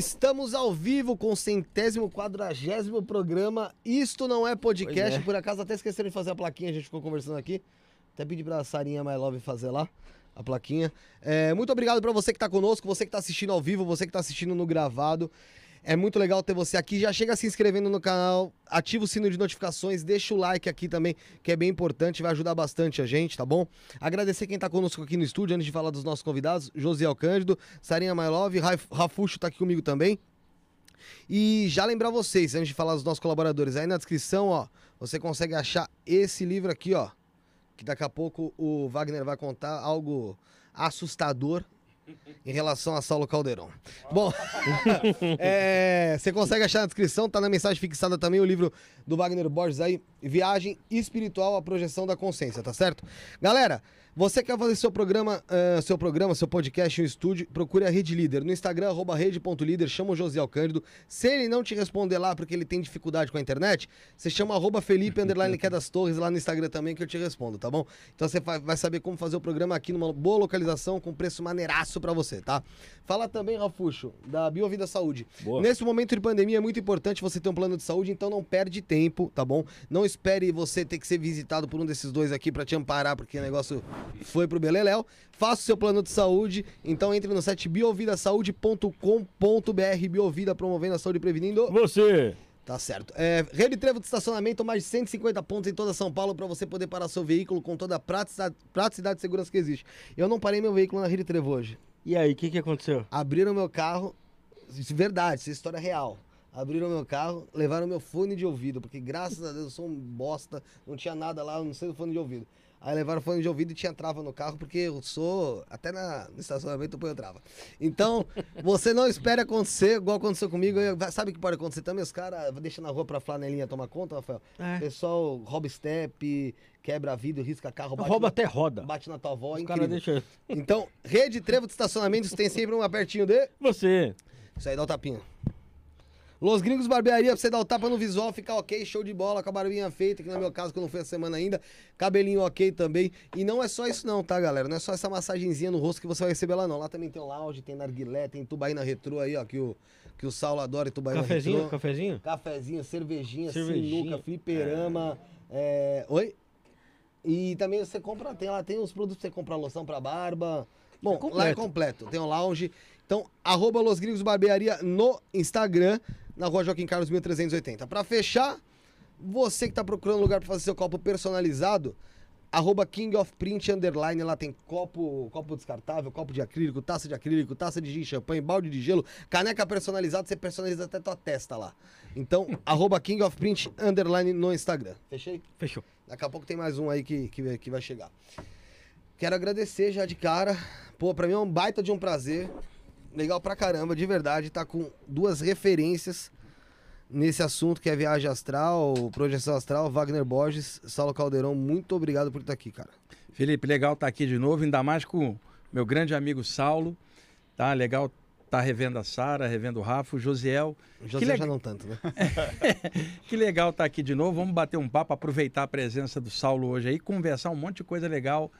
Estamos ao vivo com o centésimo quadragésimo programa. Isto não é podcast. É. Por acaso até esqueceram de fazer a plaquinha, a gente ficou conversando aqui. Até pedi pra Sarinha My Love fazer lá a plaquinha. É, muito obrigado pra você que tá conosco, você que tá assistindo ao vivo, você que tá assistindo no gravado. É muito legal ter você aqui. Já chega se inscrevendo no canal, ativa o sino de notificações, deixa o like aqui também, que é bem importante, vai ajudar bastante a gente, tá bom? Agradecer quem tá conosco aqui no estúdio, antes de falar dos nossos convidados, Josiel Cândido, Sarinha My Love, Raf- Rafuxo tá aqui comigo também. E já lembrar vocês, antes de falar dos nossos colaboradores, aí na descrição, ó, você consegue achar esse livro aqui, ó, que daqui a pouco o Wagner vai contar algo assustador em relação a Saulo Caldeirão. Bom, é, você consegue achar na descrição, tá na mensagem fixada também o livro do Wagner Borges aí, Viagem Espiritual à Projeção da Consciência, tá certo? Galera, você quer fazer seu programa, ah, seu programa, seu podcast em um estúdio, procure a Rede Líder. No Instagram, arroba rede.líder, chama o José Cândido. Se ele não te responder lá porque ele tem dificuldade com a internet, você chama arroba Felipe Underline é Torres lá no Instagram também que eu te respondo, tá bom? Então você vai saber como fazer o programa aqui numa boa localização com preço maneiraço pra você, tá? Fala também, Rafuxo, da Biovida Saúde. Boa. Nesse momento de pandemia é muito importante você ter um plano de saúde, então não perde tempo, tá bom? Não espere você ter que ser visitado por um desses dois aqui pra te amparar, porque o negócio foi pro Beleléu. Faça o seu plano de saúde, então entre no site biovidasaude.com.br, Biovida promovendo a saúde e prevenindo. Você. Tá certo. É, Rede Trevo de estacionamento, mais de 150 pontos em toda São Paulo para você poder parar seu veículo com toda a praticidade, praticidade e segurança que existe. Eu não parei meu veículo na Rede Trevo hoje. E aí, o que, que aconteceu? Abriram meu carro, isso é verdade, isso é história real. Abriram meu carro, levaram meu fone de ouvido, porque graças a Deus eu sou um bosta, não tinha nada lá, eu não sei do fone de ouvido. Aí levaram o fone de ouvido e tinha trava no carro, porque eu sou. Até na, no estacionamento eu ponho trava. Então, você não espere acontecer, igual aconteceu comigo. Eu- sabe o que pode acontecer também? Os caras deixam na rua pra flanelinha tomar conta, Rafael? É. O pessoal rouba step, quebra vidro, risca carro, bate, Rouba na, até roda. bate na tua avó. é Os incrível. deixam. Então, rede trevo de estacionamentos tem sempre um apertinho de. Você. Isso aí dá o tapinha. Los Gringos Barbearia, pra você dar o tapa no visual, ficar ok, show de bola, com a barbinha feita, que no meu caso, que eu não fui a semana ainda, cabelinho ok também. E não é só isso não, tá, galera? Não é só essa massagenzinha no rosto que você vai receber lá não. Lá também tem o lounge, tem narguilé, tem tubaína retrô aí, ó, que o, que o Saulo adora e tubaína Cafezinho? retrô. Cafezinho? Cafezinho, cervejinha, Cervejinha. sinuca, fliperama, é... Oi? E também você compra, tem lá, tem os produtos pra você comprar loção pra barba. Bom, completo. lá é completo. Tem um lounge. Então, arroba Los Gringos Barbearia no Instagram, na rua Joaquim Carlos 1380. Pra fechar, você que tá procurando lugar pra fazer seu copo personalizado, arroba King of Print Underline, lá tem copo, copo descartável, copo de acrílico, taça de acrílico, taça de gin, champanhe, balde de gelo, caneca personalizada, você personaliza até tua testa lá. Então, arroba King of Print Underline no Instagram. Fechei? Fechou. Daqui a pouco tem mais um aí que, que, que vai chegar. Quero agradecer já de cara. Pô, pra mim é um baita de um prazer. Legal pra caramba, de verdade. Tá com duas referências nesse assunto que é viagem astral, projeção astral. Wagner Borges, Saulo Caldeirão, muito obrigado por estar aqui, cara. Felipe, legal estar aqui de novo, ainda mais com meu grande amigo Saulo. Tá legal estar revendo a Sara, revendo o Rafa, o Josiel. José leg- já não tanto, né? Que legal estar aqui de novo. Vamos bater um papo, aproveitar a presença do Saulo hoje aí, conversar um monte de coisa legal,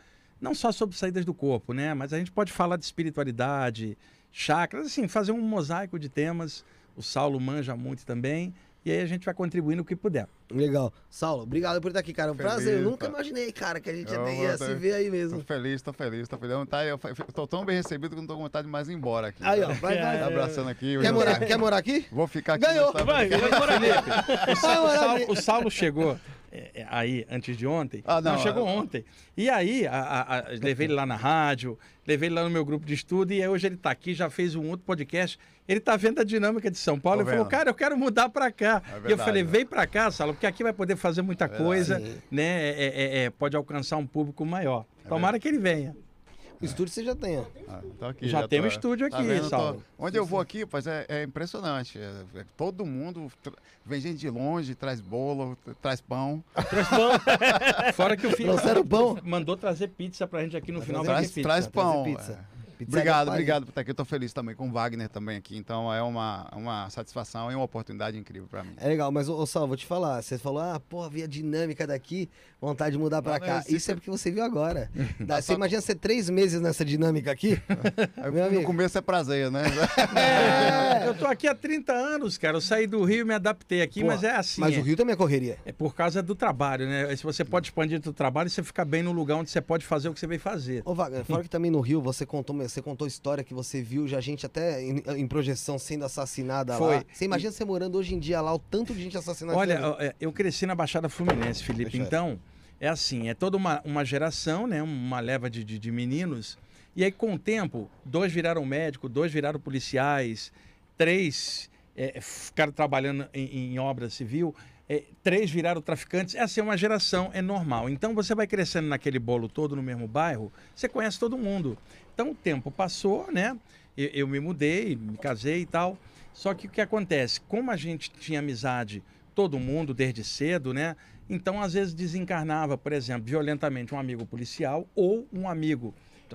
não só sobre saídas do corpo, né? Mas a gente pode falar de espiritualidade, chakras, assim, fazer um mosaico de temas. O Saulo manja muito também. E aí a gente vai contribuindo o que puder. Legal. Saulo, obrigado por estar aqui, cara. É um Feliz, prazer. Eu nunca tá. imaginei, cara, que a gente Eu ia se ver aí Tô mesmo. feliz, tô feliz, tô feliz. Tá, eu, tô tão bem recebido que não tô com vontade de mais ir embora aqui. Aí, ó, vai, vai. Tá abraçando aqui. Quer eu- morar, quer morar aqui? Vou ficar aqui. Ganhou. Vai, vai embora O, Sa- o morar Saulo, o Saulo chegou é, é, aí antes de ontem. Ah, não, chegou é- ontem. E aí, a- a- a- levei ele lá na rádio, levei ele lá no meu grupo de estudo, e hoje ele tá aqui, já fez um outro podcast. Ele tá vendo a dinâmica de São Paulo. Ele falou, cara, eu quero mudar pra cá. É e eu verdade, falei, vem pra cá, Saulo, porque aqui vai poder fazer muita coisa, Sim. né? É, é- é- pode alcançar um público maior. Tomara que ele venha. O estúdio você já tem, ó. Ah, tô aqui, Já tô- tem um estúdio tá aqui, vendo? Tô-. Onde eu vou aqui, pois é, é impressionante. É- é todo mundo tra- vem gente de longe, traz bolo, tra- traz pão. Fora que o filho Trouxeram pão? mandou trazer pizza pra gente aqui no final. Traz, traz pão. pizza. Pizzaria Obrigado, Paris. obrigado por estar aqui. Eu tô feliz também com o Wagner também aqui. Então é uma, uma satisfação e uma oportunidade incrível para mim. É legal, mas, ô, Sal, vou te falar. Você falou, ah, pô, vi a dinâmica daqui, vontade de mudar pra Não, cá. isso Isso é porque você viu agora. Dá- Você imagina ser três meses nessa dinâmica aqui? Aí, Meu no amigo. começo é prazer, né? É, eu tô aqui há 30 anos, cara. Eu saí do Rio e me adaptei aqui, Pô, mas é assim. Mas é, o Rio também é correria. é por causa do trabalho, né? Se você pode expandir o trabalho, você fica bem no lugar onde você pode fazer o que você veio fazer. Ô, Wagner, fora que também no Rio você contou, você contou história que você viu já gente até em, em projeção sendo assassinada Foi. lá. Você imagina você morando hoje em dia lá, o tanto de gente assassinada. Olha, é, eu cresci na Baixada Fluminense, Felipe. Deixa eu- Então, é assim, é toda uma, uma geração, né? Uma leva de, de, de meninos. E aí, com o tempo, dois viraram médico, dois viraram policiais, três é, ficaram trabalhando em, em obra civil, é, três viraram traficantes. Essa é uma geração, é normal. Então, você vai crescendo naquele bolo todo no mesmo bairro, você conhece todo mundo. Então, o tempo passou, né? Eu, eu me mudei, me casei e tal. Só que o que acontece? Como a gente tinha amizade, todo mundo desde cedo, né? Então, às vezes, desencarnava, por exemplo, violentamente um amigo policial ou um amigo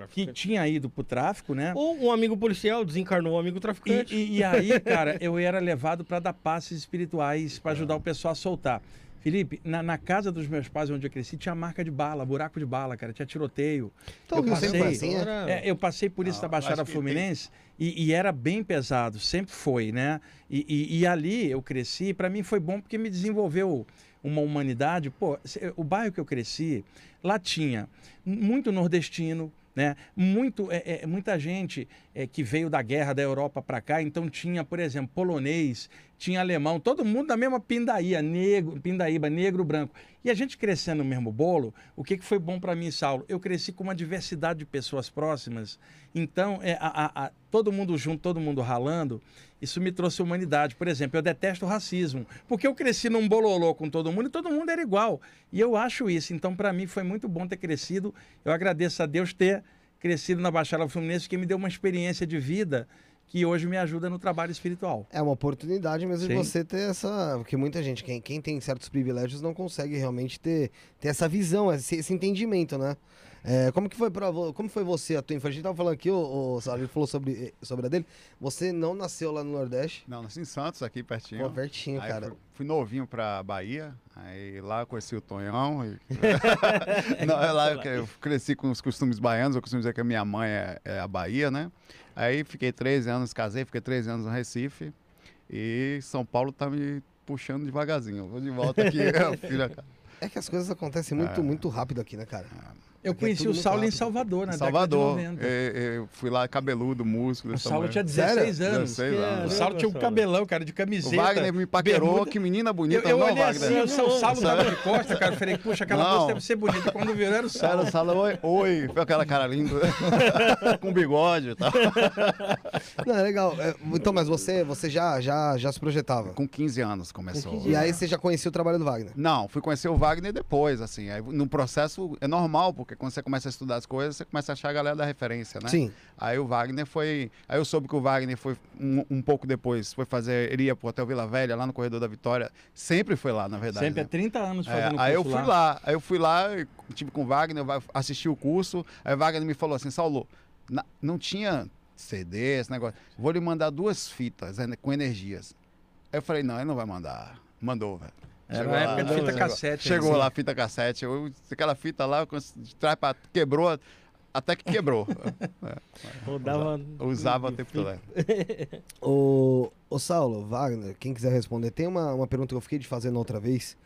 que tinha ido pro tráfico, né? Ou um amigo policial desencarnou um amigo E, traficante. e- e aí, cara, eu era levado para dar passes espirituais, para ajudar o pessoal a soltar. Felipe, na, na casa dos meus pais, onde eu cresci, tinha marca de bala, buraco de bala, cara, tinha tiroteio. Então, eu Rio sempre foi passei- assim, é? Agora- É, eu passei por isso Ah, na Baixada Fluminense e, e era bem pesado, sempre foi, né? E, e- e ali eu cresci, para mim foi bom porque me desenvolveu uma humanidade. Pô, o bairro que eu cresci, lá tinha muito nordestino, né? Muito, é, é, muita gente é, que veio da guerra da Europa para cá, então tinha, por exemplo, polonês, tinha alemão, todo mundo da mesma pindaíba, negro, pindaíba, negro, branco. E a gente crescendo no mesmo bolo, o que, que foi bom para mim, Saulo? Eu cresci com uma diversidade de pessoas próximas, então é, a- a- todo mundo junto, todo mundo ralando, isso me trouxe humanidade. Por exemplo, eu detesto racismo, porque eu cresci num bololô com todo mundo e todo mundo era igual. E eu acho isso. Então, para mim, foi muito bom ter crescido. Eu agradeço a Deus ter crescido na Baixada Fluminense, que me deu uma experiência de vida que hoje me ajuda no trabalho espiritual. É uma oportunidade mesmo de Sim. você ter essa. Porque muita gente, quem, quem tem certos privilégios, não consegue realmente ter, ter essa visão, esse, esse entendimento, né? É, como que foi para como foi você a tua infância? A gente tava falando aqui, o, o Sal, ele falou sobre, sobre a dele. Você não nasceu lá no Nordeste? Não, nasci em Santos, aqui pertinho. Pô, pertinho, Aí cara. Fui, fui novinho pra Bahia, aí lá eu conheci o Tonhão. e- Não, é lá que eu cresci com os costumes baianos, eu costumo dizer que a minha mãe é, é a Bahia, né? Aí fiquei 13 anos, casei, fiquei 13 anos no Recife e São Paulo tá me puxando devagarzinho. Eu vou de volta aqui, filha, cara. É que as coisas acontecem muito, É. muito rápido aqui, né, cara? Eu é conheci tudo o Saulo em rápido. Salvador, na Salvador, década de 90. eu, eu fui lá cabeludo, músculo. O Saulo tinha 16 Sério? anos. 16 anos. O Saulo tinha um Saulo. cabelão, cara, de O camiseta. Wagner me paquerou, bermuda. que menina Eu, bonita, eu não, olhei Wagner. assim, o Saulo tava de costa, cara. Eu falei, puxa, aquela Não. moça deve ser bonita. Quando virou, era o Saulo. Sério, Sala, oi, oi, foi aquela cara linda, com bigode e tal. Não, é legal. É, então, mas você, você já, já, já se projetava. Com 15 anos começou. Com 15 E aí você já conhecia o trabalho do Wagner. Não, fui conhecer o Wagner depois, assim. Aí, no processo é normal, porque quando você começa a estudar as coisas, você começa a achar a galera da referência, né? Sim. Aí o Wagner foi. Aí eu soube que o Wagner foi um, um pouco depois, foi fazer. Ele ia pro Hotel Vila Velha, lá no Corredor da Vitória. Sempre foi lá, na verdade. Sempre há né? 30 anos É, fazendo aí eu curso fui lá. aí eu fui lá, tive com o Wagner, assisti o curso, aí o Wagner me falou assim, Saulo, na- não tinha CD, esse negócio, vou lhe mandar duas fitas né, com energias. Aí eu falei, não, ele não vai mandar. Mandou, velho. Era Chegou na lá, época de chegou- fita cassete. Chegou assim. lá, fita cassete, eu, aquela fita lá, de trás pra, quebrou, até que quebrou. Rodava. Eu usava o tempo todo. O, o Saulo, Wagner, quem quiser responder, tem uma, uma pergunta que eu fiquei de fazer na outra vez,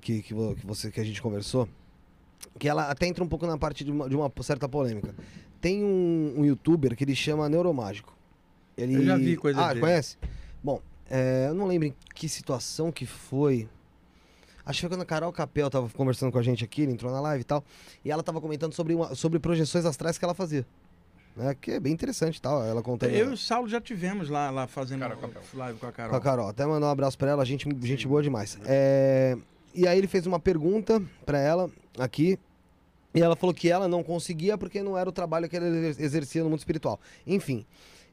que, que, vo- que você, que a gente conversou, que ela até entra um pouco na parte de uma, de uma certa polêmica. Tem um, um youtuber que ele chama Neuromágico. Ele... Eu já vi coisa Ah, dele. conhece? Bom, é, eu não lembro em que situação que foi. Acho que foi quando a Carol Capel tava conversando com a gente aqui, ele entrou na live e tal, e ela tava comentando sobre, uma- sobre projeções astrais que ela fazia. Né? Que é bem interessante tal, ela contando... Eu e o Saulo já tivemos lá, lá fazendo Carol Capel. live com a Carol. Com a Carol. Até mandar um abraço pra ela, gente, gente boa demais. É, E aí ele fez uma pergunta pra ela aqui. E ela falou que ela não conseguia porque não era o trabalho que ela exer- exercia no mundo espiritual. Enfim,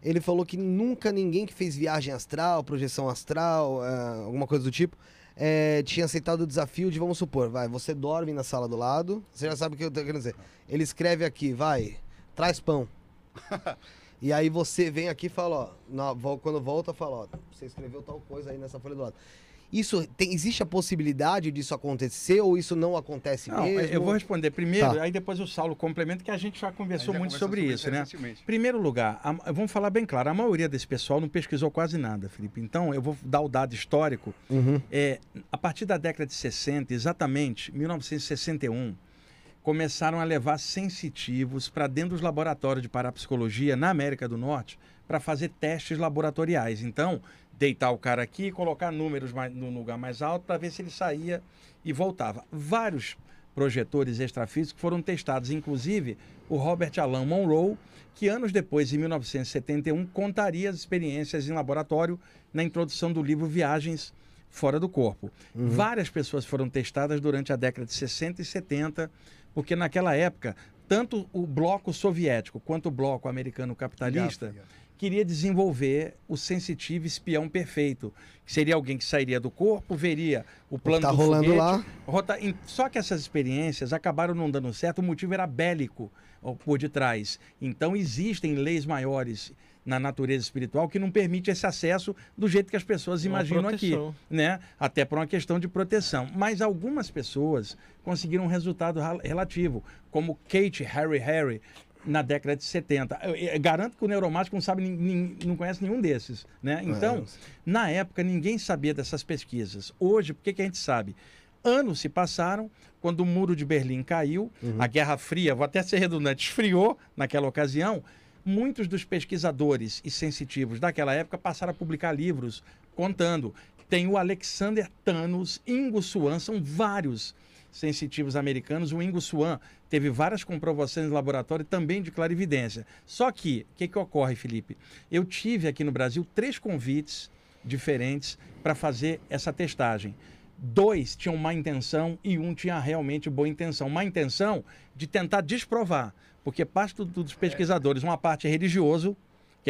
ele falou que nunca ninguém que fez viagem astral, projeção astral, é, alguma coisa do tipo, é, tinha aceitado o desafio de, vamos supor, vai, você dorme na sala do lado, você já sabe o que eu tô querendo dizer. Ele escreve aqui, vai, traz pão. e aí você vem aqui e fala, ó, na, quando volta, fala, ó, você escreveu tal coisa aí nessa folha do lado. Isso, tem, existe a possibilidade disso acontecer ou isso não acontece Não, mesmo? eu vou responder primeiro, Tá. aí depois o Saulo complementa, que a gente já conversou Já muito conversou sobre isso, né? Primeiro lugar, a- vamos falar bem claro, a maioria desse pessoal não pesquisou quase nada, Felipe. Então, eu vou dar o dado histórico. Uhum. É, a partir da década de 60, exatamente, 1961, começaram a levar sensitivos para dentro dos laboratórios de parapsicologia na América do Norte para fazer testes laboratoriais. Então, deitar o cara aqui colocar números mais, no lugar mais alto para ver se ele saía e voltava. Vários projetores extrafísicos foram testados, inclusive o Robert Alan Monroe, que anos depois, em 1971, contaria as experiências em laboratório na introdução do livro Viagens Fora do Corpo. Várias pessoas foram testadas durante a década de 60 e 70, porque naquela época, tanto o bloco soviético quanto o bloco americano capitalista queria desenvolver o sensitivo espião perfeito, que seria alguém que sairia do corpo, veria o plano tá do rolando foguete, lá. Rota- Só que essas experiências acabaram não dando certo, o motivo era bélico por detrás. Então existem leis maiores na natureza espiritual que não permite esse acesso do jeito que as pessoas Uma imaginam aqui, proteção. né? Até por uma questão de proteção. Mas algumas pessoas conseguiram um resultado relativo, como Kate Harry Harry na década de 70. Eu, eu garanto que o neuromático não sabe, nin- nin- não conhece nenhum desses, né? Então, na época ninguém sabia dessas pesquisas. Hoje, por que que a gente sabe? Anos se passaram, quando o muro de Berlim caiu, a Guerra Fria, vou até ser redundante, esfriou naquela ocasião. Muitos dos pesquisadores e sensitivos daquela época passaram a publicar livros contando. Tem o Alexander Thanos, Ingo Swan, são vários sensitivos americanos. O Ingo Swan teve várias comprovações no laboratório também de clarividência. Só que, o que, que ocorre, Felipe? Eu tive aqui no Brasil três convites diferentes para fazer essa testagem. Dois tinham má intenção e um tinha realmente boa intenção. Má intenção de tentar desprovar, porque parte do- dos pesquisadores, uma parte é religioso,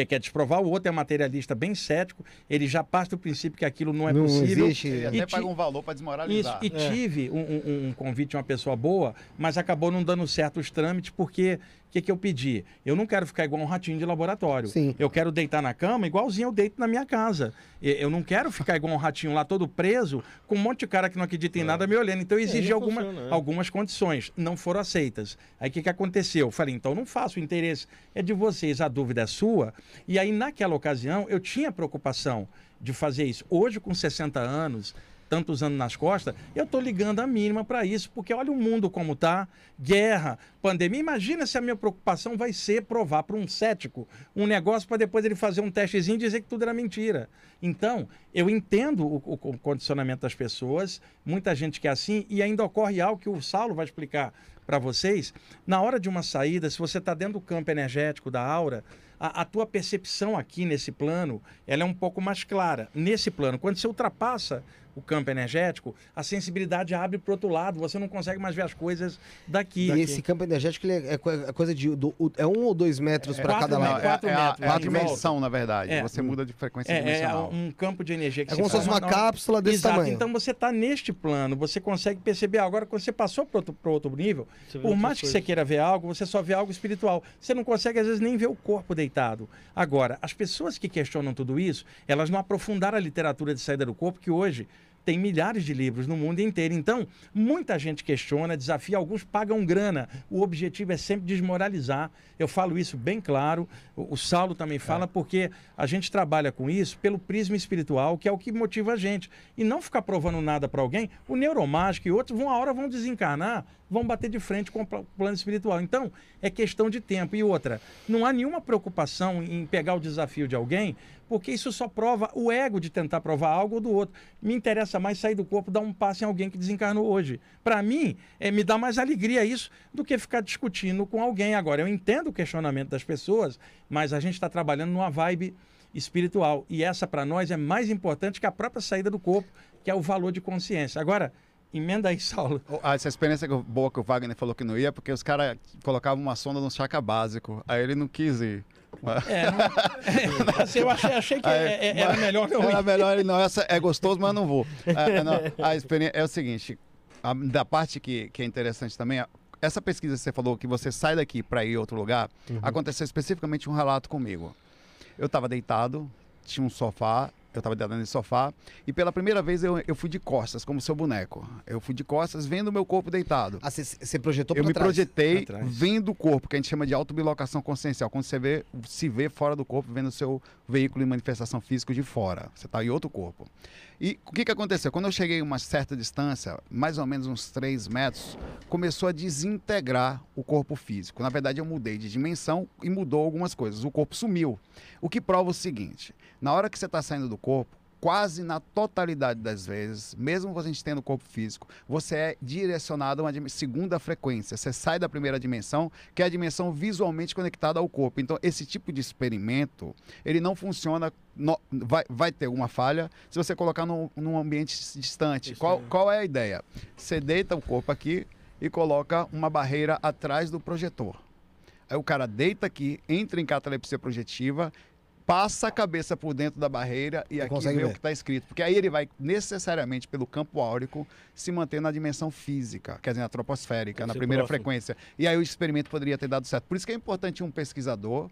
que quer desprovar, o outro é materialista bem cético, ele já parte do princípio que aquilo não é Não possível. existe. Ele E até ti- paga um valor para isso, desmoralizar. e tive um, um- um convite de uma pessoa boa, mas acabou não dando certo os trâmites, porque o que, que eu pedi? Eu não quero ficar igual um ratinho de laboratório. Sim. Eu quero deitar na cama igualzinho eu deito na minha casa. E- Eu não quero ficar igual um ratinho lá todo preso, com um monte de cara que não acredita em nada me olhando. Então eu exigi não alguma, funciona, é. algumas condições. Não foram aceitas. Aí o que, que aconteceu? Eu falei, então não faço. O interesse é de vocês, a dúvida é sua. E aí, naquela ocasião, eu tinha preocupação de fazer isso. Hoje, com 60 anos, tantos anos nas costas, eu estou ligando a mínima para isso, porque olha o mundo como tá, guerra, pandemia. Imagina se a minha preocupação vai ser provar para um cético um negócio para depois ele fazer um testezinho e dizer que tudo era mentira. Então, eu entendo o, o- o condicionamento das pessoas, muita gente que é assim, e ainda ocorre algo que o Saulo vai explicar para vocês. Na hora de uma saída, se você está dentro do campo energético da aura, a, a tua percepção aqui nesse plano, ela é um pouco mais clara. Nesse plano, quando você ultrapassa o campo energético, a sensibilidade abre para outro lado, você não consegue mais ver as coisas daqui. E esse campo energético ele é, é é coisa de. do- é um ou dois metros para quatro cada metros. lado. é, quatro é metros é a em volta. dimensão, na verdade. É. Você muda de frequência É, é dimensional. um campo de energia que É se como se fosse uma hora- cápsula desse Exato. tamanho. Então você está neste plano, você consegue perceber. Agora, quando você passou para outro, pro outro nível, Você por mais que você queira ver algo, você só vê algo espiritual. Você não consegue, às vezes, nem ver o corpo deitado. Agora, as pessoas que questionam tudo isso, elas não aprofundaram a literatura de saída do corpo, que hoje tem milhares de livros no mundo inteiro. Então, muita gente questiona, desafia, alguns pagam grana. O objetivo é sempre desmoralizar. Eu falo isso bem claro. O, o Saulo também fala, porque a gente trabalha com isso pelo prisma espiritual, que é o que motiva a gente. E não ficar provando nada para alguém. O neuromágico e outros vão, a hora vão desencarnar, vão bater de frente com o pla- plano espiritual. Então, é questão de tempo. E outra, não há nenhuma preocupação em pegar o desafio de alguém, porque isso só prova o ego de tentar provar algo ou do outro. Me interessa mais sair do corpo, dar um passo em alguém que desencarnou hoje. Para mim, é, me dá mais alegria isso do que ficar discutindo com alguém. Agora, eu entendo o questionamento das pessoas, mas a gente está trabalhando numa vibe espiritual. E essa, para nós, é mais importante que a própria saída do corpo, que é o valor de consciência. Agora, emenda aí, Saulo. Essa experiência boa que o Wagner falou que não ia, porque os caras colocavam uma sonda no chakra básico. Aí ele não quis ir. É, não- é, assim, eu achei, achei que Aí, é- é- era mas- melhor não Era ir. melhor ele não. Essa é gostoso, mas não vou. É, é, não, a experiência é o seguinte: a- da parte que, que é interessante também, a- essa pesquisa que você falou que você sai daqui para ir a outro lugar, aconteceu especificamente um relato comigo. Eu estava deitado, tinha um sofá, eu estava deitado nesse sofá, e pela primeira vez eu, eu fui de costas, como seu boneco. Eu fui de costas vendo o meu corpo deitado. Ah, você projetou Eu me trás. projetei Pra vendo o corpo, que a gente chama de autobilocação consciencial, quando você vê, se vê fora do corpo, vendo o seu veículo de manifestação física de fora. Você está em outro corpo. E o que, que aconteceu? Quando eu cheguei a uma certa distância, mais ou menos uns 3 metros, começou a desintegrar o corpo físico. Na verdade, eu mudei de dimensão e mudou algumas coisas. O corpo sumiu. O que prova o seguinte: na hora que você está saindo do corpo, quase na totalidade das vezes, mesmo você tendo corpo físico, você é direcionado a uma segunda frequência. Você sai da primeira dimensão, que é a dimensão visualmente conectada ao corpo. Então, esse tipo de experimento, ele não funciona, no- vai, vai ter uma falha se você colocar num, num ambiente distante. Qual, qual é a ideia? Você deita o corpo aqui e coloca uma barreira atrás do projetor. Aí o cara deita aqui, entra em catalepsia projetiva, passa a cabeça por dentro da barreira e aqui vê o ver. que está escrito. Porque aí ele vai necessariamente pelo campo áurico se manter na dimensão física, quer dizer, na troposférica, na primeira próximo. frequência. E aí o experimento poderia ter dado certo. Por isso que é importante um pesquisador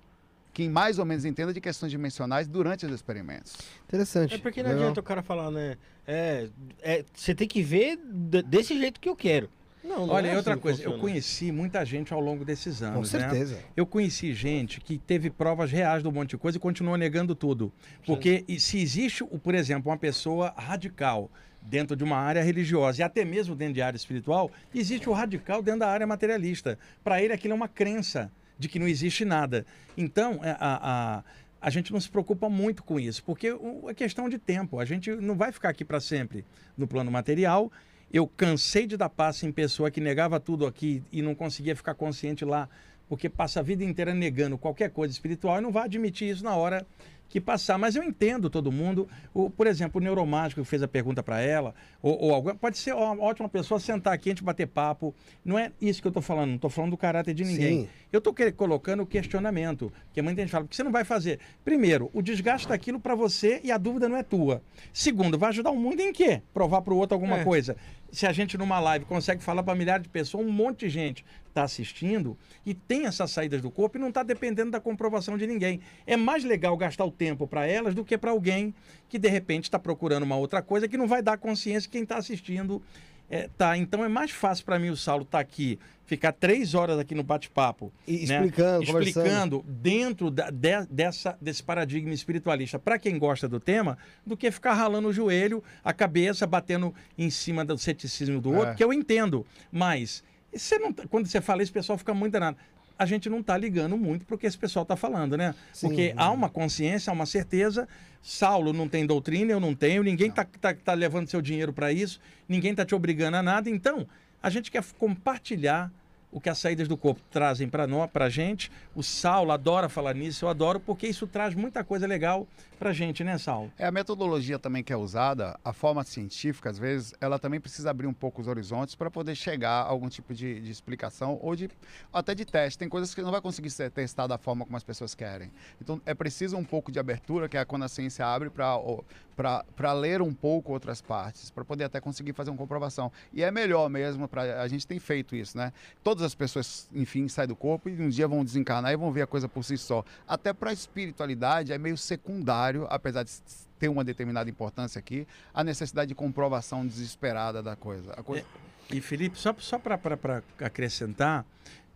que mais ou menos entenda de questões dimensionais durante os experimentos. Interessante. É porque não Legal. adianta o cara falar, né? É, é, você tem que ver desse jeito que eu quero. Não, não Olha, é e outra assim coisa, eu conheci muita gente ao longo desses Com anos, né? certeza. Eu conheci gente que teve provas reais do monte de coisa e continuou negando tudo. Porque e se existe, por exemplo, uma pessoa radical dentro de uma área religiosa e até mesmo dentro de área espiritual, existe o radical dentro da área materialista. Para ele aquilo é uma crença de que não existe nada. Então, é, a, a, a gente não se preocupa muito com isso, porque é questão de tempo. A gente não vai ficar aqui para sempre no plano material. Eu cansei de dar passo em pessoa que negava tudo aqui e não conseguia ficar consciente lá, porque passa a vida inteira negando qualquer coisa espiritual e não vai admitir isso na hora que passar. Mas eu entendo todo mundo. O, por exemplo, o neuromágico que fez a pergunta para ela, ou, ou alguém, pode ser uma ótima pessoa sentar aqui, a gente bater papo. Não é isso que eu estou falando, não estou falando do caráter de ninguém. Sim. Eu estou colocando o questionamento, que muita gente fala, porque você não vai fazer? Primeiro, o desgaste daquilo para você e a dúvida não é tua. Segundo, vai ajudar o mundo em quê? Provar para o outro alguma É. coisa. Se a gente numa live consegue falar para milhares de pessoas, um monte de gente está assistindo e tem essas saídas do corpo e não está dependendo da comprovação de ninguém. É mais legal gastar o tempo para elas do que para alguém que de repente está procurando uma outra coisa que não vai dar consciência quem está assistindo. É, tá, então é mais fácil para mim o Saulo estar aqui, ficar três horas aqui no bate-papo, né? explicando, explicando dentro da- de- dessa, desse paradigma espiritualista para quem gosta do tema, do que ficar ralando o joelho, a cabeça, batendo em cima do ceticismo do outro, É. que eu entendo. Mas você não, tá- quando você fala isso, o pessoal fica muito danado. A gente não está ligando muito para o que esse pessoal está falando, né? Sim. Porque há uma consciência, há uma certeza. Saulo não tem doutrina, eu não tenho, ninguém está tá, tá levando seu dinheiro para isso, ninguém está te obrigando a nada. Então, a gente quer compartilhar o que as saídas do corpo trazem para nós, para gente. O Saulo adora falar nisso, eu adoro, porque isso traz muita coisa legal para gente, né, Saulo? É a metodologia também que é usada, a forma científica, às vezes, ela também precisa abrir um pouco os horizontes para poder chegar a algum tipo de, de explicação ou de até de teste. Tem coisas que não vai conseguir ser testada da forma como as pessoas querem. Então é preciso um pouco de abertura, que é quando a ciência abre para ler um pouco outras partes, para poder até conseguir fazer uma comprovação. E é melhor mesmo, pra, a gente tem feito isso, né? Todas as pessoas, enfim, saem do corpo e um dia vão desencarnar e vão ver a coisa por si só. Até para a espiritualidade é meio secundário, apesar de ter uma determinada importância aqui, a necessidade de comprovação desesperada da coisa. Coisa... E Felipe, só, só para acrescentar,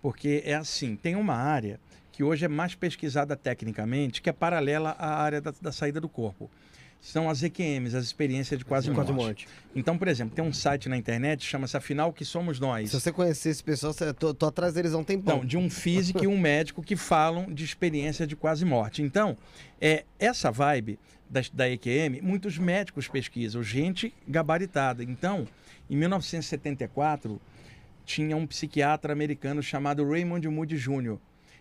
porque é assim, tem uma área que hoje é mais pesquisada tecnicamente, que é paralela à área da, da saída do corpo. São as EQMs, as experiências de quase, Quase morte. morte. Então, por exemplo, tem um site na internet, chama-se Afinal Que Somos Nós. Se você conhecer esse pessoal, você, tô, tô atrás deles há um tempão. Então, de um físico e um médico que falam de experiência de quase morte. Então, é, essa vibe da, da EQM, muitos médicos pesquisam, gente gabaritada. Então, em 1974, tinha um psiquiatra americano chamado Raymond Moody Jr.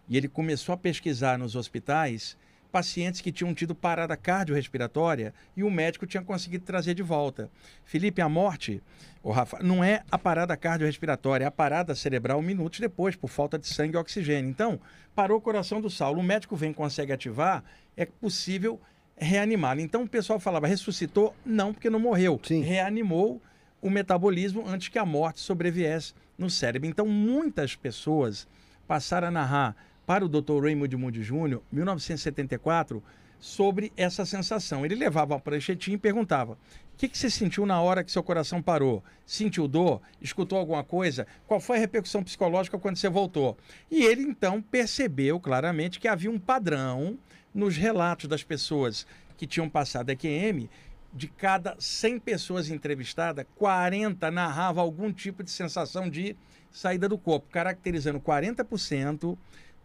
E ele começou a pesquisar nos hospitais pacientes que tinham tido parada cardiorrespiratória e o médico tinha conseguido trazer de volta. Felipe, a morte, o Rafa, não é a parada cardiorrespiratória, é a parada cerebral minutos depois, por falta de sangue e oxigênio. Então, parou o coração do Saulo. O médico vem e consegue ativar, é possível reanimá-lo. Então, o pessoal falava, ressuscitou? Não, porque não morreu. Sim. Reanimou o metabolismo antes que a morte sobreviesse no cérebro. Então, muitas pessoas passaram a narrar para o Dr. Raymond Moody Jr., 1974, sobre essa sensação. Ele levava uma pranchetinha e perguntava: o que, que você sentiu na hora que seu coração parou? Sentiu dor? Escutou alguma coisa? Qual foi a repercussão psicológica quando você voltou? E ele então percebeu claramente que havia um padrão nos relatos das pessoas que tinham passado EQM. De cada 100 pessoas entrevistadas, 40 narrava algum tipo de sensação de saída do corpo, caracterizando 40%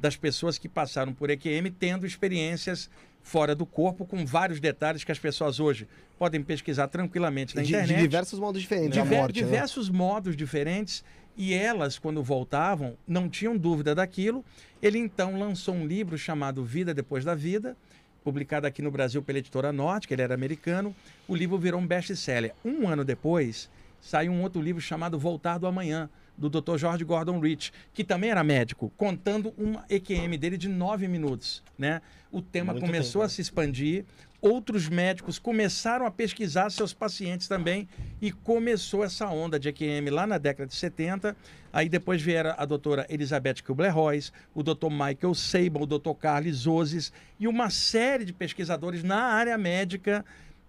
das pessoas que passaram por EQM tendo experiências fora do corpo, com vários detalhes que as pessoas hoje podem pesquisar tranquilamente na de, internet. de diversos modos diferentes. Diver- a morte, né? diversos modos diferentes. E elas, quando voltavam, não tinham dúvida daquilo. Ele então lançou um livro chamado Vida Depois da Vida, publicado aqui no Brasil pela editora Norte, que ele era americano. O livro virou um best-seller. Um ano depois, saiu um outro livro chamado Voltar do Amanhã, do Dr. George Gordon Rich, que também era médico, contando uma EQM dele de nove minutos. Né? O tema Muito começou a se expandir, outros médicos começaram a pesquisar seus pacientes também e começou essa onda de EQM lá na década de 70. Aí depois vieram a doutora Elizabeth Kubler-Ross, o doutor Michael Sable, o doutor Carlos Ozes e uma série de pesquisadores na área médica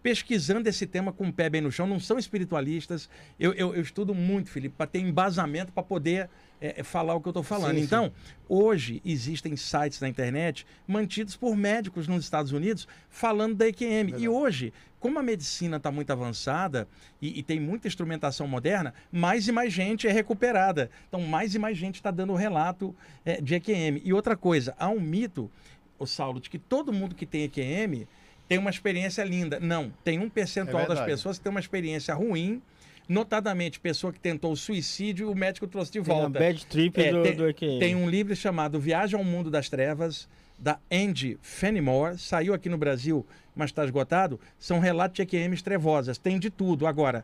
pesquisando esse tema com o pé bem no chão, não são espiritualistas. Eu, eu, eu estudo muito, Felipe, para ter embasamento para poder é, é, falar o que eu estou falando. Sim, sim. então, hoje existem sites na internet mantidos por médicos nos Estados Unidos falando da EQM. E hoje, como a medicina está muito avançada e, e tem muita instrumentação moderna, mais e mais gente é recuperada. Então, mais e mais gente está dando relato é, de EQM. E outra coisa, há um mito, o Saulo, de que todo mundo que tem EQM tem uma experiência linda. Não, tem um percentual É das pessoas que tem uma experiência ruim, notadamente pessoa que tentou o suicídio, o médico trouxe de Tem volta. bad trip É, do, tem, do EQM. tem um livro chamado Viagem ao Mundo das Trevas, da Andy Fenimore, saiu aqui no Brasil, mas está esgotado. São relatos de EQMs trevosas, tem de tudo. Agora,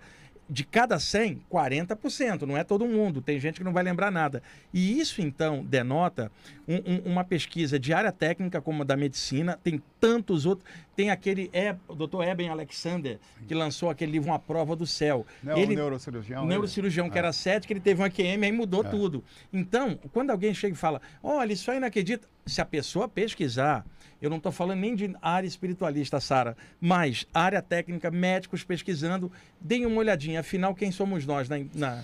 de cada 100, 40%, não é todo mundo, tem gente que não vai lembrar nada. E isso, então, denota um- um- uma pesquisa de área técnica como a da medicina, tem tantos outros. Tem aquele, é, o Dr. Eben Alexander, que lançou aquele livro Uma Prova do Céu. Não é o neurocirurgião? O neurocirurgião que era cético, ele teve um AQM, aí mudou tudo. Então, quando alguém chega e fala, olha, isso aí não acredita. Se a pessoa pesquisar, eu não estou falando nem de área espiritualista, Sara, mas área técnica, médicos pesquisando, deem uma olhadinha. Afinal, quem somos nós na, na-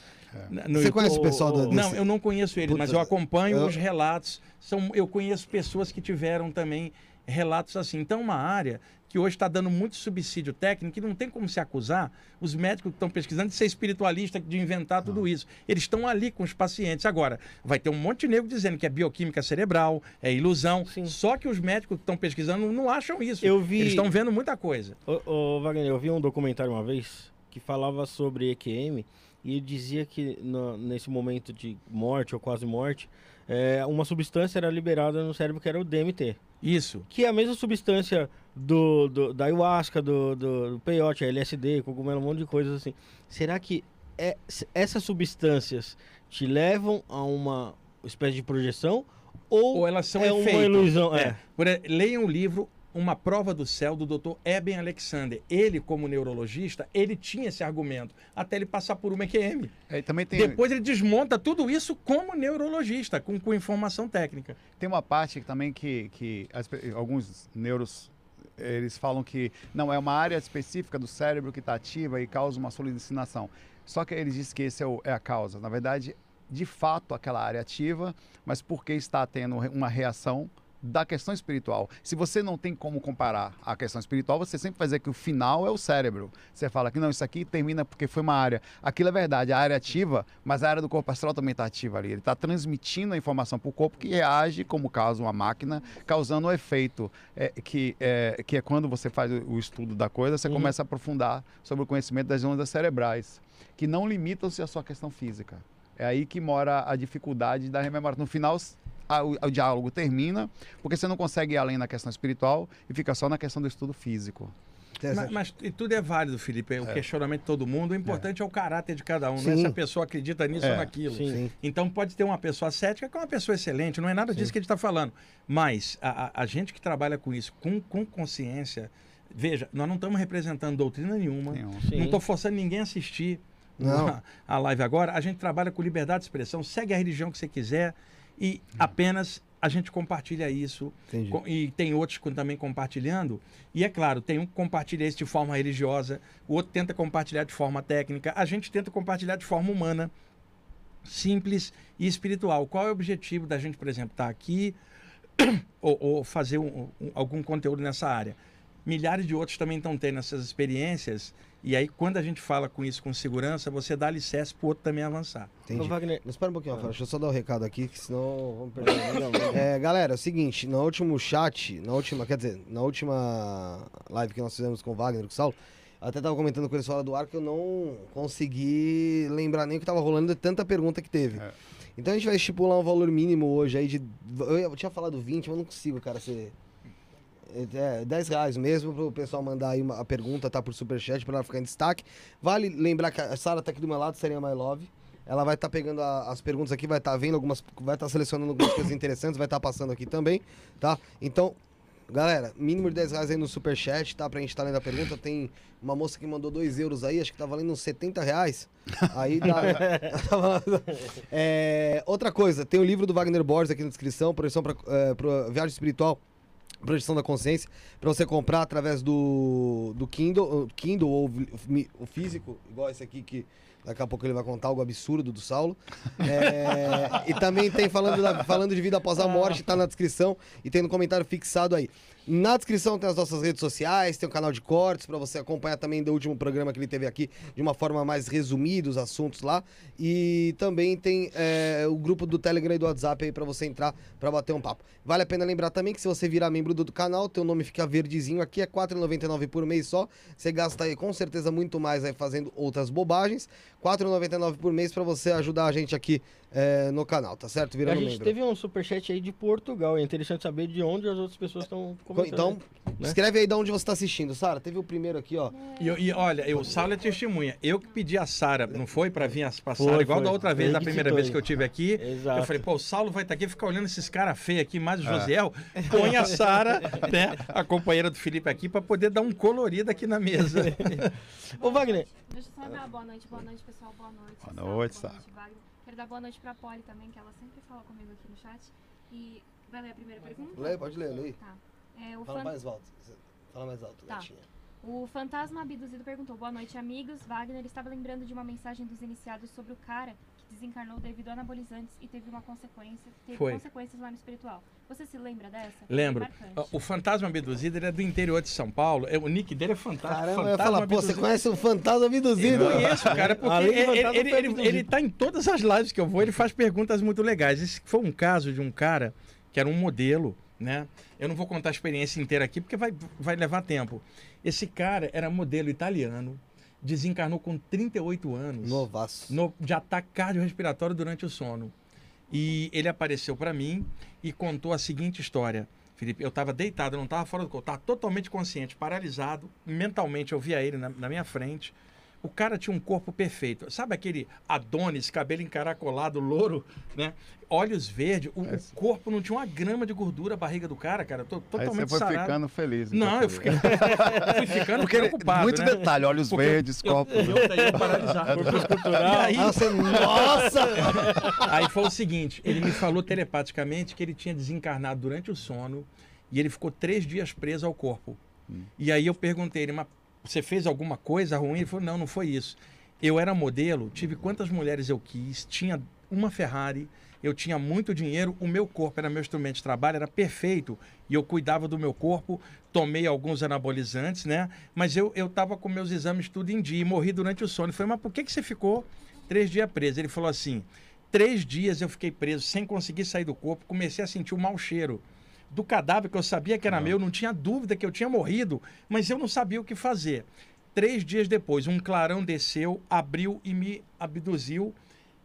no Você conhece o pessoal do, ô, não, eu não conheço eles, Puta, mas eu acompanho eu- os relatos. São, eu conheço pessoas que tiveram também relatos assim. Então, uma área que hoje está dando muito subsídio técnico e não tem como se acusar os médicos que estão pesquisando de ser espiritualista, de inventar tudo isso. Eles estão ali com os pacientes. Agora, vai ter um monte de nego dizendo que é bioquímica cerebral, é ilusão. Sim. Só que os médicos que estão pesquisando não acham isso. Eu vi- Eles estão vendo muita coisa. Ô, ô, Wagner, eu vi um documentário uma vez que falava sobre EQM e dizia que no- nesse momento de morte ou quase morte, é, uma substância era liberada no cérebro que era o DMT. Isso. Que é a mesma substância do, do- da ayahuasca, do, do, do peyote, LSD, cogumelo, um monte de coisas assim. Será que é- essas substâncias te levam a uma espécie de projeção ou, Ou elas são é uma efeito. ilusão? É. É. Leiam o livro Uma Prova do Céu, do Dr. Eben Alexander. Ele, como neurologista, ele tinha esse argumento, até ele passar por uma EQM. É, também tem, Depois ele desmonta tudo isso como neurologista, com, com informação técnica. tem uma parte também que, que as alguns neuros eles falam que não é uma área específica do cérebro que está ativa e causa uma solicinação. Só que eles dizem que esse é, é a causa. Na verdade, de fato, aquela área ativa, mas porque está tendo uma reação da questão espiritual. Se você não tem como comparar a questão espiritual, você sempre vai dizer que o final é o cérebro. Você fala que não, isso aqui termina porque foi uma área. Aquilo é verdade, a área ativa, mas a área do corpo astral também está ativa ali. Ele está transmitindo a informação para o corpo que reage, como caso uma máquina, causando o efeito é, que, é, que é quando você faz o o estudo da coisa, você Uhum. começa a aprofundar sobre o conhecimento das ondas cerebrais, que não limitam-se à sua questão física. É aí que mora a dificuldade da rememória. No final, a- o, o diálogo termina, porque você não consegue ir além na questão espiritual e fica só na questão do estudo físico. Mas, mas e tudo é válido, Felipe. É o questionamento de todo mundo. O importante é, o caráter de cada um. Não é Sim. se a pessoa acredita nisso É, ou naquilo. sim. Sim. Então pode ter uma pessoa cética que é uma pessoa excelente, não é nada disso que a gente está falando. Mas a, a- a gente que trabalha com isso, com, com consciência, veja, nós não estamos representando doutrina nenhuma, Nenhum. Sim. não estou forçando ninguém a assistir Não. a, a live agora, a gente trabalha com liberdade de expressão, segue a religião que você quiser e apenas a gente compartilha isso. Entendi. Co- E tem outros com- também compartilhando. E é claro, tem um que compartilha isso de forma religiosa, o outro tenta compartilhar de forma técnica, a gente tenta compartilhar de forma humana, simples e espiritual. Qual é o objetivo da gente, por exemplo, estar aqui ou, ou fazer um- um- algum conteúdo nessa área? Milhares de outros também estão tendo essas experiências. E aí, quando a gente fala com isso com segurança, você dá alicerce para o outro também avançar. Entendi. Ô, Wagner, Mas espera um pouquinho, Rafael. Deixa eu só dar o recado aqui, que senão vamos perder. é, galera, é o seguinte, no último chat, na última, quer dizer, na última live que nós fizemos com o Wagner e com o Saulo, eu até tava comentando com eles fora do ar que eu não consegui lembrar nem o que tava rolando de tanta pergunta que teve. É. Então a gente vai estipular um valor mínimo hoje aí de. Eu, eu tinha falado 20, mas não consigo, cara, ser. É, 10 reais mesmo pro pessoal mandar aí uma, a pergunta, tá? Por superchat, pra ela ficar em destaque. Vale lembrar que a Sara tá aqui do meu lado, seria My Love. Ela vai estar pegando a- as perguntas aqui, vai estar vendo algumas. Vai estar selecionando algumas coisas interessantes, vai estar passando aqui também, tá? Então, galera, mínimo de 10 reais aí no superchat, tá? Pra gente estar lendo a pergunta. Tem uma moça que mandou 2 euros aí, acho que tá valendo uns 70 reais. Aí dá. É, outra coisa, tem o livro do Wagner Borges aqui na descrição, projeção para viagem espiritual, projeção da consciência, para você comprar através do, do Kindle, Kindle ou o físico, igual esse aqui que daqui a pouco ele vai contar algo absurdo do Saulo. É, e também tem falando, da- falando de vida após a morte, tá na descrição e tem no comentário fixado aí. Na descrição tem as nossas redes sociais, tem o canal de cortes para você acompanhar também do último programa que ele teve aqui de uma forma mais resumida os assuntos lá. E também tem é, o grupo do Telegram e do WhatsApp aí para você entrar para bater um papo. Vale a pena lembrar também que se você virar membro do, canal, teu nome fica verdezinho aqui, é R$ 4,99 por mês só. Você gasta aí com certeza muito mais aí fazendo outras bobagens. R$ 4,99 por mês para você ajudar a gente aqui é, no canal, tá certo? a Virando gente membro. teve um superchat aí de Portugal. É interessante saber de onde as outras pessoas estão comentando. Então, né? escreve aí de onde você está assistindo. Sara, teve o primeiro aqui, ó. E, e olha, eu, o Saulo é testemunha. Eu que pedi a Sara, não foi? Para vir as- pra Sara, igual foi. da outra vez, da primeira vez que eu tive aqui. Exato. Eu falei, pô, o Saulo vai estar aqui, ficar olhando esses caras feios aqui, mais o É. Josiel. Põe a Sara, né, a companheira do Felipe aqui, para poder dar um colorido aqui na mesa. Ô, Wagner, Deixa eu só dar uma boa noite, boa noite, pessoal, boa noite. Boa noite, boa Sara. noite, Wagner. Quero dar boa noite pra Polly também, que ela sempre fala comigo aqui no chat. E vai ler a primeira pergunta? Lê, pode ler, lê. Tá. É, o, Fala fan- mais alto. Fala mais alto, Tá. gatinha. o fantasma abduzido perguntou: Boa noite, amigos. Wagner estava lembrando de uma mensagem dos iniciados sobre o cara que desencarnou devido a anabolizantes e teve uma consequência, teve Foi. consequências lá no espiritual. Você se lembra dessa? Lembro. O fantasma abduzido, ele é do interior de São Paulo. É, O nick dele é fantástico. Caramba, eu fantasma falar, pô, você conhece o fantasma abduzido? Eu conheço, cara, porque ele, fantasma, ele, ele tá em todas as lives que eu vou, ele faz perguntas muito legais. Esse foi um caso de um cara que era um modelo, né? Eu não vou contar a experiência inteira aqui porque vai, vai levar tempo. Esse cara era modelo italiano, desencarnou com 38 anos Novaço. no, de ataque cardiorrespiratório durante o sono. E ele apareceu para mim e contou a seguinte história. Felipe, eu estava deitado, eu não estava fora do corpo, estava totalmente consciente, paralisado, mentalmente eu via ele na, na minha frente. O cara tinha um corpo perfeito. Sabe aquele Adonis, cabelo encaracolado, louro, né? Olhos verdes, o, o corpo não tinha uma grama de gordura, a barriga do cara, cara, to- Aí você totalmente foi sarado. ficando feliz. Não, eu fiquei, fui ficando Porque preocupado, muito né? detalhe, olhos Porque verdes, eu- copo. Eu, eu, eu paralisado. Aí, você... Nossa! Aí foi o seguinte, ele me falou telepaticamente que ele tinha desencarnado durante o sono e ele ficou três dias preso ao corpo. E aí eu perguntei ele, mas você fez alguma coisa ruim? Ele falou, não, não foi isso. Eu era modelo, tive quantas mulheres eu quis, tinha uma Ferrari, eu tinha muito dinheiro, o meu corpo era meu instrumento de trabalho, era perfeito. E eu cuidava do meu corpo, tomei alguns anabolizantes, né? Mas eu, eu tava com meus exames tudo em dia e morri durante o sono. Eu falei, mas por que, que você ficou três dias preso? Ele falou assim, três dias eu fiquei preso sem conseguir sair do corpo, comecei a sentir um mau cheiro do cadáver que eu sabia que era meu, não tinha dúvida que eu tinha morrido, mas eu não sabia o que fazer. Três dias depois, um clarão desceu, abriu e me abduziu.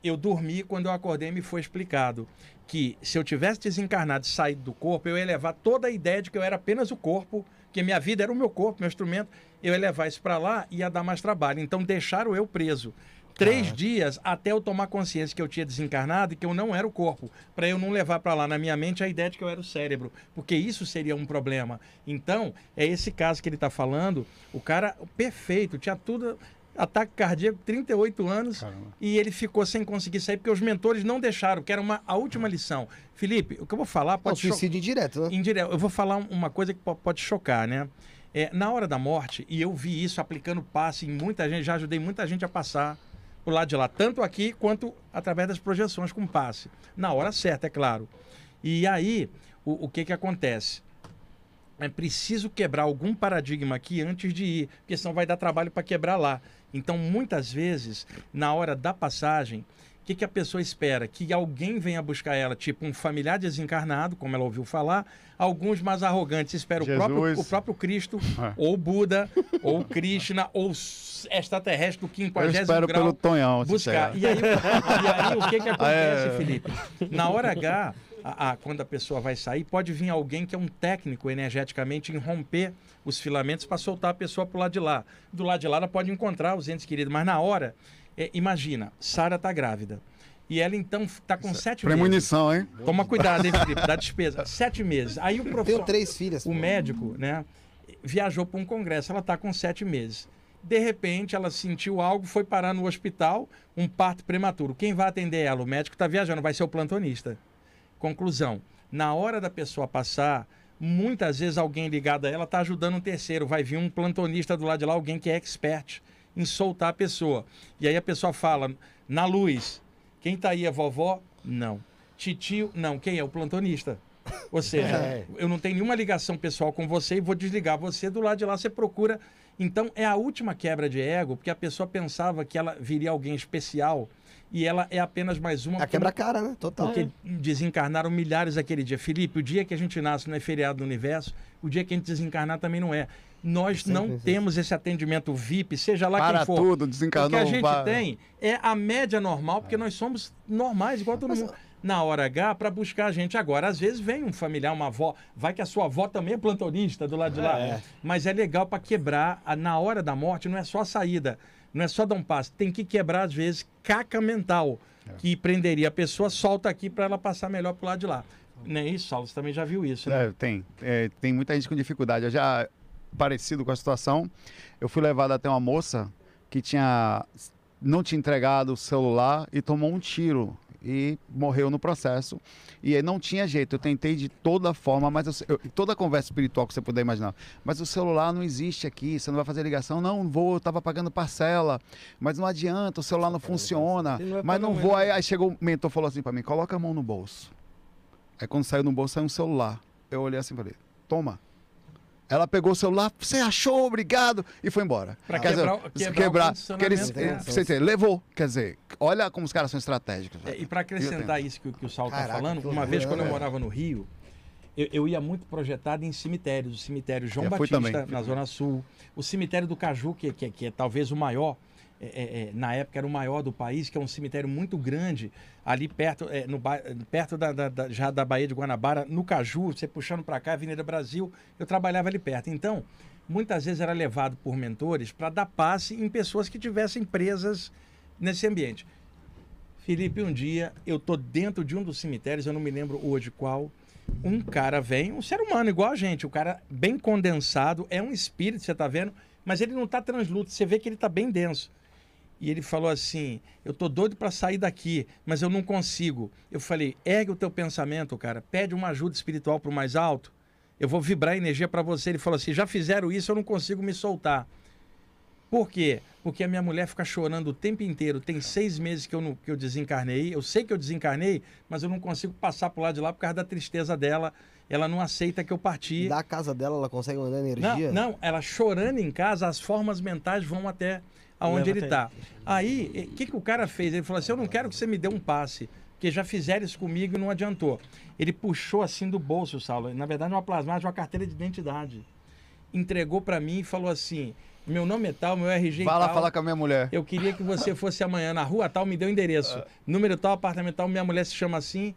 Eu dormi, quando eu acordei me foi explicado que se eu tivesse desencarnado e saído do corpo, eu ia levar toda a ideia de que eu era apenas o corpo, que minha vida era o meu corpo, meu instrumento, eu ia levar isso para lá e ia dar mais trabalho. Então deixaram eu preso. Três dias até eu tomar consciência que eu tinha desencarnado e que eu não era o corpo, para eu não levar para lá na minha mente a ideia de que eu era o cérebro, porque isso seria um problema. Então, é esse caso que ele está falando, o cara perfeito, tinha tudo Ataque cardíaco, 38 anos. Caramba. E ele ficou sem conseguir sair porque os mentores não deixaram, que era uma, a última lição. Felipe, o que eu vou falar pode cho- suicídio indireto, né? Indireto. Eu vou falar um- uma coisa que po- pode chocar, né? É, na hora da morte, e eu vi isso aplicando passe em muita gente, já ajudei muita gente a passar pro lado de lá, tanto aqui quanto através das projeções com passe. Na hora certa, é claro. E aí, o, o que que acontece? É preciso quebrar algum paradigma aqui antes de ir, porque senão vai dar trabalho para quebrar lá. Então, muitas vezes, na hora da passagem, o que, que a pessoa espera? Que alguém venha buscar ela, tipo um familiar desencarnado, como ela ouviu falar. Alguns mais arrogantes esperam o próprio, o próprio Cristo, É. ou Buda, ou Krishna, ou extraterrestre do Eu 50 espero grau pelo Tonhão. buscar. E aí, e aí, o que, que acontece, É. Felipe? Na hora H, a- a- quando a pessoa vai sair, pode vir alguém que é um técnico energeticamente em romper os filamentos para soltar a pessoa para o lado de lá. Do lado de lá, ela pode encontrar os entes queridos, mas na hora, é, imagina, Sara está grávida. E ela então está com sete meses. Premonição, hein? Toma cuidado, hein, Felipe? Dá despesa. Sete meses. Aí o Tenho profissional três filhas. o médico, né, viajou para um congresso, ela está com sete meses. De repente, ela sentiu algo, foi parar no hospital, um parto prematuro. Quem vai atender ela? O médico está viajando, vai ser o plantonista. Conclusão: na hora da pessoa passar, muitas vezes alguém ligado a ela está ajudando um terceiro. Vai vir um plantonista do lado de lá, alguém que é expert em soltar a pessoa. E aí a pessoa fala: na luz, quem está aí é vovó? Não. Titio? Não. Quem é? O plantonista. Ou seja, É. eu não tenho nenhuma ligação pessoal com você e vou desligar você do lado de lá. Você procura. Então, é a última quebra de ego, porque a pessoa pensava que ela viria alguém especial e ela é apenas mais uma. A quebra-cara, né? Total. Porque desencarnaram milhares aquele dia. Felipe, o dia que a gente nasce não é feriado no universo, o dia que a gente desencarnar também não é. Nós Sempre não temos esse atendimento VIP, seja lá Para quem for. tudo, O desencarnou. que a gente vai. tem é a média normal, porque nós somos normais, igual todo mundo. Na hora H, para buscar a gente agora. Às vezes vem um familiar, uma avó, vai que a sua avó também é plantonista do lado de lá. É. Mas é legal para quebrar. a- Na hora da morte, não é só a saída, não é só dar um passo. Tem que quebrar, às vezes, caca mental, que prenderia a pessoa, solta aqui para ela passar melhor pro lado de lá. Não é isso, Saulo? Você também já viu isso, né? É, tem. É, tem muita gente com dificuldade. Eu já, parecido com a situação, eu fui levado até uma moça que tinha não tinha entregado o celular e tomou um tiro e morreu no processo. E aí não tinha jeito. Eu tentei de toda forma, mas eu, eu- toda a conversa espiritual que você puder imaginar. Mas o celular não existe aqui, você não vai fazer ligação. Não, vou, eu tava pagando parcela. Mas não adianta, o celular não funciona. Não vai Mas não vou. Aí, aí chegou o mentor e falou assim para mim: coloca a mão no bolso. Aí quando saiu no bolso, saiu um celular. Eu olhei assim e falei, toma. Ela pegou o celular, você achou, obrigado, e foi embora. Pra Quer quebrar o- dizer, quebrar o quebrar, que eles, né? você entende? levou. Quer dizer, olha como os caras são estratégicos. É, e para acrescentar isso que, o- que o Saulo está falando, uma vez quando eu morava no Rio, eu, eu ia muito projetado em cemitérios. O cemitério João fui Batista, também. na Zona Sul. O cemitério do Caju, que, que, que é talvez o maior, é, é, é, na época era o maior do país, que é um cemitério muito grande, ali perto, é, no, perto da, da- da- já da Baía de Guanabara, no Caju, você puxando para cá, Avenida Brasil, eu trabalhava ali perto. Então, muitas vezes era levado por mentores para dar passe em pessoas que tivessem presas nesse ambiente. Felipe, um dia eu tô dentro de um dos cemitérios, eu não me lembro hoje qual. Um cara vem, um ser humano igual a gente, o cara bem condensado, é um espírito, você tá vendo, mas ele não tá translúcido, você vê que ele tá bem denso. E ele falou assim: Eu tô doido para sair daqui, mas eu não consigo. Eu falei: Ergue o teu pensamento, cara, pede uma ajuda espiritual pro mais alto. Eu vou vibrar energia para você. Ele falou assim: Já fizeram isso, eu não consigo me soltar. Por quê? Porque a minha mulher fica chorando o tempo inteiro. Tem seis meses que eu, não, que eu desencarnei. Eu sei que eu desencarnei, mas eu não consigo passar pro lado de lá por causa da tristeza dela. Ela não aceita que eu parti. Da casa dela, ela consegue mandar Não, energia? não, ela chorando em casa, as formas mentais vão até aonde ele está. Aí, o que, que o cara fez? Ele falou assim: Eu não quero que você me dê um passe, porque já fizeram isso comigo e não adiantou. Ele puxou assim do bolso, Saulo, na verdade, uma plasmagem, uma carteira de identidade. Entregou para mim e falou assim: Meu nome é tal, meu RG Vai é lá tal. falar com a minha mulher. Eu queria que você fosse amanhã na rua tal, me deu o endereço. Número tal, apartamento tal, minha mulher se chama assim.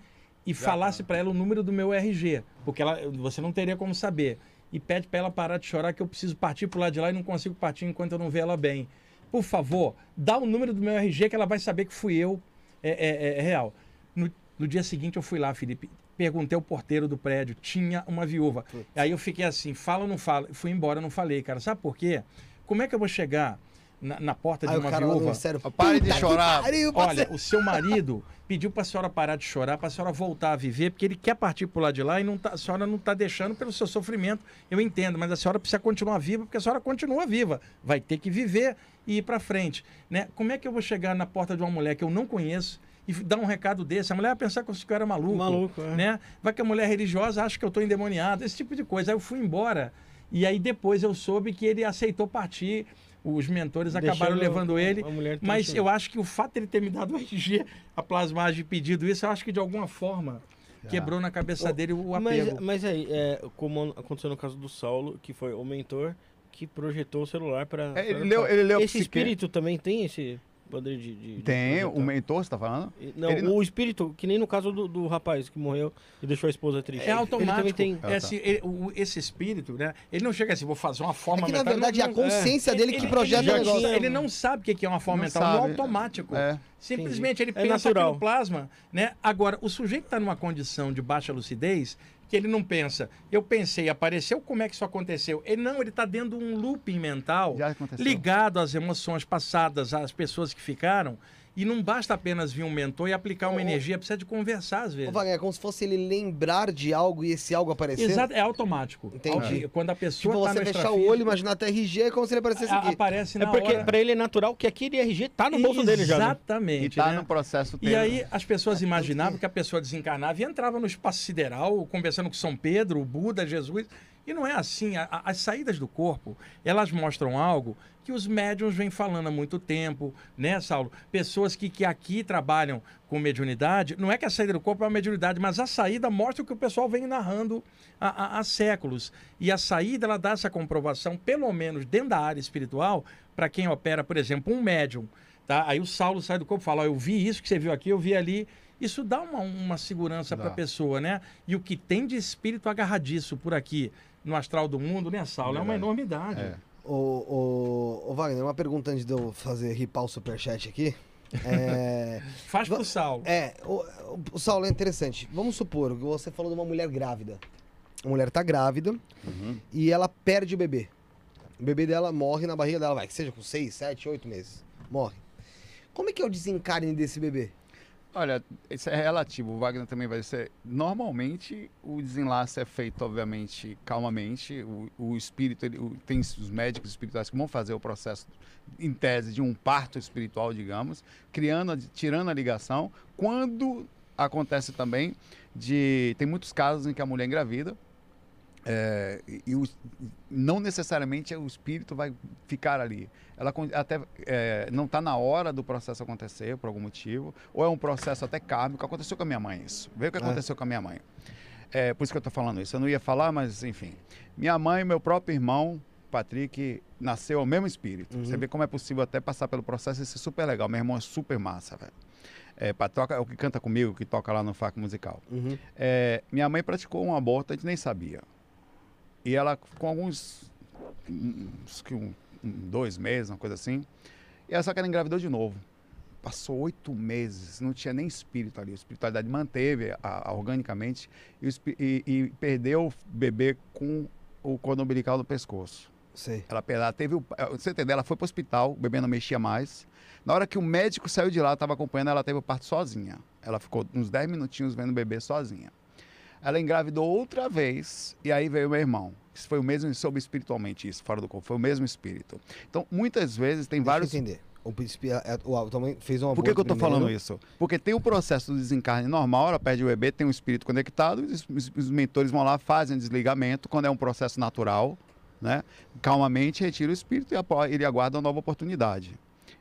E falasse para ela o número do meu RG. Porque ela, você não teria como saber. E pede para ela parar de chorar que eu preciso partir pro lado de lá e não consigo partir enquanto eu não ver ela bem. Por favor, dá o número do meu RG que ela vai saber que fui eu. É, é- é real. No, no dia seguinte eu fui lá, Felipe. Perguntei ao porteiro do prédio, tinha uma viúva. Aí eu fiquei assim, fala ou não fala? Fui embora, não falei, cara. Sabe por quê? Como é que eu vou chegar na, na porta de Aí o uma cara lá do viúva. ministério. Pare de "Puta que chorar." pariu, Olha, parceiro." o seu marido pediu para a senhora parar de chorar, para a senhora voltar a viver, porque ele quer partir por lá de lá e não tá- a senhora não está deixando pelo seu sofrimento. Eu entendo, mas a senhora precisa continuar viva, porque a senhora continua viva. Vai ter que viver e ir para frente. Né? Como é que eu vou chegar na porta de uma mulher que eu não conheço e dar um recado desse? A mulher vai pensar que eu era maluco. Maluco, é. né? Vai que a mulher religiosa acha que eu estou endemoniado, esse tipo de coisa. Aí eu fui embora. E aí depois eu soube que ele aceitou partir. Os mentores acabaram Deixando levando a- ele. a mulher Mas eu acho que o fato de ele ter me dado o RG, a plasmagem e pedido isso, eu acho que de alguma forma quebrou na cabeça dele o apego. mas aí, é, como aconteceu no caso do Saulo, que foi o mentor que projetou o celular para. É, ele leu- ele leu Esse espírito também tem esse poder de. de- de Tem, o projetar? mentor, você tá falando? Não, ele o espírito, que nem no caso do, do rapaz que morreu e deixou a esposa triste. É automático. Ele também tem. Ah, tá. Esse, ele- o- esse espírito, né? Ele não chega assim, vou fazer uma É forma que na mental. verdade é a Não- não- consciência Ele- dele que ele- projeta ele o já negócio. tinha- Ele não sabe o que que é uma forma Não mental, sabe. no automático. É. Simplesmente ele É pensa natural. aquilo plasma, né? Agora, o sujeito está numa condição de baixa lucidez que ele não pensa, eu pensei, apareceu, como é que isso aconteceu? Ele não, ele está dentro de um looping mental ligado às emoções passadas, às pessoas que ficaram. E não basta apenas vir um mentor e aplicar uma energia, precisa de conversar às Ô, vezes. Wagner, é como se fosse ele lembrar de algo e esse algo aparecer. Exato, é automático. Entendi. Quando a pessoa Tipo, está você fechar o olho, imaginar a TRG, é como se ele aparecesse aqui. aparece É na porque hora. pra ele é natural que aquele RG tá no bolso dele já. Né? E Exatamente. tá né? no processo E tendo- aí as pessoas imaginavam que- que a pessoa desencarnava e entrava no espaço sideral, conversando com São Pedro, o Buda, Jesus. E não é assim. A- a- as saídas do corpo, elas mostram algo que os médiums vêm falando há muito tempo, né, Saulo? Pessoas que, que aqui trabalham com mediunidade, não é que a saída do corpo é uma mediunidade, mas a saída mostra o que o pessoal vem narrando há, há- há séculos. E a saída, ela dá essa comprovação, pelo menos dentro da área espiritual, para quem opera, por exemplo, um médium. Tá? Aí o Saulo sai do corpo e fala: ó, Eu vi isso que você viu aqui, eu vi ali. Isso dá uma, uma segurança para a pessoa, né? E o que tem de espírito agarradiço por aqui no astral do mundo, né, Saulo? É uma Verdade. enormidade. É. Ô, ô, ô, Wagner, uma pergunta antes de eu fazer ripar o superchat aqui. É, Faz pro Saulo. é o, o- o Saulo é interessante. Vamos supor que você falou de uma mulher grávida. A mulher tá grávida Uhum. e ela perde o bebê. O bebê dela morre na barriga dela, vai, que seja com 6, 7, 8 meses. Morre. Como é que é o desencarne desse bebê? Olha, isso é relativo. O Wagner também vai ser. Normalmente, o desenlace é feito, obviamente, calmamente. O, o espírito, ele- o- tem os médicos espirituais que vão fazer o processo, em tese, de um parto espiritual, digamos, criando, tirando a ligação. Quando acontece também de. Tem muitos casos em que a mulher engravida. É, e- o- não necessariamente o espírito vai ficar ali. Ela até é, não está na hora do processo acontecer por algum motivo, ou é um processo até kármico. Aconteceu com a minha mãe isso. Veja o que É. aconteceu com a minha mãe. É, por isso que eu estou falando isso. Eu não ia falar, mas enfim. Minha mãe e meu próprio irmão, Patrick, nasceu ao mesmo espírito. Uhum. Você vê como é possível até passar pelo processo e ser super legal. Meu irmão é super massa, velho. É, Patroca é o que canta comigo, que toca lá no FAC musical. Uhum. É, minha mãe praticou um aborto, a gente nem sabia. E ela, com alguns. uns que um- dois meses, uma coisa assim. E ela só que ela engravidou de novo. Passou oito meses, não tinha nem espírito ali. A espiritualidade manteve a- a- organicamente e, e- e perdeu o bebê com o cordão umbilical no pescoço. Sei. Ela, ela teve. o- Você entendeu? Ela foi para o hospital, o bebê não mexia mais. Na hora que o médico saiu de lá, estava acompanhando, ela teve o parto sozinha. Ela ficou uns 10 minutinhos vendo o bebê sozinha. Ela engravidou outra vez e aí veio meu irmão. Isso foi o mesmo, soube espiritualmente isso, fora do corpo, foi o mesmo espírito. Então, muitas vezes tem Deixa vários. eu entender. O, é- o, o também fez um Por que, que eu estou falando isso? Porque tem o processo do desencarne normal, ela perde o bebê, tem um espírito conectado, os, os- mentores vão lá, fazem desligamento, quando é um processo natural, né? calmamente retira o espírito e ele aguarda uma nova oportunidade.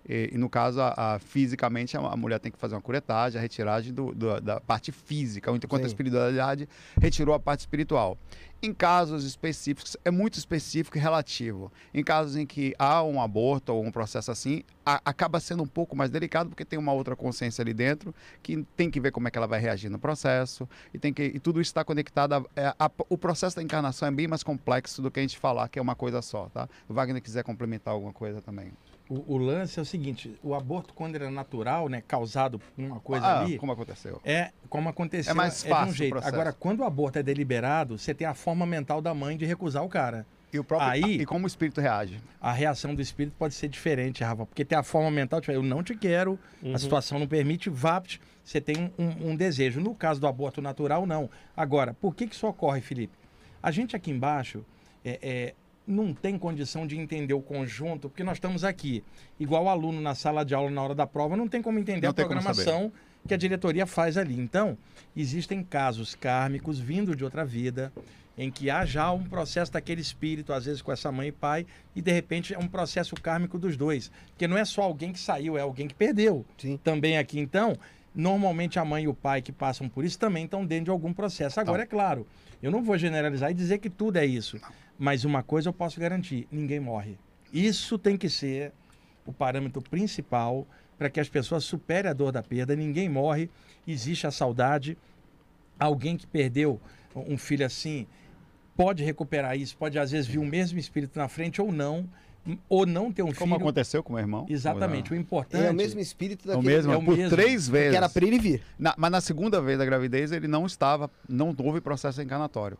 E, e no caso, a, a- fisicamente, a, mulher tem que fazer uma curetagem, a retiragem do- do- da parte física, enquanto a espiritualidade retirou a parte espiritual. Em casos específicos, é muito específico e relativo. Em casos em que há um aborto ou um processo assim, a- acaba sendo um pouco mais delicado, porque tem uma outra consciência ali dentro que tem que ver como é que ela vai reagir no processo e tem que e tudo isso está conectado. A, é, a- o processo da encarnação é bem mais complexo do que a gente falar que é uma coisa só, tá? O Wagner quiser complementar alguma coisa também. O, o lance é o seguinte: o aborto, quando ele é natural, né, causado por uma coisa ah, ali, como aconteceu? é como aconteceu. É mais de fácil um o jeito. processo. Agora, quando o aborto é deliberado, você tem a forma mental da mãe de recusar o cara. E, o próprio, Aí- e como o espírito reage. a reação do espírito pode ser diferente, Rafa, porque tem a forma mental de eu não te quero, Uhum. a situação não permite, vá, você tem um, um- um desejo. No caso do aborto natural, não. Agora, por que, que isso ocorre, Felipe? A gente aqui embaixo é, é, não tem condição de entender o conjunto, porque nós estamos aqui. Igual o aluno na sala de aula na hora da prova, não tem como entender Não a programação que a diretoria faz ali. Então, existem casos kármicos vindo de outra vida, em que há já um processo daquele espírito, às vezes com essa mãe e pai, e de repente é um processo kármico dos dois. Porque não é só alguém que saiu, é alguém que perdeu. Sim. Também aqui, então, normalmente a mãe e o pai que passam por isso também estão dentro de algum processo. Agora, é claro, eu não vou generalizar e dizer que tudo é isso. Mas uma coisa eu posso garantir: ninguém morre. Isso tem que ser o parâmetro principal para que as pessoas superem a dor da perda. Ninguém morre, existe a saudade. Alguém que perdeu um filho assim pode recuperar isso, pode às vezes vir o mesmo espírito na frente ou não, ou não ter um Como filho. aconteceu com o meu irmão. Exatamente. O importante É o mesmo espírito É o daquele mesmo, é o por mesmo. três vezes. que era pra ele vir. Na- mas na segunda vez da gravidez, ele não estava, não houve processo encarnatório.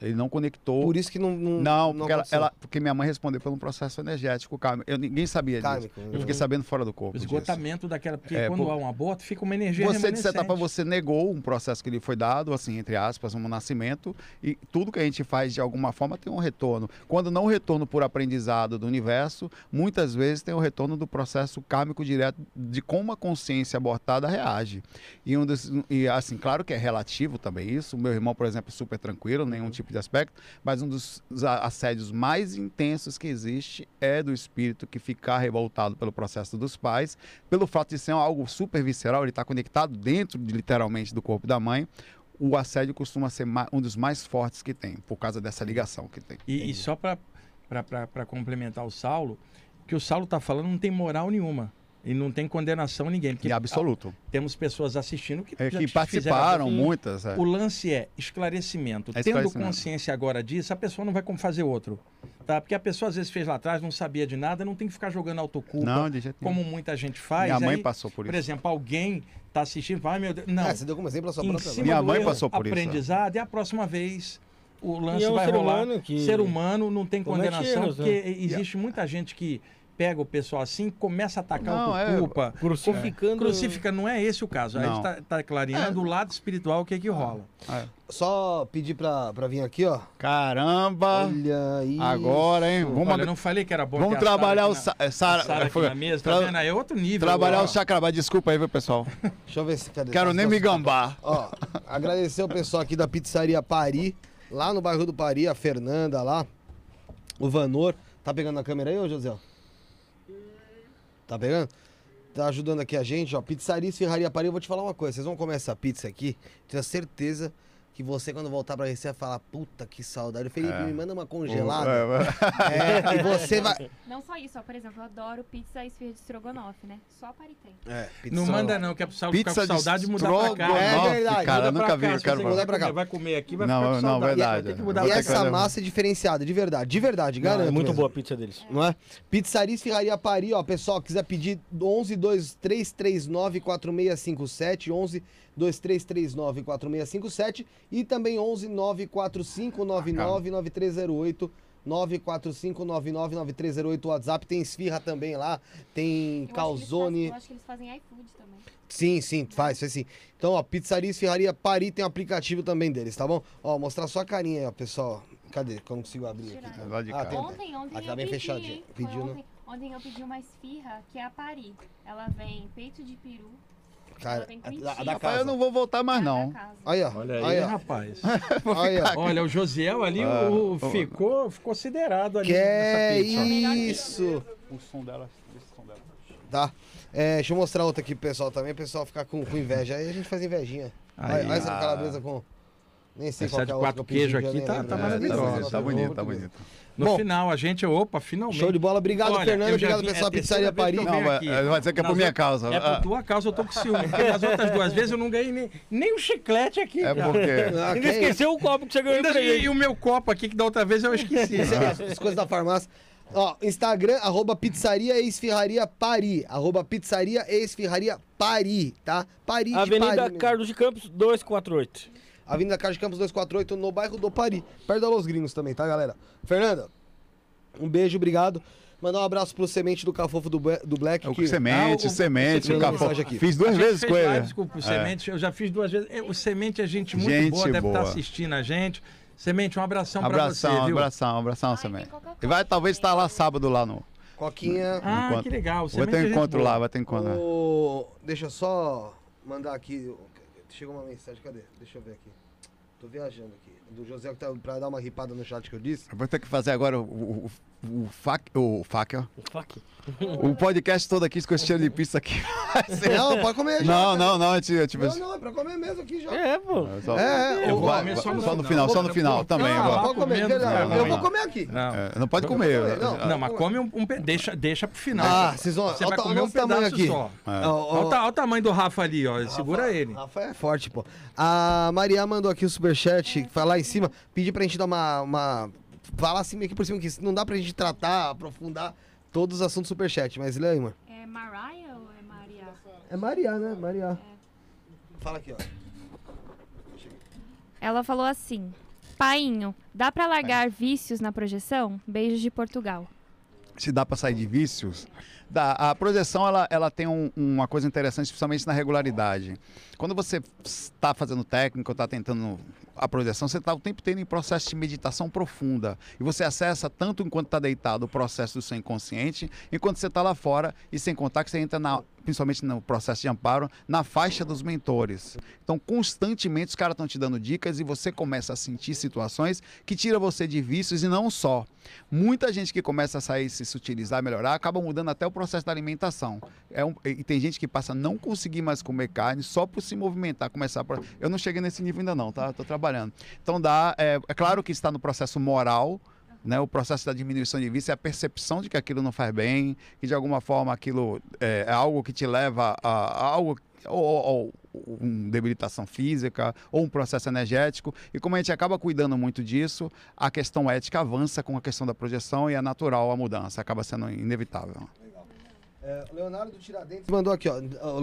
Ele não conectou. Por isso que não. Não, Não, porque, ela, aconteceu. ela- porque minha mãe respondeu por um processo energético kármico. Eu, ninguém sabia disso. Kármico, Eu né? fiquei sabendo fora do O corpo. disso. esgotamento daquela. Porque É, quando por- há um aborto, fica uma energia Você, de certa forma, você negou um processo que lhe foi dado, assim, entre aspas, um nascimento, e tudo que a gente faz de alguma forma tem um retorno. Quando não o retorno por aprendizado do universo, muitas vezes tem o retorno do processo kármico direto de como a consciência abortada reage. E, um dos, e assim, claro que é relativo também isso. O meu irmão, por exemplo, é super tranquilo, nenhum tipo de aspecto, mas um dos assédios mais intensos que existe é do espírito que ficar revoltado pelo processo dos pais, pelo fato de ser algo super visceral, ele está conectado dentro, de, literalmente, do corpo da mãe. O assédio costuma ser um dos mais fortes que tem, por causa dessa ligação que tem. E, e só para complementar o Saulo, o que o Saulo está falando não tem moral nenhuma. E não tem condenação a ninguém. Porque E absoluto. ah, temos pessoas assistindo que, É, já que participaram, fizeram- muitas. é. O lance é esclarecimento. É Tendo esclarecimento. consciência agora disso, a pessoa não vai como fazer outro. Tá? Porque a pessoa às vezes fez lá atrás, não sabia de nada, não tem que ficar jogando autoculpa, Não, de jeito nenhum. como muita gente faz. Minha mãe Aí, passou por Por isso. exemplo, alguém está assistindo, vai, meu Deus. Não. É, você deu como exemplo a sua em própria. Minha mãe passou por isso, é. aprendizado, e a próxima vez o lance E é um vai ser rolar. humano que Ser humano não tem condenação, erros, né? porque existe muita gente que pega o pessoal assim, começa a atacar Não, a é- culpa. crucificando. Crucifica, não é esse o caso. Aí a Não. gente tá, tá clareando o lado espiritual, o que que rola. Só pedir pra, pra vir aqui, ó. Caramba! Olha isso. Agora, hein? Vamos, Olha, eu não falei que era bom vamos trabalhar o sa- é, Sara, Sara aqui foi- na mesa, tá tra- vendo? É outro nível. trabalhar agora. o chakra. Desculpa aí, viu, pessoal? Deixa eu ver se cadê. Quero nem me gambar. Ó, agradecer o pessoal aqui da pizzaria Pari, lá no bairro do Pari, a Fernanda lá, o Vanor. Tá pegando a câmera aí, ô José? Tá pegando? Tá ajudando aqui a gente, ó. Pizzaria Esfirraria Pari. Eu vou te falar uma coisa, vocês vão comer essa pizza aqui, tenho certeza que você, quando voltar pra Recife, vai falar, puta que saudade. Felipe, É. me manda uma congelada. É, É, e você vai... Não só isso, ó, por exemplo, eu adoro pizza e esfirra de estrogonofe, né? Só Pari tem. É, pizza. Não manda não, que é pro Saulo ficar Pizza com de saudade e mudar pra cá. estrogonofe, É verdade. Cara, nunca vi. Eu se quero você Mudar pra cá. Vai comer aqui, vai Não, ficar com não, saudade. verdade. Tem que mudar E essa massa é diferenciada, de verdade, de verdade, Não, garanto. é muito mesmo. boa a pizza deles. não é? Pizzaria Esfirraria Pari, ó, pessoal, quiser pedir 11 2339 4657, 11 2339 4657 e também 11 945 99 9308. 94599 9308 o WhatsApp, tem esfirra também lá, tem Eu acho calzone. fazem- Eu acho que eles fazem iFood também. Sim, sim, faz, faz sim. Então, ó, Pizzaria Esfirraria Pari tem um aplicativo também deles, tá bom? Ó, mostrar só a carinha aí, ó, pessoal. Cadê? Como consigo abrir aqui? Lá de Ah, cá. tem. Ontem, ontem Aqui eu tá bem pedi, fechadinho. né? ontem, ontem eu pedi uma esfirra, que é a Pari. Ela vem peito de peru. Cara, a, a da Rapaz, casa. eu não vou voltar mais, da não. casa. Aí, ó. Olha aí, aí, ó. rapaz. Aí, ó. Olha, o Josiel ali Ah, o- ficou, ficou siderado ali Que nessa pizza. isso? O som dela, esse som dela. Tá. É, deixa eu mostrar outra aqui pro pessoal também, o pessoal ficar com, com inveja. Aí a gente faz invejinha. Aí, Olha olha essa calabresa com. Nem sei Essa de é outra quatro queijo aqui nem tá- lembro. tá É, maravilhosa. Tá bonito, tá bonito. No Bom. final, a gente, opa, finalmente. Show de bola. Obrigado, Olha, Fernando. Obrigado, vim- é pessoal. a Pizzaria Paris. Não, vai dizer que é por minha causa. É Ah. por tua causa, eu tô com ciúme. Porque nas outras duas vezes eu não ganhei nem, nem um chiclete aqui. É porque. Ah, Ainda esqueceu o copo que você ganhou Ainda- pra e, o meu copo aqui, que da outra vez eu esqueci. É as, as coisas da farmácia. Ó, Instagram, arroba pizzaria e esfirraria Pari. Arroba pizzaria e esfirraria Pari, tá? Pari de Avenida Pari mesmo. Carlos de Campos, 248. Avenida de Campos 248, no bairro do Pari. Perto da Los Gringos também, tá, galera? Fernanda, Um beijo, obrigado. Mandar um abraço pro Semente do Cafofo do, do Black. É o que- semente, Ah, o- semente, o mensagem aqui. Fiz duas vezes com ele. com o Semente, eu já fiz duas vezes. É, O Semente é gente muito Gente boa, deve estar boa. assistindo a gente. Semente, um abração, pra Abração, você, viu? abração, abração, Ai, semente. E vai talvez estar lá sábado lá no. Coquinha. Ah, que legal. O Vai Semente ter é um encontro boa. lá, vai ter encontro lá. O- Deixa eu só mandar aqui. Chegou uma mensagem, cadê? Deixa eu ver aqui. Tô viajando aqui. Do José que tá pra dar uma ripada no chat que eu disse. Eu vou ter que fazer agora o, o, o, o, fac, o, fac, ó. Fuck. o podcast todo aqui com esse cheiro de pizza aqui. Não, pode comer já. Não, cara. não, não, é tipo. tipo Não, não, é pra comer mesmo aqui já. É, pô. só, É, é, Eu vou vai- comer só no só no final. só no final também. Não, agora. pode comer. não, eu não, vou comer aqui. Não. É, não pode comer. não. é, Não, mas come um, um deixa, deixa pro final. Ah, vocês vão. Você vai o comer um o tamanho pedaço aqui. só. é. Olha o, o tamanho do Rafa ali, ó. Segura ele. Rafa é forte, pô. A Maria mandou aqui o superchat, vai lá em cima, pedir pra gente dar uma. Uma falar assim meio que por cima, que não dá pra gente tratar, aprofundar todos os assuntos do superchat, mas lê aí, mano. É Mariah ou é Maria? É Maria, né? Maria. Fala aqui, ó. Ela falou assim: Painho, dá pra largar vícios na projeção? Beijos de Portugal. se dá para sair de vícios. Dá. A projeção ela, ela tem um- uma coisa interessante, especialmente na regularidade. Quando você está fazendo técnica, está tentando a projeção, você está o tempo inteiro em processo de meditação profunda. E você acessa tanto enquanto está deitado o processo do seu inconsciente, enquanto você está lá fora e sem contar que você entra na, principalmente no processo de amparo, na faixa dos mentores. Então, constantemente os caras estão te dando dicas e você começa a sentir situações que tira você de vícios e não só. Muita gente que começa a sair, se sutilizar, melhorar, acaba mudando até o processo da alimentação. É um- e tem gente que passa a não conseguir mais comer carne só por se movimentar, começar por... Eu não cheguei nesse nível ainda não, tá? Tô trabalhando. Então dá, é, é claro que está no processo moral, né, o processo da diminuição de vício é a percepção de que aquilo não faz bem, que de alguma forma aquilo é, é algo que te leva a, a algo ou, ou, uma debilitação física ou um processo energético. E como a gente acaba cuidando muito disso a questão ética avança com a questão da projeção e é natural a mudança acaba sendo inevitável É, o Leonardo Tiradentes mandou aqui, ó.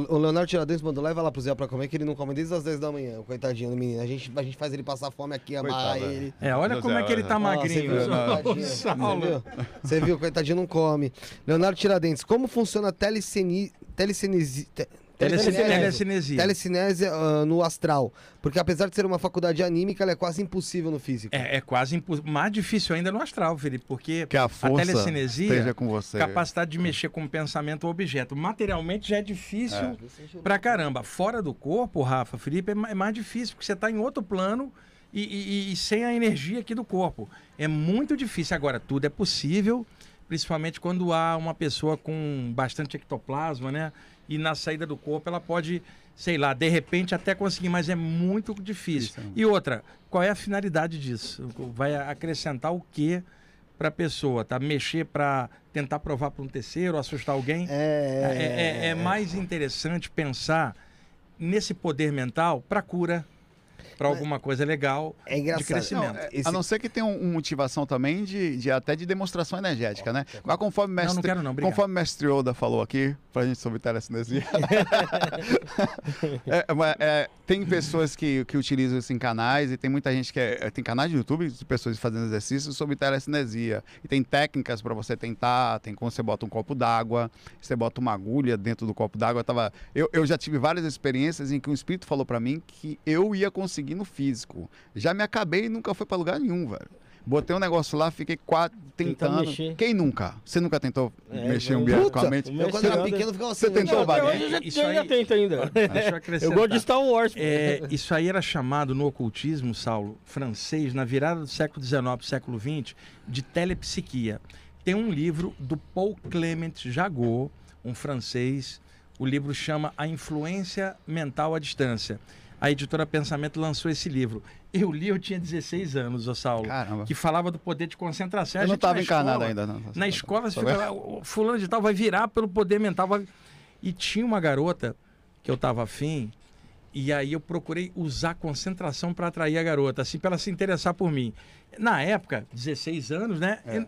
O Leonardo Tiradentes mandou, leva lá pro Zé pra comer, que ele não come desde as 10 da manhã, o coitadinho do menino. A gente, a gente faz ele passar fome aqui, amar Coitado, ele. É, olha José, como é que ele tá olha. magrinho. Você viu. Você viu? Você viu, coitadinho não come. Leonardo Tiradentes, como funciona a telecine... telecinesi... te- Telecine- telecinésia? Telecinesia. Telecinésia ah, no astral. Porque apesar de ser uma faculdade anímica, ela é quase impossível no físico. É, é quase impo- mais difícil ainda no astral, Felipe, porque que a força telecinesia, esteja com você capacidade de mexer com o pensamento ou objeto, materialmente já é difícil pra caramba. Fora do corpo, Rafa, Felipe, é é mais difícil, porque você tá em outro plano e, e- e sem a energia aqui do corpo. É muito difícil. Agora, tudo é possível, principalmente quando há uma pessoa com bastante ectoplasma, né? E na saída do corpo ela pode, sei lá, de repente até conseguir, mas é muito difícil. Isso. E outra, qual é a finalidade disso? Vai acrescentar o quê para a pessoa? Tá? Mexer para tentar provar para um terceiro, assustar alguém? É, É, é- é mais interessante pensar nesse poder mental para cura, para alguma coisa legal É engraçado. de crescimento. Não, é, Esse- A não ser que tenha um, uma motivação também de, de até de demonstração energética, né? Mas conforme o não, mestre, não quero não, obrigado. conforme o mestre Oda falou aqui, pra gente sobre telecinesia. É, é, tem pessoas que, que utilizam isso em canais e tem muita gente que é, tem canais de YouTube de pessoas fazendo exercícios sobre telecinesia. E tem técnicas para você tentar, tem como você bota um copo d'água, você bota uma agulha dentro do copo d'água. Eu, tava, eu, eu já tive várias experiências em que um espírito falou para mim que eu ia conseguir no físico. Já me acabei e nunca foi para lugar nenhum, velho. Botei um negócio lá, fiquei quatro, Tentando tentando. mexer. Quem nunca? Você nunca tentou É, mexer um bicho com a mente? Eu quando era pequeno ficava assim. Você tentou? Wagner? Hoje eu Isso aí- tento ainda. Deixa eu Eu gosto de Star Wars. É, isso aí era chamado no ocultismo, Saulo, francês, na virada do século XIX para o século XX, de telepsiquia. Tem um livro do Paul Clement Jagot, um francês. O livro chama A Influência Mental à Distância. A editora Pensamento lançou esse livro. Eu li, eu tinha 16 anos, ô Saulo, Caramba. que falava do poder de concentração. Eu não estava encarnado escola- ainda, não. na escola você fica fulano de tal vai virar pelo poder mental. vai- E tinha uma garota que eu tava afim, e aí eu procurei usar concentração para atrair a garota, assim, para ela se interessar por mim. Na época, 16 anos, né? É.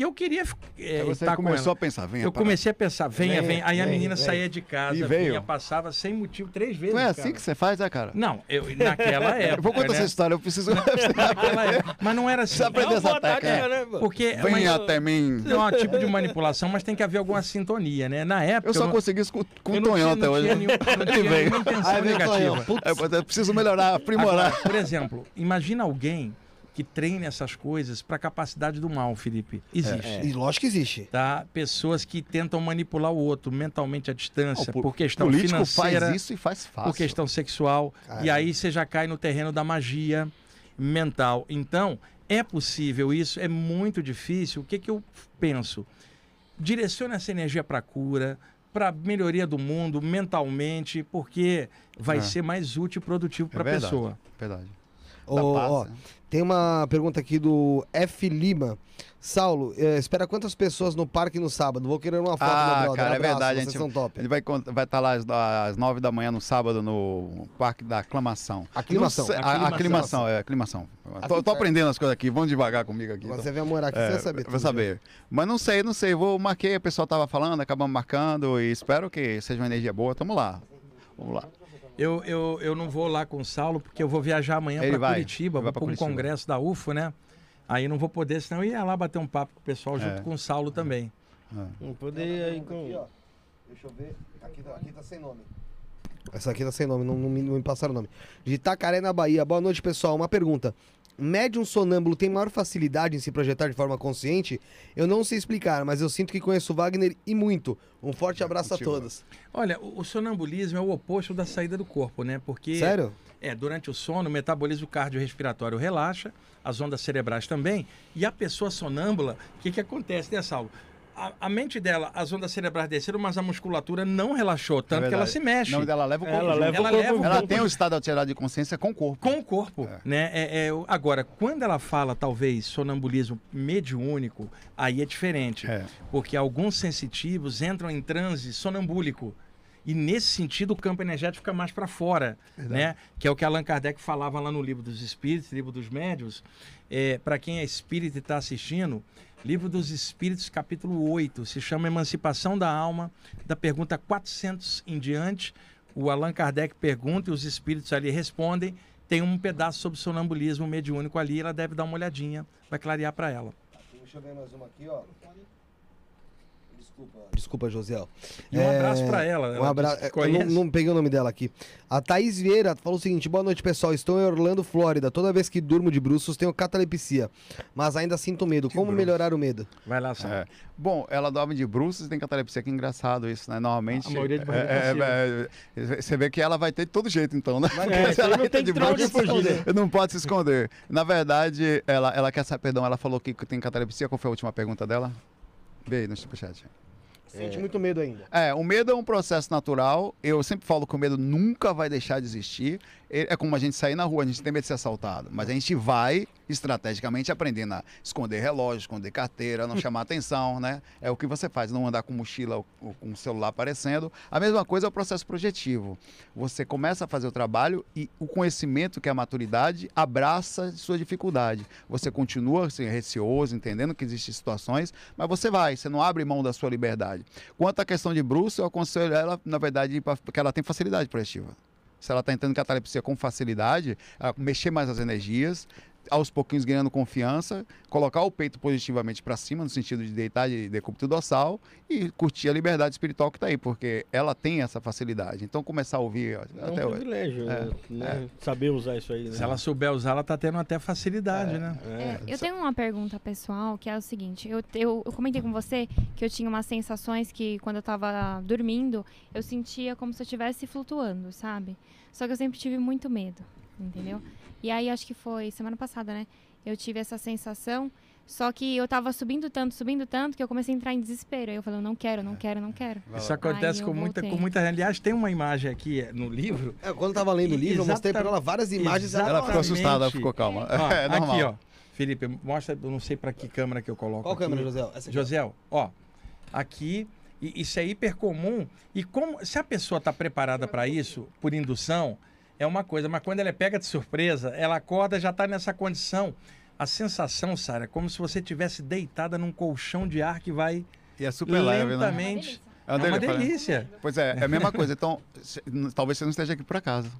E, eu queria é, você estar com começou ela. a pensar, venha Eu comecei a pensar, venha, Venha, venha. Aí a menina venha. saía de casa, E veio? vinha, passava sem motivo três vezes. Não é cara. assim que você faz, né, cara? Não, eu, naquela época. Eu vou contar né? essa história, eu preciso. Mas não era assim. É uma essa técnica. né? Porque Venha mas- até mim. é um tipo de manipulação, mas tem que haver alguma sintonia, né? Na época. Eu só não- consegui isso com, com eu o Tonhão até não hoje. nenhum- não tinha nenhuma intenção negativa. É, Eu preciso melhorar, aprimorar. Agora, por exemplo, imagina alguém que treine essas coisas para a capacidade do mal, Felipe. Existe. E lógico que existe. Tá? Pessoas que tentam manipular o outro mentalmente à distância, O por questão político financeira, faz isso e faz fácil. por questão sexual. Caramba. E aí você já cai no terreno da magia mental. Então, é possível isso, é muito difícil. O que, que eu penso? Direcione essa energia para cura, para melhoria do mundo mentalmente, porque vai É. ser mais útil e produtivo É para a pessoa. Verdade. Ô, ó, né? Tem uma pergunta aqui do F. Lima. Saulo, eh, espera quantas pessoas no parque no sábado? Vou querer uma foto, Ah, meu brother. cara, é Abraço, verdade, a Vocês gente- são top. Ele vai estar vai tá lá às, às 9 da manhã no sábado no Parque da Aclamação. Aclimação. Não sei- a- Aclimação. Aclimação, é, aclimação. Tô, tô aprendendo as coisas aqui, vamos devagar comigo aqui. Quando então. você vier morar aqui, É, você vai saber. Vou saber. Mas não sei, não sei. Vou marquei, o pessoal tava falando, acabamos marcando e espero que seja uma energia boa. Tamo lá. Vamos lá. Eu, eu, eu não vou lá com o Saulo, porque eu vou viajar amanhã para Curitiba, vou para um Curitiba. congresso da UFO, né? Aí não vou poder, senão eu ia lá bater um papo com o pessoal junto É. com o Saulo também. Não poder aí Aqui, com. ó. Deixa eu ver. Aqui tá, aqui tá sem nome. Essa aqui tá sem nome, não, não me, não me passaram o nome. De Itacaré, na Bahia. Boa noite, pessoal. Uma pergunta. Médium sonâmbulo tem maior facilidade em se projetar de forma consciente? Eu não sei explicar, mas eu sinto que conheço o Wagner e muito. Um forte abraço a todos. Olha, o, o sonambulismo é o oposto da saída do corpo, né? Porque Sério? é durante o sono o metabolismo cardiorrespiratório relaxa, as ondas cerebrais também, e a pessoa sonâmbula, o que, que acontece, né, Saulo? A, a mente dela, as ondas cerebrais desceram, mas a musculatura não relaxou, tanto É que ela verdade. se mexe. Não, ela leva o corpo Ela leva Ela o corpo leva o Ela tem o estado alterado de consciência com o corpo. Com o corpo, É. né? É, é, agora, quando ela fala, talvez, sonambulismo mediúnico, aí é diferente. É. Porque alguns sensitivos entram em transe sonambúlico. E nesse sentido, o campo energético fica mais para fora, né? Que é o que Allan Kardec falava lá no livro dos Espíritos, livro dos Médios. É, para quem é espírita e está assistindo, livro dos Espíritos, capítulo 8, se chama Emancipação da Alma, da pergunta 400 em diante. O Allan Kardec pergunta e os espíritos ali respondem. Tem um pedaço sobre sonambulismo mediúnico ali, ela deve dar uma olhadinha, vai clarear para ela. Deixa eu ver mais uma aqui, ó. Desculpa. Desculpa, Josiel. E um É, abraço para ela. Um ela abraço. disse que Eu não, não peguei o nome dela aqui. A Thaís Vieira falou o seguinte: boa noite, pessoal. Estou em Orlando, Flórida. Toda vez que durmo de bruços, tenho catalepsia. Mas ainda sinto medo. Como bruços. melhorar o medo? Vai lá, Sal. É. Bom, ela dorme de bruços e tem catalepsia, que engraçado isso, né? Normalmente. A maioria de é, passiva. é, é, Você vê que ela vai ter de todo jeito, então, né? É, Se ela não tem de bruços. Não pode se esconder. Na verdade, ela, ela quer saber, perdão, ela falou que tem catalepsia. Qual foi a última pergunta dela? Vê aí no superchat. Sente muito medo ainda. É, o medo é um processo natural. Eu sempre falo que o medo nunca vai deixar de existir. É como a gente sair na rua, a gente tem medo de ser assaltado. Mas a gente vai estrategicamente aprendendo a esconder relógio, esconder carteira, não chamar atenção, né? É o que você faz, não andar com mochila ou com o celular aparecendo. A mesma coisa é o processo projetivo. Você começa a fazer o trabalho e o conhecimento, que é a maturidade, abraça sua dificuldade. Você continua assim, receoso, entendendo que existem situações, mas você vai, você não abre mão da sua liberdade. Quanto à questão de Bruce, eu aconselho ela, na verdade, porque ela tem facilidade projetiva. Se ela está entrando em catalepsia com facilidade, ela mexer mais as energias, aos pouquinhos ganhando confiança, colocar o peito positivamente para cima, no sentido de deitar de decúbito dorsal e curtir a liberdade espiritual que está aí, porque ela tem essa facilidade. Então, começar a ouvir ó, É um até hoje. privilégio, É, né? Saber usar isso aí. Né? Se ela souber usar, ela tá tendo até facilidade, né? É, eu tenho uma pergunta pessoal que é o seguinte: eu, eu, eu comentei com você que eu tinha umas sensações que quando eu tava dormindo, eu sentia como se eu estivesse flutuando, sabe? Só que eu sempre tive muito medo, entendeu? E aí acho que foi semana passada, né? Eu tive essa sensação, só que eu tava subindo tanto, subindo tanto, que eu comecei a entrar em desespero. Aí eu falei, eu não quero, não quero, não quero. Isso acontece Ai, com eu muita, voltei. com muita. Aliás, tem uma imagem aqui é, no livro. É, quando eu tava lendo o livro, eu mostrei pra ela várias imagens. Exatamente. Ela ficou assustada, ela ficou calma. Ó, é normal. aqui, ó. Felipe, mostra, eu não sei para que câmera que eu coloco. Qual aqui. câmera, José? Essa aqui. Josiel, ó, aqui, e isso é hiper comum. E como se a pessoa está preparada para isso, por indução, é uma coisa, mas quando ela é pega de surpresa, ela acorda já está nessa condição. A sensação, Sara, é como se você tivesse deitada num colchão de ar que vai E é super leve, né? lentamente. É É uma uma delícia. delícia. Pois é, é a mesma coisa. Então, talvez você não esteja aqui por acaso.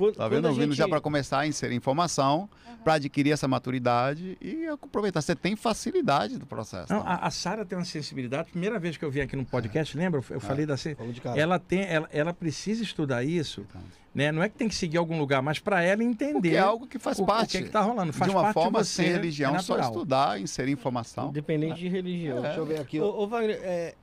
Quando, Tá quando vendo? gente- já para começar a inserir informação, para adquirir essa maturidade e aproveitar. Você tem facilidade do processo. Não, tá? a, a Sara tem uma sensibilidade. Primeira vez que eu vim aqui no podcast, lembra? Eu falei da de ela tem, ela, ela precisa estudar isso, né? Não é que tem que seguir algum lugar, mas para ela entender Porque é algo que faz o, o parte. que está rolando. Faz de uma parte forma você, sem religião, é só estudar, inserir informação. Independente de religião. Deixa eu ver aqui. Ô, ô, Wagner, é,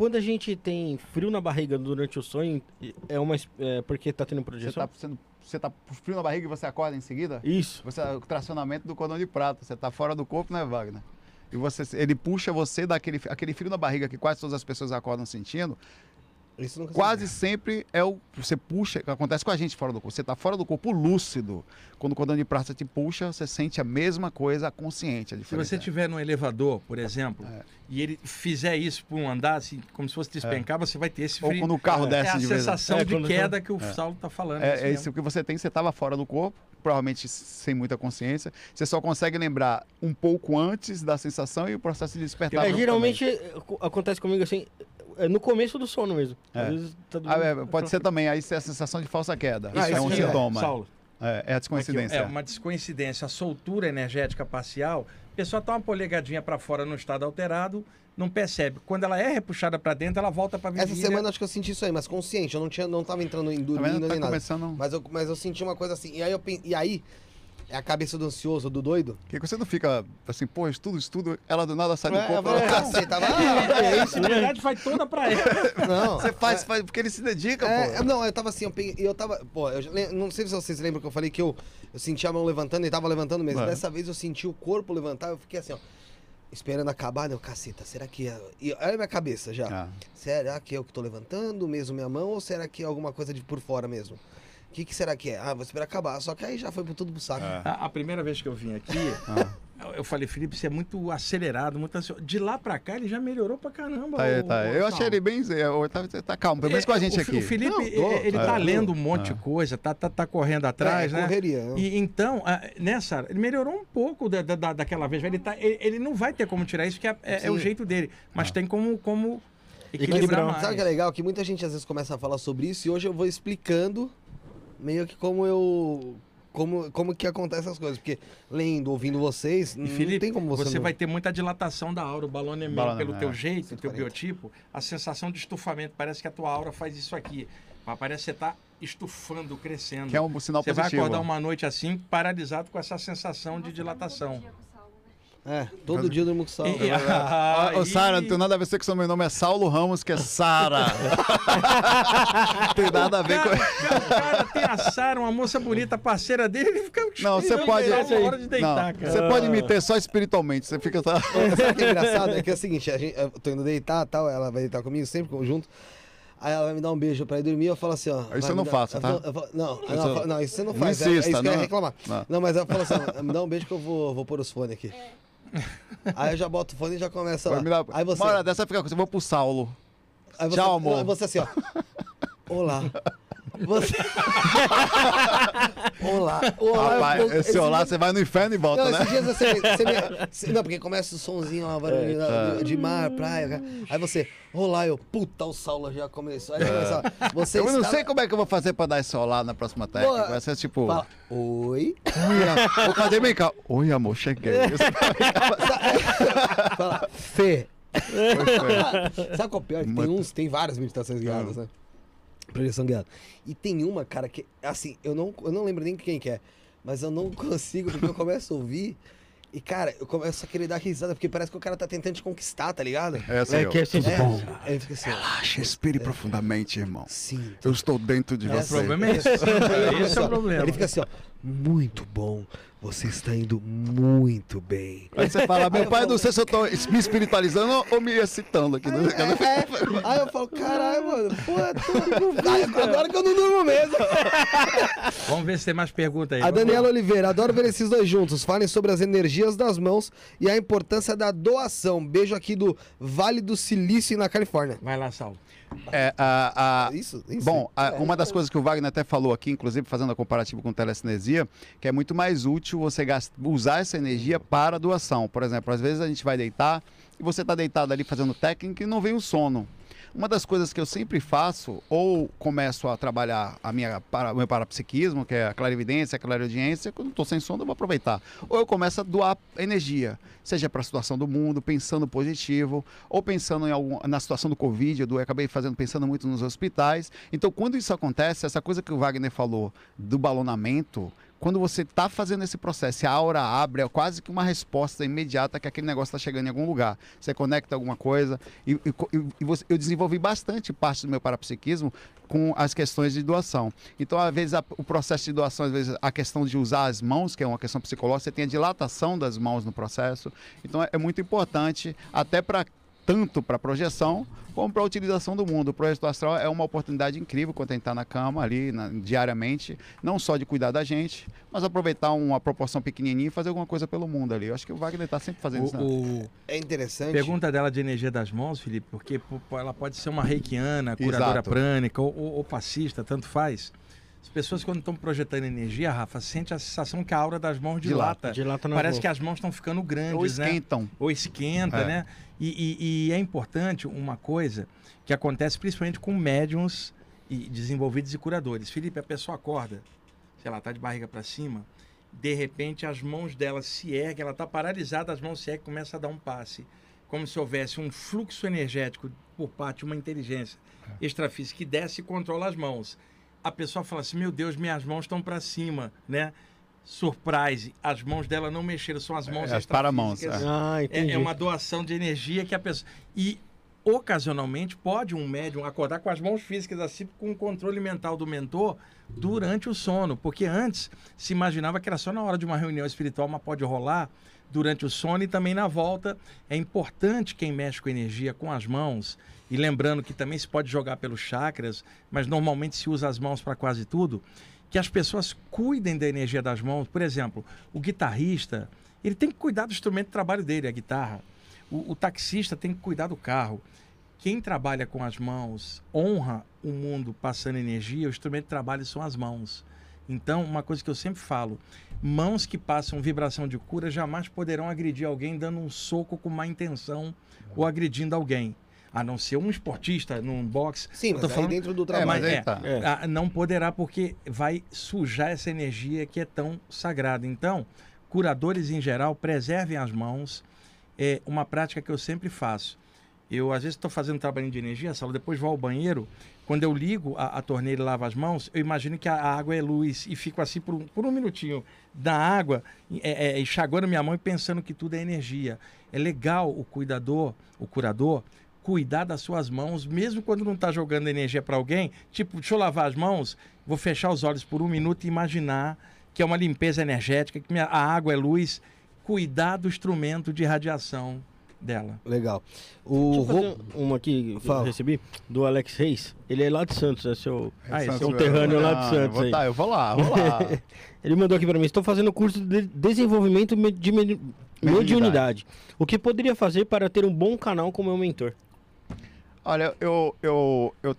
quando a gente tem frio na barriga durante o sonho, é uma é, porque tá tendo Você projeção? está sendo, você tá com frio na barriga e você acorda em seguida? Isso. Você, o tracionamento do cordão de prata. Você está fora do corpo, né, Wagner? E você, ele puxa você daquele aquele frio na barriga que quase todas as pessoas acordam sentindo. Isso nunca Quase sempre é o. Você puxa. Acontece com a gente fora do corpo. Você está fora do corpo lúcido. Quando o cordão de prata te puxa, você sente a mesma coisa consciente. A Se você estiver no elevador, por exemplo, É. e ele fizer isso por um andar, assim, como se fosse despencar, você vai ter esse Ou frio. quando o carro é desce a de vez. sensação É, de quando- queda que o Saulo está falando. É, é mesmo. isso que você tem, você estava fora do corpo, provavelmente sem muita consciência. Você só consegue lembrar um pouco antes da sensação e o processo de despertar. É, geralmente é, co- acontece comigo assim, é no começo do sono mesmo. É. Às vezes tá Ah, dormindo- é, pode ser também, aí é a sensação de falsa queda. Ah, Isso é um é. sintoma. Saulo, É, é a aqui, descoincidência. é uma descoincidência. A soltura energética parcial, a pessoa tá uma polegadinha para fora no estado alterado, não percebe. Quando ela é repuxada para dentro, ela volta para Essa semana acho que eu senti isso aí, mas consciente. Eu não, tinha, não tava entrando em dormindo? Tá nem nada. começando. Mas eu, mas eu senti uma coisa assim. E aí, eu, e aí é a cabeça do ansioso, do doido. Porque você não fica assim, pô, estudo, estudo, ela do nada sai do É, corpo. ela- cacete, tava. É, a sensibilidade vai toda para ela. Não. Você faz, faz, porque ele se dedica, É, pô. não, eu tava assim, eu, peguei- eu tava. Pô, eu não sei se vocês lembram que eu falei que eu, eu senti a mão levantando e tava levantando mesmo. É. Dessa vez eu senti o corpo levantar, eu fiquei assim, ó. Esperando acabar, né? Eu, caceta, será que é. E olha a minha cabeça já. Ah, Será que é eu que tô levantando mesmo minha mão ou será que é alguma coisa de por fora mesmo? O que, que será que é? Ah, vou esperar acabar. Só que aí já foi por tudo pro saco. É. A, a primeira vez que eu vim aqui, ah. eu- eu falei, Felipe, você é muito acelerado, muito ansioso. De lá para cá, ele já melhorou pra caramba. Tá, o- tá. o Eu achei ele bem. é, Tá, tá calmo, pelo menos com a gente É, o, aqui. O Felipe, Não, tô, ele tá é, lendo um monte de coisa, tá, tá, tá correndo atrás, é, né? correria. né? E, então, Sara? Ele melhorou um pouco da, da- da- daquela vez. Ele, tá, ele, ele não vai ter como tirar isso, que é, é- é o jeito dele. Mas tem como, como equilibrar Equilibrar. mais. Sabe o que é legal? Que muita gente às vezes começa a falar sobre isso e hoje eu vou explicando meio que como eu. Como, como que acontecem as coisas. Porque lendo, ouvindo vocês, E não Felipe, tem como você. você, não- vai ter muita dilatação da aura, o Balonemento, pelo teu é. jeito, teu 140. biotipo, a sensação de estufamento. Parece que a tua aura faz isso aqui. Mas Parece que você está estufando, crescendo. Que é um sinal Você vai positivo. acordar uma noite assim, paralisado com essa sensação de dilatação. É, todo dia eu durmo com sal. E- e- Ah, Ô, Sara, não e- tem nada a ver com o meu nome é Saulo Ramos, que é Sara. tem nada a ver com. Cara, o cara tem a Sara, uma moça bonita, parceira dele, ele fica. Não, você pode. de deitar, Não, cara. você pode me ter só espiritualmente. Você fica. Tá... Sabe o que é engraçado? É que é o seguinte, a gente, eu tô indo deitar tal, ela vai deitar comigo sempre junto. Aí ela vai me dar um beijo pra ir dormir, eu falo assim, ó. Isso eu não dar- faço, eu tá? falo- eu falo- não, não, Isso- eu falo- não, isso você não não faz. é- é, insista, isso que eu ia não. reclamar. Não. Não. mas eu falo assim, ó, me dá um beijo que eu vou, vou pôr os fones aqui. Aí eu já boto o fone e já começa lá. Dar- Aí você, Uma hora dessa fica. Eu vou pro Saulo. aí você, Tchau, amor. não, Você assim, ó. Olá. Você... olá. Olá. Rapaz, eu- esse olá, você vai no inferno e volta, Não, né? esses dias você, você me- você- Não, porque começa o somzinho lá, barulho da- de, de mar, praia. Aí você, olá, eu, puta, o Saulo já começou. Aí começa, você Eu não está- sei como é que eu vou fazer pra dar esse olá na próxima técnica. Vai ser tipo. Fala, oi. Oi, Ô, cadê bem cá? Oi, amor, cheguei. Fala, Fê. Sabe qual é o pior? Tem uns, tem várias meditações guiadas, né? Projeção guiada. E tem uma, cara, que, assim, eu não, eu não lembro nem quem que é, mas eu não consigo, porque eu começo a ouvir. E, cara, eu começo a querer dar risada, porque parece que o cara tá tentando te conquistar, tá ligado? É assim, É que é assim, É. bom. Aí ele fica assim, ó, Relaxa, respire profundamente, irmão. sim. Eu estou dentro de É, O você. problema é esse. Ele Esse é o assim, problema. Ele fica assim, ó, muito bom, você está indo muito bem. Aí você fala, meu Aí eu pai, falo- não sei se eu tô me espiritualizando ou me excitando aqui. né? É, é. Aí eu falo, caralho, mano, porra, tô... Ai, agora que eu não durmo mesmo. Vamos ver se tem mais perguntas aí. A Daniela. Oliveira, adoro ver esses dois juntos. Falem sobre as energias das mãos e a importância da doação. Beijo aqui do Vale do Silício, na Califórnia. Vai lá, Saulo. É, a, a- Isso, isso. Bom, a- É, uma das coisas que o Wagner até falou aqui, inclusive fazendo a comparativa com telecinesia, que é muito mais útil você gast- usar essa energia para a doação. Por exemplo, às vezes a gente vai deitar e você está deitado ali fazendo técnica e não vem o sono. Uma das coisas que eu sempre faço, ou começo a trabalhar a minha, para, meu parapsiquismo, que é a clarividência, a clareaudiência, quando estou sem sono eu vou aproveitar. Ou eu começo a doar energia, seja para a situação do mundo, pensando positivo, ou pensando em algum, na situação do Covid, eu doei- acabei fazendo, pensando muito nos hospitais. Então, quando isso acontece, essa coisa que o Wagner falou do balonamento, quando você está fazendo esse processo, a aura abre, é quase que uma resposta imediata que aquele negócio está chegando em algum lugar. Você conecta alguma coisa. E, e- e você- eu desenvolvi bastante parte do meu parapsiquismo com as questões de doação. Então, às vezes, a- o processo de doação, às vezes, a questão de usar as mãos, que é uma questão psicológica, você tem a dilatação das mãos no processo. Então, é, é muito importante, até para tanto para projeção como para a utilização do mundo. O projeto astral é uma oportunidade incrível quando a gente está na cama ali na- diariamente, não só de cuidar da gente, mas aproveitar uma proporção pequenininha e fazer alguma coisa pelo mundo ali. Eu acho que o Wagner está sempre fazendo isso. né? O, o- É interessante. pergunta dela de energia das mãos, Felipe, porque ela pode ser uma reikiana, curadora Exato. prânica ou, ou, ou passista, tanto faz. As pessoas, quando estão projetando energia, Rafa, sente a sensação que a aura das mãos dilata. Dilata Parece mão. que as mãos estão ficando Ou grandes, né? esquentam. ou esquenta, É. né? E, e- e é importante uma coisa que acontece principalmente com médiums e desenvolvidos e curadores. Felipe, a pessoa acorda, sei lá, tá de barriga para cima, de repente as mãos dela se erguem, ela tá paralisada, as mãos se erguem, começa a dar um passe, como se houvesse um fluxo energético por parte de uma inteligência extrafísica que desce e controla as mãos. A pessoa fala assim: "Meu Deus, minhas mãos estão para cima", né? Surprise, as mãos dela não mexeram, são as mãos É, as paramãos, extrafísicas. Ah, É, entendi. é uma doação de energia que a pessoa. E ocasionalmente pode um médium acordar com as mãos físicas assim, com o controle mental do mentor durante o sono. Porque antes se imaginava que era só na hora de uma reunião espiritual, mas pode rolar durante o sono e também na volta. É importante quem mexe com energia com as mãos. E lembrando que também se pode jogar pelos chakras, mas normalmente se usa as mãos para quase tudo. Que as pessoas cuidem da energia das mãos. Por exemplo, o guitarrista, ele tem que cuidar do instrumento de trabalho dele, a guitarra. O, o taxista tem que cuidar do carro. Quem trabalha com as mãos honra o mundo passando energia, o instrumento de trabalho são as mãos. Então, uma coisa que eu sempre falo: mãos que passam vibração de cura jamais poderão agredir alguém dando um soco com má intenção ou agredindo alguém. A não ser um esportista num boxe. Sim, mas tô aí falando- dentro do É, trabalho. mas aí é, tá. É. ah, não poderá porque vai sujar essa energia que é tão sagrada. Então, curadores em geral, preservem as mãos. É uma prática que eu sempre faço. Eu, às vezes, estou fazendo um trabalhinho de energia, Saulo, depois vou ao banheiro. Quando eu ligo a, a torneira e lavo as mãos, eu imagino que a, a água é luz e fico assim por um, por um minutinho da água, é, é, enxaguando minha mão e pensando que tudo é energia. É legal o cuidador, o curador, cuidar das suas mãos, mesmo quando não está jogando energia para alguém. Tipo, deixa eu lavar as mãos, vou fechar os olhos por um minuto e imaginar que é uma limpeza energética, que minha- a água é luz. Cuidar do instrumento de radiação dela. Legal. Deixa O eu fazer Ro- uma aqui que Fala. eu recebi, do Alex Reis. Ele é lá de Santos, é seu... Ah, é um terrâneo lá de Não, Santos vou aí. tá, eu vou lá, vou lá. Ele mandou aqui pra mim, estou fazendo curso de desenvolvimento me- de medi- mediunidade. O que poderia fazer para ter um bom canal com meu mentor? Olha, eu, eu, eu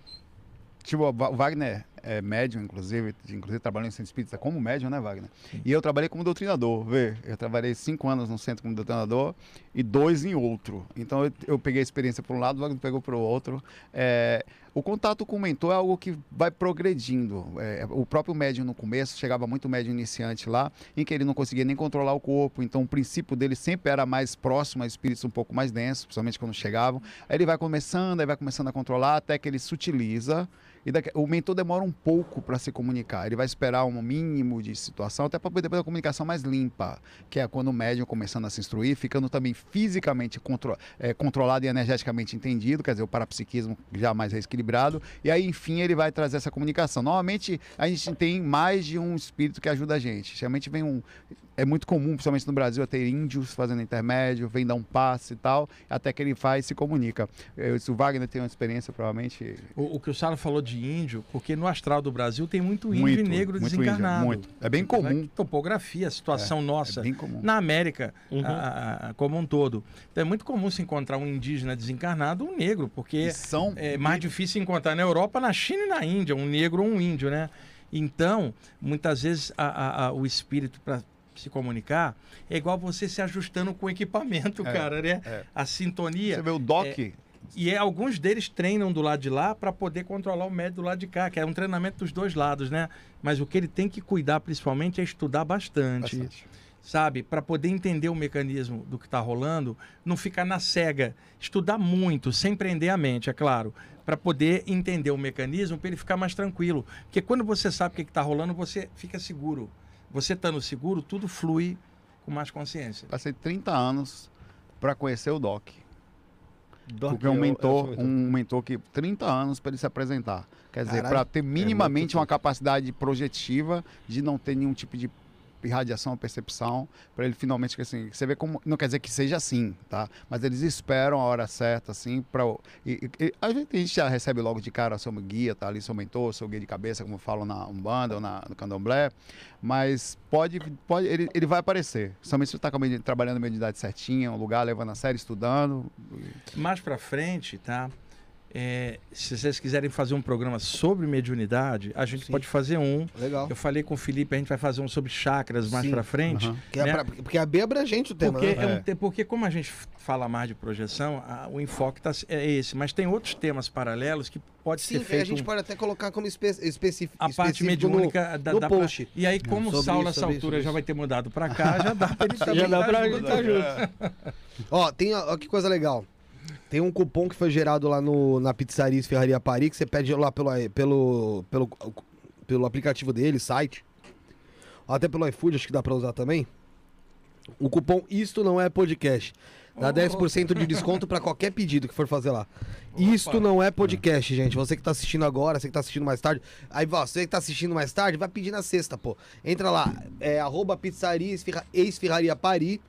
tipo, o Wagner é médium, inclusive, inclusive trabalhou em centro espírita como médium, né, Wagner? E eu trabalhei como doutrinador, vê? Eu trabalhei cinco anos no centro como doutrinador e dois em outro. Então eu, eu peguei a experiência por um lado, o Wagner pegou para o outro. É, o contato com o mentor é algo que vai progredindo. É, o próprio médium no começo, chegava muito médium iniciante lá, em que ele não conseguia nem controlar o corpo, então o princípio dele sempre era mais próximo a espíritos um pouco mais densos, principalmente quando chegavam. Aí ele vai começando, aí vai começando a controlar até que ele se utiliza. E daqui- o mentor demora um pouco para se comunicar. Ele vai esperar um mínimo de situação, até para poder a comunicação mais limpa, que é quando o médium começando a se instruir, ficando também fisicamente contro- eh, controlado e energeticamente entendido, quer dizer, o parapsiquismo já mais equilibrado. E aí, enfim, ele vai trazer essa comunicação. Normalmente, a gente tem mais de um espírito que ajuda a gente. Geralmente vem um. É muito comum, principalmente no Brasil, ter índios fazendo intermédio, vem dar um passe e tal, até que ele faz e se comunica. Eu, se o Wagner tem uma experiência, provavelmente. O, o que o Salo falou de índio, porque no astral do Brasil tem muito índio e negro muito desencarnado. índio, muito. É bem comum. Topografia, situação nossa. É bem comum. Na América, Uhum. a- a- a- como um todo. Então é muito comum se encontrar um indígena desencarnado um negro, porque E são é mais difícil encontrar na Europa, na China e na Índia, um negro ou um índio, né? Então, muitas vezes a- a- a- o espírito para se comunicar é igual você se ajustando com o equipamento, É, cara, né? é. A sintonia. Você vê o DOC, E é, alguns deles treinam do lado de lá para poder controlar o médio do lado de cá, que é um treinamento dos dois lados, né? Mas o que ele tem que cuidar principalmente é estudar bastante, bastante. sabe? Para poder entender o mecanismo do que está rolando, não ficar na cega. Estudar muito, sem prender a mente, é claro. Para poder entender o mecanismo, para ele ficar mais tranquilo. Porque quando você sabe o que está rolando, você fica seguro. Você estando seguro, tudo flui com mais consciência. Passei 30 anos para conhecer o DOC. Doc, Porque é um eu- eu mentor, mentor. um mentor que 30 anos para ele se apresentar. Quer dizer, para ter minimamente muito uma capacidade projetiva de não ter nenhum tipo de irradiação percepção, para ele finalmente assim, você vê como não quer dizer que seja assim, tá? Mas eles esperam a hora certa assim para a gente a gente já recebe logo de cara seu guia, tá ali seu mentor, seu guia de cabeça, como falam na Umbanda ou na, no Candomblé, mas pode pode ele, ele vai aparecer. Somente se você está trabalhando a mediunidade certinha, um lugar levando a sério, estudando, Mais para frente, tá? É, se vocês quiserem fazer um programa sobre mediunidade, a gente Sim. pode fazer um. Legal. Eu falei com o Felipe, a gente vai fazer um sobre chakras mais para frente. Aham. Que é né? pra- porque é bem abrangente o tema, Porque, né? é um É. te- porque como a gente fala mais de projeção, a- o enfoque tá, é esse. Mas tem outros temas paralelos que pode Sim, ser a feito gente pode até colocar como espe específico. a parte mediúnica da, no da pra- post. E aí, como o Saulo nessa altura isso, já vai ter mudado para cá, já dá para ele também Já dá dar pra ajuda. ele tá junto. Ó, tem, ó, que coisa legal. Tem um cupom que foi gerado lá no, na Pizzaria Ferraria Paris, que você pede lá pelo, pelo, pelo, pelo aplicativo dele, site. Até pelo iFood, acho que dá pra usar também. O cupom Isto Não É Podcast. Dá Oh. 10% de desconto pra qualquer pedido que for fazer lá. Isto não é podcast, gente. Você que tá assistindo agora, você que tá assistindo mais tarde. Aí, você que tá assistindo mais tarde, vai pedir na sexta, pô. Entra lá, é arroba pizzaria Esfirra- ex-ferraria Paris.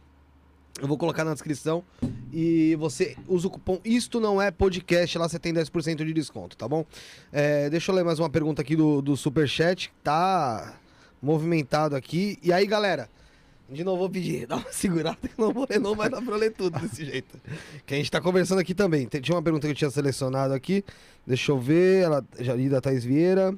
Eu vou colocar na descrição. E você usa o cupom Isto Não É Podcast. Lá você tem 10% de desconto, tá bom? É, deixa eu ler mais uma pergunta aqui do, do Superchat. Tá movimentado aqui. E aí, galera? De novo vou pedir, dá uma segurada que não vou ler, não vai dar pra ler tudo desse jeito. Que a gente tá conversando aqui também. Tinha uma pergunta que eu tinha selecionado aqui. Deixa eu ver. Ela já li da Thais Vieira.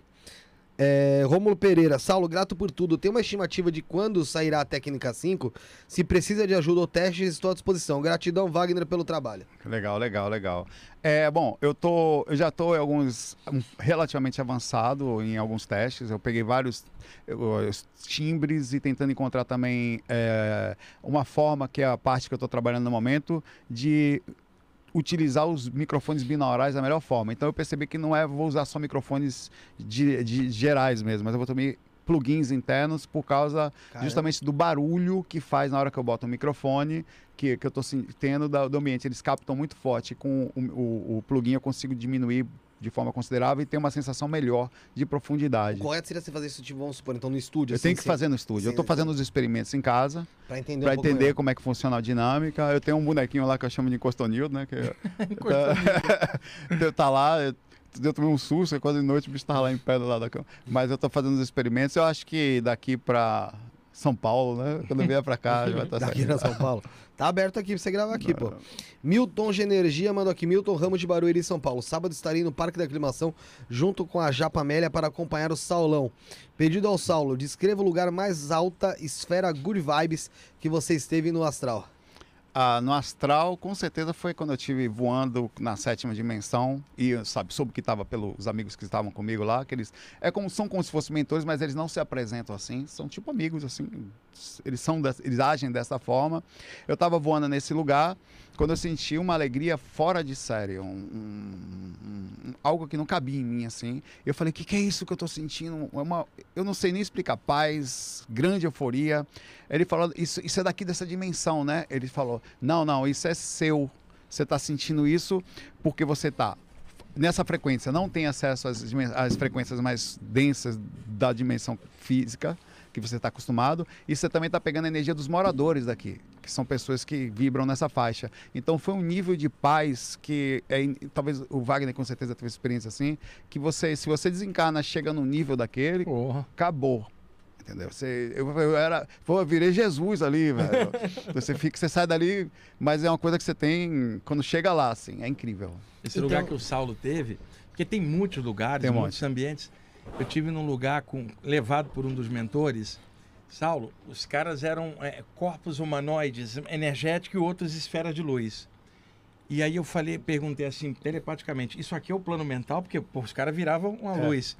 É, Rômulo Pereira, Saulo, grato por tudo. Tem uma estimativa de quando sairá a técnica 5? Se precisa de ajuda ou testes, estou à disposição. Gratidão, Wagner, pelo trabalho. Legal, legal, legal. É, bom, eu tô, eu já estou alguns relativamente avançado em alguns testes. Eu peguei vários eu, timbres e tentando encontrar também é, uma forma que é a parte que eu estou trabalhando no momento de utilizar os microfones binaurais da melhor forma. Então eu percebi que não é vou usar só microfones de, de gerais mesmo, mas eu vou também plugins internos por causa justamente do barulho que faz na hora que eu boto o microfone, que, que eu estou da- do ambiente. Eles captam muito forte. Com o, o, o plugin eu consigo diminuir de forma considerável e ter uma sensação melhor de O profundidade. correto seria você fazer isso, tipo, vamos supor, então no estúdio. Eu assim, tenho que sem- fazer no estúdio. Eu estou fazendo os experimentos em casa Pra entender para um entender como é que funciona a dinâmica. Eu tenho um bonequinho lá que eu chamo de Encostonildo, né? Que tá, tá lá, eu, eu tomei um susto, quase de noite o bicho tava lá em pé do lado da cama. Mas eu tô fazendo os experimentos, eu acho que daqui para São Paulo, né? Quando eu vier para cá, já vai estar Daqui na São Paulo. Tá aberto aqui pra você gravar aqui, pô. Milton de Energia mandou aqui. Milton Ramos de Barueri, São Paulo. Sábado estarei no Parque da Aclimação junto com a Japa Amélia para acompanhar o Saulão. Pedido ao Saulo, descreva o lugar mais alta esfera good vibes que você esteve no astral. Ah, no astral, com certeza foi quando eu estive voando na sétima dimensão e sabe, soube que estava pelos amigos que estavam comigo lá, que eles é como são como se fossem mentores, mas eles não se apresentam assim, são tipo amigos assim, eles são eles agem dessa forma. Eu estava voando nesse lugar quando eu senti uma alegria fora de série, um, um- um- algo que não cabia em mim assim. Eu falei, que, que é isso que eu estou sentindo? É uma, eu não sei nem explicar, paz, grande euforia. Ele falou, isso, isso é daqui dessa dimensão, né? Ele falou, não, não, isso é seu. Você está sentindo isso porque você está nessa frequência, não tem acesso às, às frequências mais densas da dimensão física que você está acostumado, e você também está pegando a energia dos moradores daqui, que são pessoas que vibram nessa faixa. Então foi um nível de paz que é, talvez o Wagner com certeza teve experiência assim, que você, se você desencarna, chega num nível daquele, Porra. acabou. Entendeu? Você, eu, eu era, pô, eu virei Jesus ali, velho. você fica, você sai dali, mas é uma coisa que você tem quando chega lá, assim, é incrível. Esse Então- lugar que o Saulo teve, porque tem muitos lugares, Tem um muitos ambientes. Eu tive num lugar com, levado por um dos mentores, Saulo, os caras eram é, corpos humanoides energéticos e outros esferas de luz. E aí eu falei, perguntei assim, telepaticamente, isso aqui é o plano mental? Porque pô, os caras viravam uma É. luz.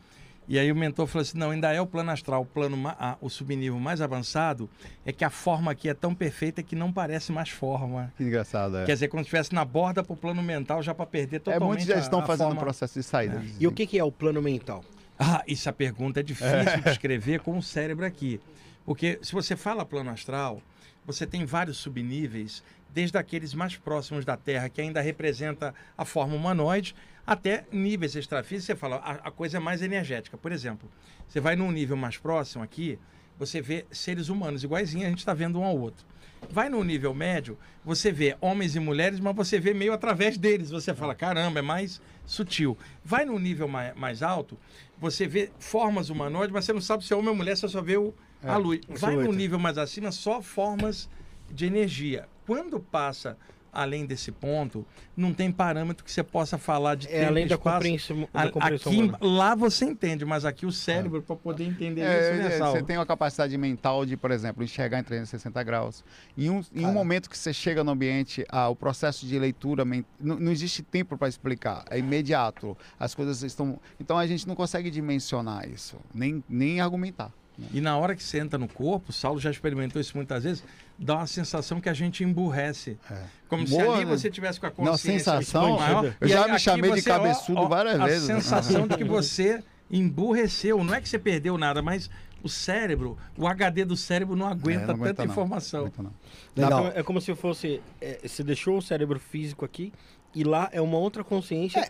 E aí o mentor falou assim, não, ainda é o plano astral. O plano, ah, o subnível mais avançado é que a forma aqui é tão perfeita que não parece mais forma. Que engraçado, é. Quer dizer, quando estivesse na borda pro plano mental, já para perder É, totalmente muitos já estão a fazendo o forma... processo de saída. E o que, que é o plano mental? Ah, essa pergunta é difícil de escrever com o cérebro aqui. Porque se você fala plano astral, você tem vários subníveis, desde aqueles mais próximos da Terra, que ainda representa a forma humanoide, até níveis extrafísicos, você fala, a, a coisa é mais energética. Por exemplo, você vai num nível mais próximo aqui, você vê seres humanos iguaizinhos, a gente está vendo um ao outro. Vai no nível médio, você vê homens e mulheres, mas você vê meio através deles. Você fala, caramba, é mais sutil. Vai no nível mais, mais alto, você vê formas humanoides, mas você não sabe se é homem ou mulher, você só vê o, a luz. Vai no nível mais acima, só formas de energia. Quando passa além desse ponto, não tem parâmetro que você possa falar de É tempo além e da espaço. compreensão, A- da compreensão aqui, humana. lá você entende, mas aqui o cérebro, para poder entender isso, É, né, é, Saulo? você tem uma capacidade mental de, por exemplo, enxergar em 360 graus. Em um, em um momento que você chega no ambiente, ah, o processo de leitura, não, não existe tempo para explicar, é imediato. As coisas estão. Então a gente não consegue dimensionar isso, nem, nem argumentar. E na hora que você entra no corpo, o Saulo já experimentou isso muitas vezes, dá uma sensação que a gente emburrece. É. Como se Boa, ali né? você tivesse com a Não, consciência sensação, maior. eu E já aí me chamei de você, ó, cabeçudo ó, várias a vezes. né? sensação de que você emburreceu. Não é que você perdeu nada, mas o cérebro, o HD do cérebro não aguenta, É, não aguenta, tanta não. informação. Não. Legal. É como se fosse. é, você deixou o cérebro físico aqui e lá é uma outra consciência.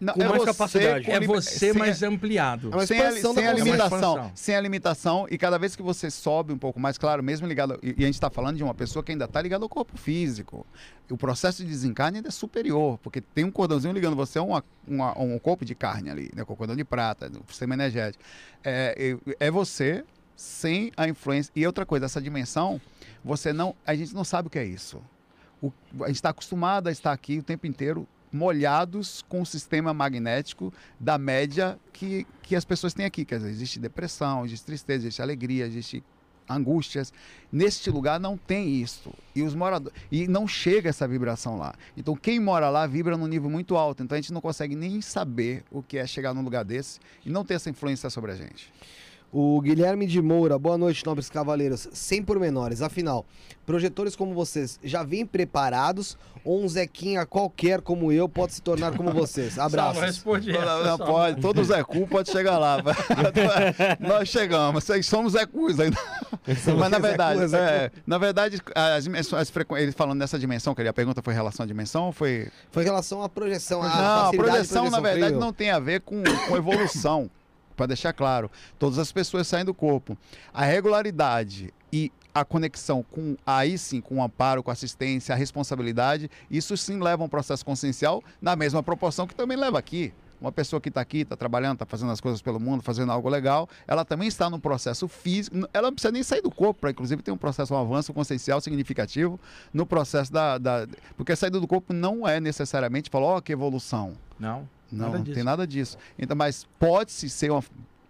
Não, Com mais capacidade. com É você sem- mais ampliado. É sem a, expansão sem da a consciência. limitação, sem a limitação e cada vez que você sobe um pouco mais, claro, mesmo ligado e, e a gente está falando de uma pessoa que ainda está ligada ao corpo físico. O processo de desencarne ainda é superior, porque tem um cordãozinho ligando você a uma, uma- um corpo de carne ali, né, com o cordão de prata, do sistema energético. É, é, é você sem a influência e outra coisa, essa dimensão, você não, a gente não sabe o que é isso. O- a gente está acostumado a estar aqui o tempo inteiro molhados com o sistema magnético da média que, que as pessoas têm aqui. Quer dizer, existe depressão, existe tristeza, existe alegria, existe angústias. Neste lugar não tem isso. E os moradores e não chega essa vibração lá. Então quem mora lá vibra num nível muito alto. Então a gente não consegue nem saber o que é chegar num lugar desse e não ter essa influência sobre a gente. O Guilherme de Moura, boa noite, nobres cavaleiros. Sem pormenores, afinal, projetores como vocês já vêm preparados ou um Zequinha qualquer como eu pode se tornar como vocês? Saulo, Abraços. responde essa, Não, pode, todo Zé Cu pode chegar lá. Nós chegamos, vocês somos Zé Cus ainda. Mas na Zé verdade, Cu, Zé Cu. é, na verdade, as frequ... ele falando nessa dimensão, que a pergunta foi em relação à dimensão, ou foi Foi em relação à projeção. à não, a de projeção, na verdade, eu. não tem a ver com, com evolução. Para deixar claro, todas as pessoas saem do corpo. A regularidade e a conexão com, aí sim, com o amparo, com a assistência, a responsabilidade, isso sim leva a um processo consciencial na mesma proporção que também leva aqui. Uma pessoa que está aqui, está trabalhando, está fazendo as coisas pelo mundo, fazendo algo legal, ela também está no processo físico, ela não precisa nem sair do corpo, para inclusive ter um processo, um avanço consciencial significativo no processo da. da porque saída do corpo não é necessariamente falar, ó, que evolução. Não. Não, Nada não disso. tem nada disso. Então, mas pode-se ser uma.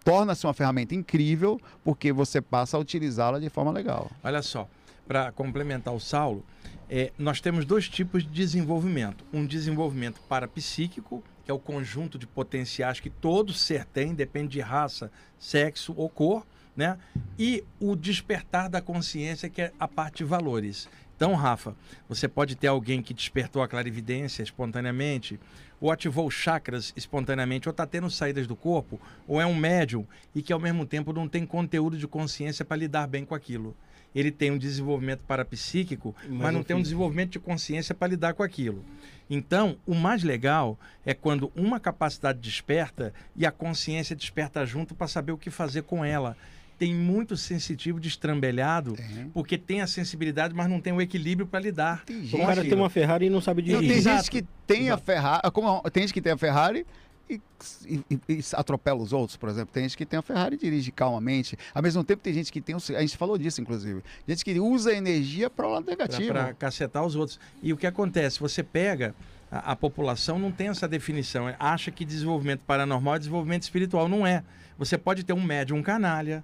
Torna-se uma ferramenta incrível porque você passa a utilizá-la de forma legal. Olha só, para complementar o Saulo, é, nós temos dois tipos de desenvolvimento. Um desenvolvimento parapsíquico, que é o conjunto de potenciais que todo ser tem, depende de raça, sexo ou cor, né? E o despertar da consciência, que é a parte de valores. Então, Rafa, você pode ter alguém que despertou a clarividência espontaneamente, ou ativou os chakras espontaneamente, ou está tendo saídas do corpo, ou é um médium e que ao mesmo tempo não tem conteúdo de consciência para lidar bem com aquilo. Ele tem um desenvolvimento parapsíquico, mas, Mas não tem um desenvolvimento de consciência para lidar com aquilo. Então, o mais legal é quando uma capacidade desperta e a consciência desperta junto para saber o que fazer com ela. Tem muito sensitivo destrambelhado, porque tem a sensibilidade, mas não tem o equilíbrio para lidar. Tem O cara tem uma Ferrari e não sabe Não, dirigir. tem Exato. gente que tem a Exato. Ferrari, como tem gente que tem a Ferrari e, e- e- atropela os outros, por exemplo. Tem gente que tem a Ferrari e dirige calmamente. Ao mesmo tempo, tem gente que tem, o- a gente falou disso, inclusive, gente que usa a energia para o lado negativo. para cacetar os outros. E o que acontece? Você pega a, a população não tem essa definição. É, Acha que desenvolvimento paranormal é desenvolvimento espiritual. Não é. Você pode ter um médium canalha,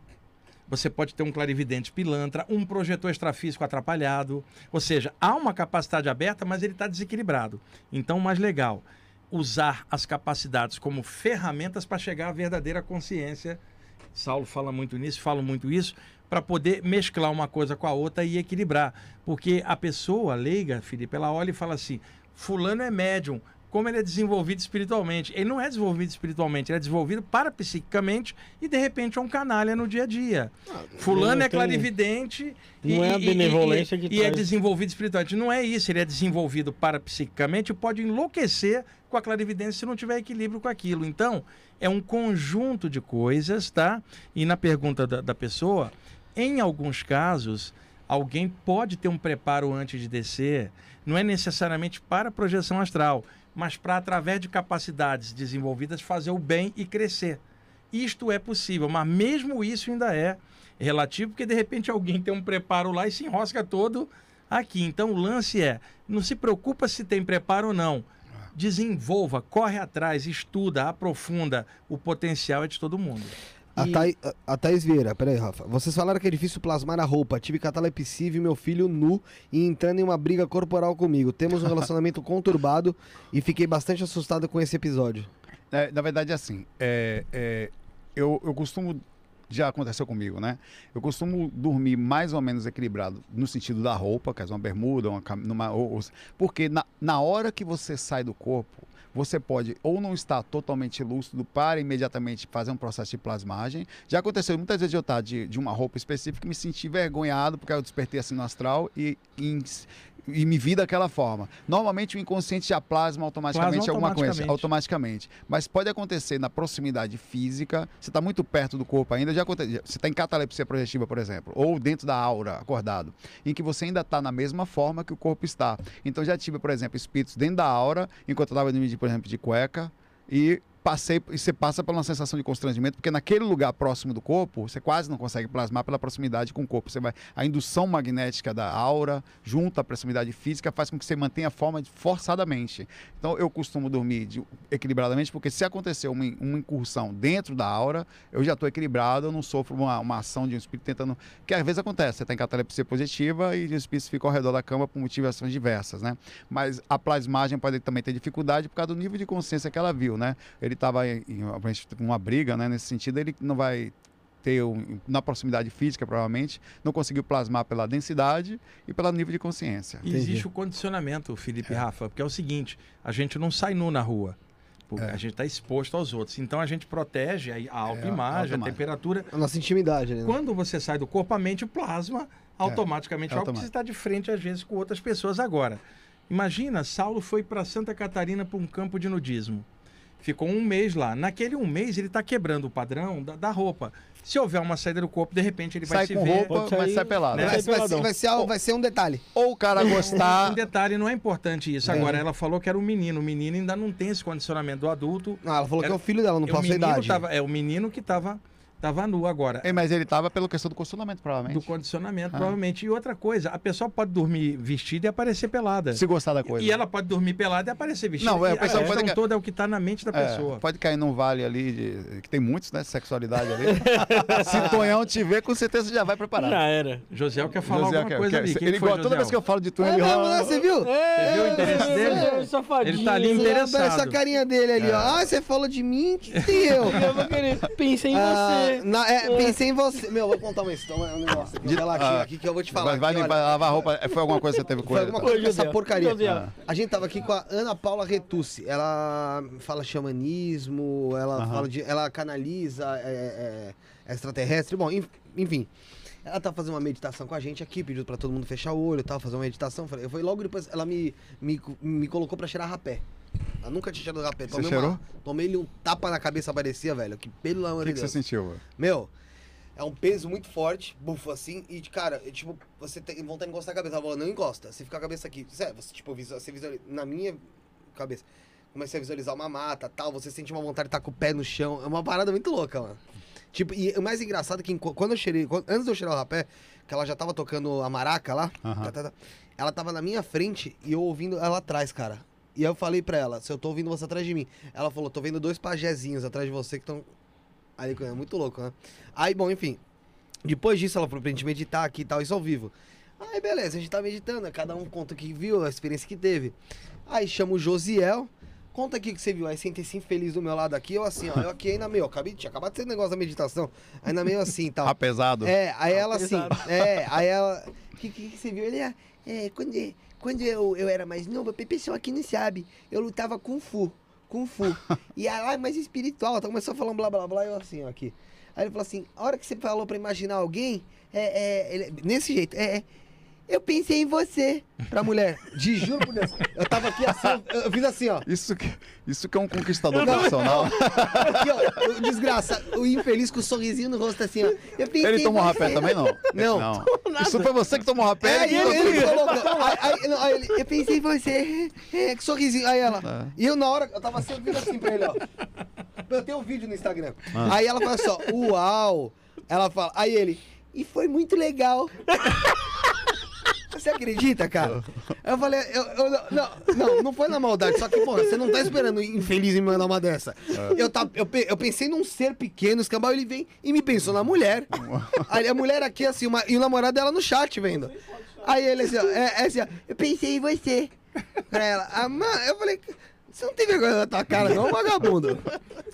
você pode ter um clarividente pilantra, um projetor extrafísico atrapalhado. Ou seja, há uma capacidade aberta, mas ele está desequilibrado. Então, mais legal, usar as capacidades como ferramentas para chegar à verdadeira consciência. Saulo fala muito nisso, falo muito isso, para poder mesclar uma coisa com a outra e equilibrar. Porque a pessoa leiga, Felipe, ela olha e fala assim: Fulano é médium. Como ele é desenvolvido espiritualmente? Ele não é desenvolvido espiritualmente, ele é desenvolvido parapsiquicamente e de repente é um canalha no dia a dia. Fulano não é tem- clarividente não é a benevolência e, que e é desenvolvido espiritualmente. Não é isso, ele é desenvolvido parapsiquicamente e pode enlouquecer com a clarividência se não tiver equilíbrio com aquilo. Então, é um conjunto de coisas, tá? E na pergunta da, da pessoa, em alguns casos, alguém pode ter um preparo antes de descer, não é necessariamente para projeção astral, mas para, através de capacidades desenvolvidas, fazer o bem e crescer. Isto é possível, mas mesmo isso ainda é relativo, porque de repente alguém tem um preparo lá e se enrosca todo aqui. Então o lance é, não se preocupa se tem preparo ou não. Desenvolva, corre atrás, estuda, aprofunda. O potencial é de todo mundo. A, E- Thay- a- a Thaís Vieira, peraí, Rafa. Vocês falaram que é difícil plasmar a roupa. Tive catalepsia e meu filho nu e entrando em uma briga corporal comigo. Temos um relacionamento conturbado e fiquei bastante assustado com esse episódio. É, na verdade, assim, é, é, eu, eu costumo. Já aconteceu comigo, né? Eu costumo dormir mais ou menos equilibrado no sentido da roupa, que é uma bermuda, uma, cam- numa, ou- ou- porque na, na hora que você sai do corpo, você pode ou não estar totalmente lúcido para imediatamente fazer um processo de plasmagem. Já aconteceu muitas vezes eu estar de, de uma roupa específica e me sentir vergonhado porque eu despertei assim no astral e, e, e me vi daquela forma. Normalmente o inconsciente já plasma automaticamente Plasma alguma coisa, automaticamente. automaticamente. Mas pode acontecer na proximidade física, você está muito perto do corpo ainda, já acontece, você está em catalepsia projetiva, por exemplo, ou dentro da aura, acordado, em que você ainda está na mesma forma que o corpo está. Então já tive, por exemplo, espíritos dentro da aura, enquanto eu estava por exemplo, de cueca, e passei e você passa por uma sensação de constrangimento, porque naquele lugar próximo do corpo, você quase não consegue plasmar pela proximidade com o corpo. Você vai a indução magnética da aura junto à proximidade física faz com que você mantenha a forma de- forçadamente. Então eu costumo dormir de- equilibradamente, porque se acontecer uma, uma incursão dentro da aura, eu já estou equilibrado, eu não sofro uma, uma ação de um espírito tentando. Que às vezes acontece, você tem catalepsia positiva e os espíritos ficam ao redor da cama por motivações diversas, né? Mas a plasmagem pode também ter dificuldade por causa do nível de consciência que ela viu, né? Ele estava em em uma- uma briga, né? Nesse sentido, ele não vai ter um- na proximidade física, provavelmente, não conseguiu plasmar pela densidade e pelo nível de consciência. E existe o condicionamento, Felipe e Rafa, porque é o seguinte: a gente não sai nu na rua. Porque É. a gente está exposto aos outros. Então a gente protege a, a autoimagem, a autoimagem. temperatura. A nossa intimidade, né? Quando você sai do corpo, a mente plasma automaticamente é algo que automático. você está de frente, às vezes, com outras pessoas. Agora, imagina, Saulo foi para Santa Catarina para um campo de nudismo. Ficou um mês lá. Naquele um mês, ele está quebrando o padrão da, da roupa. Se houver uma saída do corpo, de repente ele vai Sai se com ver. roupa, Pode mas sair- sai pelado. né? Vai, vai ser, vai, ser, vai ser um detalhe. Ou o cara Um gostar. detalhe, não é importante isso. Agora, ela falou que era um menino. O menino ainda não tem esse condicionamento do adulto. Ah, ela falou que Era- é o filho dela, não É passa a menino idade. tava- é o menino que estava tava nu agora. É, mas ele estava pela questão do condicionamento, Do provavelmente. condicionamento, Ah. provavelmente. E outra coisa, a pessoa pode dormir vestida e aparecer pelada. Se gostar da coisa. E ela pode dormir pelada e aparecer vestida. Não, é, a pessoa a questão ca- toda é o que está na mente da É, pessoa. pode cair num vale ali, de- que tem muitos, né? Sexualidade ali. Se Tonhão te ver, com certeza já vai preparado. Já era. José quer falar José alguma quer- coisa quer- ali. Quem ele foi, gosta, toda vez que eu falo de Tonhão, É ele rola. né? Você viu? Você viu o interesse dele? Safadinho. Ele tá ali interessado. Essa carinha dele ali, ó. Ah, você falou de mim? Que tem eu? Eu vou querer. Pensei em Ah, você. Na- é, pensei em você. Meu, vou contar uma história, um negócio aqui, um ah, aqui que eu vou te falar. Vai, vai aqui, limpar, olha. lavar roupa. Foi alguma coisa que você teve com Foi ele? alguma coisa com essa porcaria. A gente tava aqui com a Ana Paula Retucci. Ela fala xamanismo, ela Aham. fala de. Ela canaliza é, é, extraterrestre. Bom, enf- enfim. Ela tá fazendo uma meditação com a gente aqui, pediu pra todo mundo fechar o olho e tal, fazer uma meditação. Eu fui logo depois, ela me, me, me colocou pra cheirar rapé. Ela nunca tinha cheirado rapé. Você Tomei, cheirou? uma, tomei-lhe um tapa na cabeça, parecia, velho. Que pelo amor O de que, que Deus. você sentiu? velho? Meu, é um peso muito forte, bufo assim, e cara, é, tipo, você tem vontade de encostar a cabeça. Ela falou, não encosta, você fica a cabeça aqui. Sério, você, tipo, visual- você visualiza, na minha cabeça, comecei a visualizar uma mata tal, você sente uma vontade de estar com o pé no chão. É uma parada muito louca, mano. Tipo, e o mais engraçado é que quando eu cheirei, quando- antes de eu cheirar o rapé, que ela já tava tocando a maraca lá, tá, tá, tá, ela tava na minha frente e eu ouvindo ela atrás, cara. E eu falei pra ela, se eu tô ouvindo você atrás de mim. Ela falou, tô vendo dois pajézinhos atrás de você que estão. Aí, é muito louco, né? Aí, bom, enfim. Depois disso, ela falou pra gente meditar aqui e tal, isso ao vivo. Aí, beleza, a gente tá meditando, cada um conta o que viu, a experiência que teve. Aí chama o Josiel, conta aqui o que você viu. Aí sentei assim, feliz do meu lado aqui, eu assim, ó, eu aqui ainda meio, acabei, tinha acabado de ser negócio da meditação, ainda meio assim e tal. Apesado. É, aí ela assim, é, aí ela, o que, que, que você viu? Ele, é, é, quando, eu, eu era mais novo, a pessoa aqui não sabe, eu lutava Kung Fu, Kung Fu. E ela é mais espiritual, então começou a falar um blá blá blá, eu assim, ó, aqui. Aí ele falou assim, a hora que você falou pra imaginar alguém, é, é, ele- desse jeito, é, é, eu pensei em você, pra mulher, de juro por Deus, eu tava aqui assim, eu, eu fiz assim, ó, Isso que, isso que é um conquistador profissional. aqui ó, o desgraça, o infeliz com o sorrisinho no rosto assim, ó. Eu pensei Ele tomou rapé também, não? Não. Isso foi você que tomou rapé? É, ele ele, ele colocou. Aí, aí, não, aí ele, eu pensei em você. É, que sorrisinho. Aí ela. Tá. E eu, na hora, eu tava assim, eu fiz assim pra ele, ó. Eu tenho um vídeo no Instagram. Ah. Aí ela fala assim, ó, uau. Ela fala, aí ele, e foi muito legal. Você acredita, cara? Eu falei, eu, eu- não, não, não foi na maldade, só que, pô, você não tá esperando infeliz me mandar uma dessa. Eu, tá, eu, eu pensei num ser pequeno, escambau, ele vem e me pensou na mulher. Aí a mulher aqui, assim, uma- e o namorado dela no chat vendo. Aí ele assim, ó, é, é assim, ó, eu pensei em você. Pra ela. Ah, mano, eu falei, você não tem vergonha na tua cara, não, vagabundo.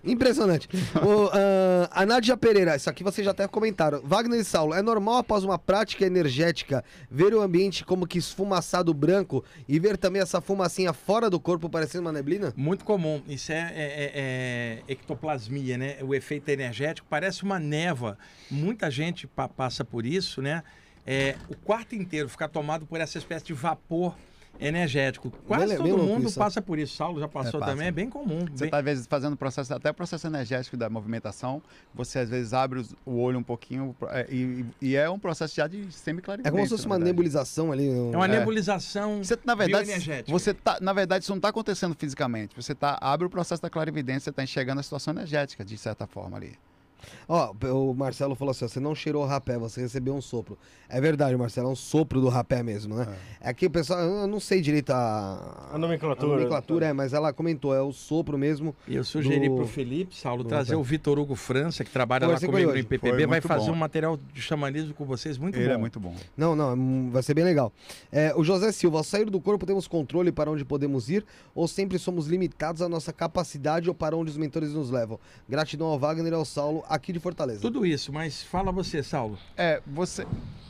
Impressionante. O, ah, a Nádia Pereira, isso aqui vocês já até comentaram. Wagner e Saulo, é normal após uma prática energética ver o ambiente como que esfumaçado branco e ver também essa fumacinha fora do corpo parecendo uma neblina? Muito comum. Isso é, é- é- é ectoplasmia, né? O efeito energético parece uma névoa. Muita gente pa- passa por isso, né? É, o quarto inteiro fica tomado por essa espécie de vapor energético. Quase Bem- todo bem mundo isso. passa por isso. Saulo já passou passa. também, é bem comum. Você bem- está, às vezes, fazendo processo, até processo energético da movimentação. Você, às vezes, abre os- o olho um pouquinho é, e, e é um processo já de É semiclarividência. como se fosse uma nebulização ali. um- É uma É. nebulização Você, na verdade, bioenergética. você tá, na verdade, isso não está acontecendo fisicamente. Você tá, abre o processo da clarividência, você está enxergando a situação energética, de certa forma ali. Ó, o Marcelo falou assim: ó, você não cheirou rapé, você recebeu um sopro. É verdade, Marcelo, é um sopro do rapé mesmo, né? É, que o pessoal, eu não sei direito a, A nomenclatura. a nomenclatura, é, mas ela comentou, é o sopro mesmo. Eu sugeri do- para o Felipe, Saulo, do trazer rapé. o Vitor Hugo França, que trabalha lá Conversei com comigo no. IPPB, vai fazer bom. um material de xamanismo com vocês muito Ele bom. é muito bom. Não, não, vai ser bem legal. É, o José Silva, ao sair do corpo temos controle para onde podemos ir ou sempre somos limitados à nossa capacidade ou para onde os mentores nos levam? Gratidão ao Wagner e ao Saulo, aqui de Fortaleza. Tudo isso, mas fala você, Saulo. É, você.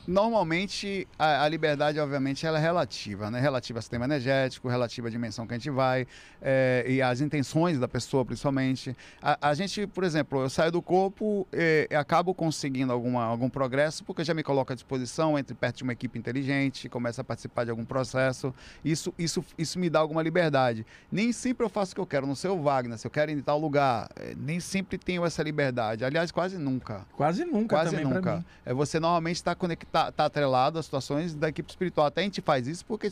Normalmente, a, a liberdade, obviamente, ela é relativa, né? Relativa ao sistema energético, relativa à dimensão que a gente vai, é, e às intenções da pessoa, principalmente. A, a gente, por exemplo, eu saio do corpo é, e acabo conseguindo alguma, algum progresso, porque já me coloco à disposição, entre perto de uma equipe inteligente, começo a participar de algum processo. Isso, isso, isso me dá alguma liberdade. Nem sempre eu faço o que eu quero, não sei o Wagner, se eu quero ir em tal lugar. é, nem sempre tenho essa liberdade. Aliás, quase nunca. Quase nunca Quase também nunca. É, você normalmente está conectado, está atrelado às situações da equipe espiritual. Até a gente faz isso porque,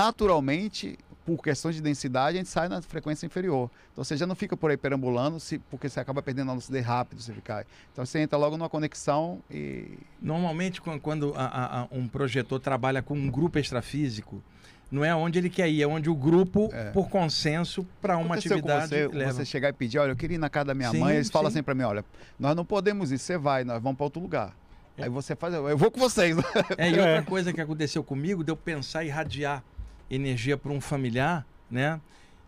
naturalmente, por questões de densidade, a gente sai na frequência inferior. Então você já não fica por aí perambulando, se, porque você acaba perdendo a lucidez rápido, você fica. Então você entra logo numa conexão e. Normalmente, quan- quando a- a- um projetor trabalha com um grupo extrafísico, não é onde ele quer ir, é onde o grupo, É. por consenso, para uma Aconteceu atividade você, leva. você chegar e pedir, olha, eu queria ir na casa da minha Sim, mãe, eles falam sim. assim para mim, olha, nós não podemos ir, você vai, nós vamos para outro lugar. É. Aí você faz, eu vou com vocês. É, e É. outra coisa que aconteceu comigo, de eu pensar e irradiar energia para um familiar, né?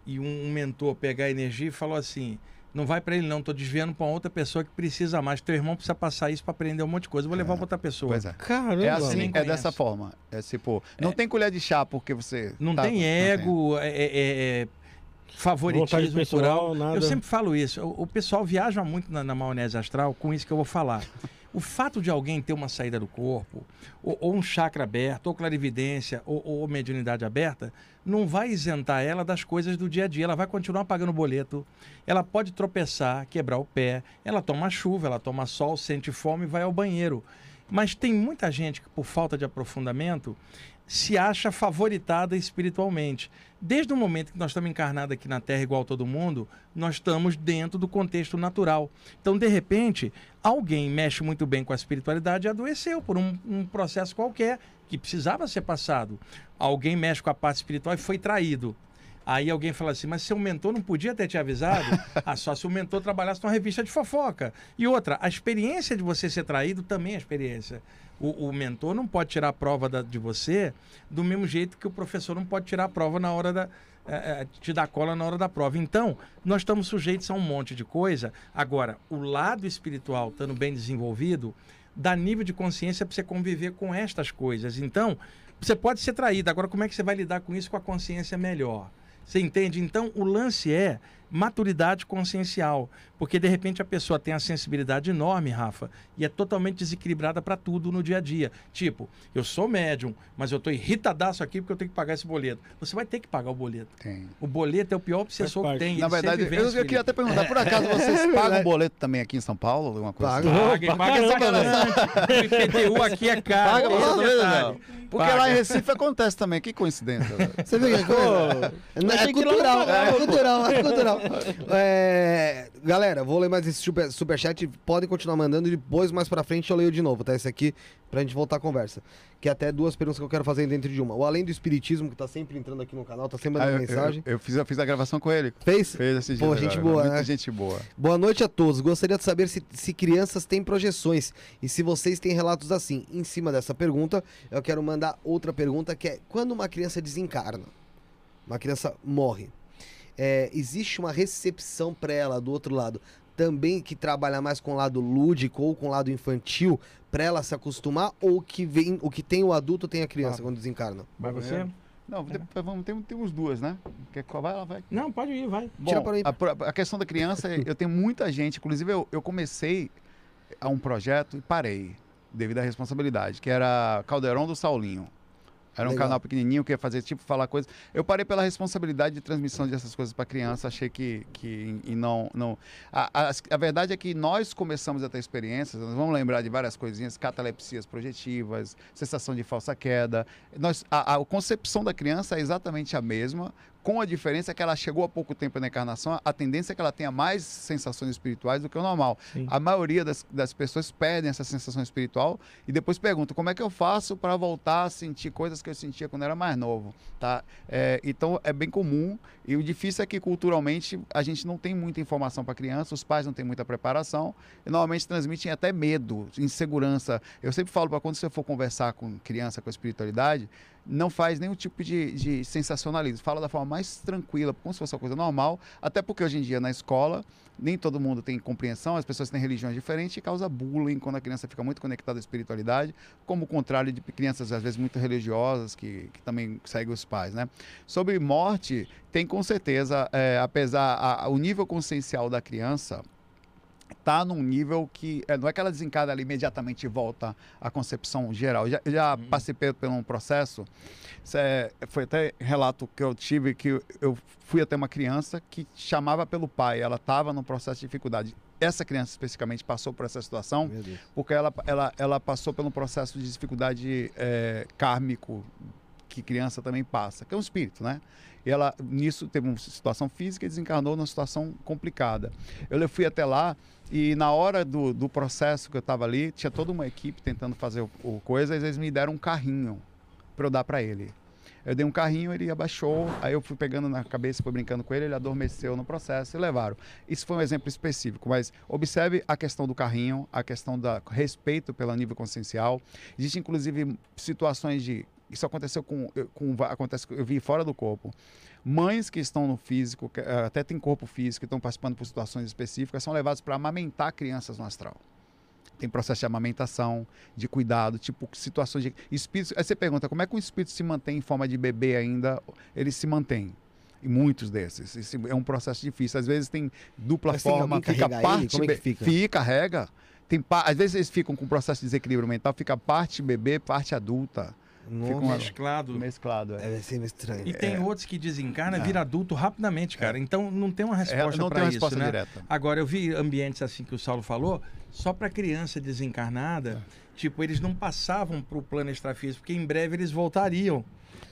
E um, um mentor pegar energia e falou assim: não vai para ele, não, tô desviando para outra pessoa que precisa mais. Teu irmão precisa passar isso para aprender um monte de coisa. Eu vou levar para outra pessoa. Pois é. Caramba. É assim, é dessa forma. É tipo, não tem colher de chá porque você. Não tá- tem ego, é, é- é- é favoritismo pessoal. Eu sempre falo isso. O, o pessoal viaja muito na, na maionese astral com isso que eu vou falar. O fato de alguém ter uma saída do corpo, ou, ou um chakra aberto, ou clarividência, ou, ou mediunidade aberta, não vai isentar ela das coisas do dia a dia. Ela vai continuar pagando boleto. Ela pode tropeçar, quebrar o pé. Ela toma chuva, ela toma sol, sente fome e vai ao banheiro. Mas tem muita gente que, por falta de aprofundamento, se acha favoritada espiritualmente. Desde o momento que nós estamos encarnados aqui na Terra igual todo mundo, nós estamos dentro do contexto natural. Então, de repente, alguém mexe muito bem com a espiritualidade e adoeceu por um, um processo qualquer que precisava ser passado. Alguém mexe com a parte espiritual e foi traído. Aí alguém fala assim, mas seu mentor não podia ter te avisado? ah, só se o mentor trabalhasse numa revista de fofoca. E outra, a experiência de você ser traído também é experiência. O, o mentor não pode tirar a prova da- de você do mesmo jeito que o professor não pode tirar a prova na hora da. é, é, te dar cola na hora da prova. Então, nós estamos sujeitos a um monte de coisa. Agora, o lado espiritual estando bem desenvolvido, dá nível de consciência para você conviver com estas coisas. Então, você pode ser traído. Agora, como é que você vai lidar com isso com a consciência melhor? Você entende? Então, o lance é maturidade consciencial. Porque, de repente, a pessoa tem a sensibilidade enorme, Rafa, e é totalmente desequilibrada para tudo no dia a dia. Tipo, eu sou médium, mas eu tô irritadaço aqui porque eu tenho que pagar esse boleto. Você vai ter que pagar o boleto. Tem. O boleto é o pior obsessor que tem. Na verdade, eu, vence, eu queria Felipe. até perguntar, por acaso vocês pagam verdade. boleto também aqui em São Paulo? Alguma coisa Paga. assim? Paga, paga caramba, bastante. O IPTU aqui é caro. Paga é o não? Porque Paga. lá em Recife acontece também, que coincidência. Você vê que É lá cultural, é cultural, é cultural. É, galera, vou ler mais esse super, superchat. Podem continuar mandando e depois, mais pra frente, eu leio de novo, tá? Esse aqui, pra gente voltar a conversa. Que é até duas perguntas que eu quero fazer dentro de uma. O Além do Espiritismo, que tá sempre entrando aqui no canal, tá sempre Ah, mandando eu, mensagem. eu, eu fiz, eu fiz a gravação com ele. Fez? Fez esses Pô, gente agora. boa, Muita né? gente boa. Boa noite a todos. Gostaria de saber se, se crianças têm projeções e se vocês têm relatos assim. Em cima dessa pergunta, eu quero mandar outra pergunta que é: quando uma criança desencarna, uma criança morre, é, existe uma recepção para ela do outro lado? Também que trabalha mais com o lado lúdico ou com o lado infantil, para ela se acostumar? Ou que vem, o que tem o adulto tem a criança Ah. quando desencarna? Vai você? Não, depois vamos, tem, temos duas, né? Quer que vai lá, vai. Não, pode ir, vai. Tira Bom, para aí. a, a questão da criança, eu tenho muita gente, inclusive eu, eu comecei a um projeto e parei, devido à responsabilidade, que era Caldeirão do Saulinho. Era um Legal. canal pequenininho que ia fazer, tipo, falar coisas. Eu parei pela responsabilidade de transmissão dessas coisas para criança, achei que, que e não... não... A, a, a verdade é que nós começamos a ter experiências, nós vamos lembrar de várias coisinhas, catalepsias projetivas, sensação de falsa queda. Nós, a, a concepção da criança é exatamente a mesma, com a diferença que ela chegou há pouco tempo na encarnação, a tendência é que ela tenha mais sensações espirituais do que o normal. Sim. A maioria das, das pessoas perdem essa sensação espiritual e depois perguntam como é que eu faço para voltar a sentir coisas que eu sentia quando era mais novo, tá? É, então é bem comum e o difícil é que culturalmente a gente não tem muita informação para criança, os pais não têm muita preparação e normalmente transmitem até medo, insegurança. Eu sempre falo para quando você for conversar com criança com espiritualidade, não faz nenhum tipo de, de sensacionalismo. Fala da forma mais tranquila, como se fosse uma coisa normal. Até porque hoje em dia na escola nem todo mundo tem compreensão, as pessoas têm religiões diferentes e causa bullying quando a criança fica muito conectada à espiritualidade, como o contrário de crianças às vezes muito religiosas que, que também seguem os pais, né? Sobre morte, tem com certeza, é, apesar a- o nível consciencial da criança está num nível que é, não é que ela desencarna ela imediatamente e volta à concepção geral. Eu já, eu já passei por, por um processo, é, foi até relato que eu tive que eu- fui até uma criança que chamava pelo pai, ela estava num processo de dificuldade. Essa criança especificamente passou por essa situação porque ela, ela, ela passou por um processo de dificuldade é, kármico que criança também passa, que é um espírito, né? Ela, nisso, teve uma situação física e desencarnou numa situação complicada. Eu fui até lá e na hora do, do processo que eu estava ali, tinha toda uma equipe tentando fazer o, o coisa, e eles me deram um carrinho para eu dar para ele. Eu dei um carrinho, ele abaixou, aí eu fui pegando na cabeça, fui brincando com ele, ele adormeceu no processo e levaram. Isso foi um exemplo específico, mas observe a questão do carrinho, a questão do respeito pelo nível consciencial. Existem, inclusive, situações de. Isso aconteceu com. com acontece, eu vi fora do corpo. Mães que estão no físico, que, eh, até tem corpo físico, que estão participando por situações específicas, são levados para amamentar crianças no astral. Tem processo de amamentação, de cuidado, tipo situações de espírito. Aí você pergunta como é que um espírito se mantém em forma de bebê ainda? Ele se mantém. E muitos desses. Esse é um processo difícil. Às vezes tem dupla Mas tem forma, alguém fica parte ele? É fica? Fica, carrega. Tem pa- Às vezes eles ficam com processo de desequilíbrio mental, fica parte bebê, parte adulta. Nossa, uma- Mesclado. Mesclado. É. deve ser meio estranho. E tem outros que desencarna, É. vira adulto rapidamente, cara. Então não tem uma É, resposta não tem para uma isso, resposta né? direta. Agora, eu vi ambientes assim que o Saulo falou, só para criança desencarnada, tipo, eles não passavam para o plano extrafísico, porque em breve eles voltariam.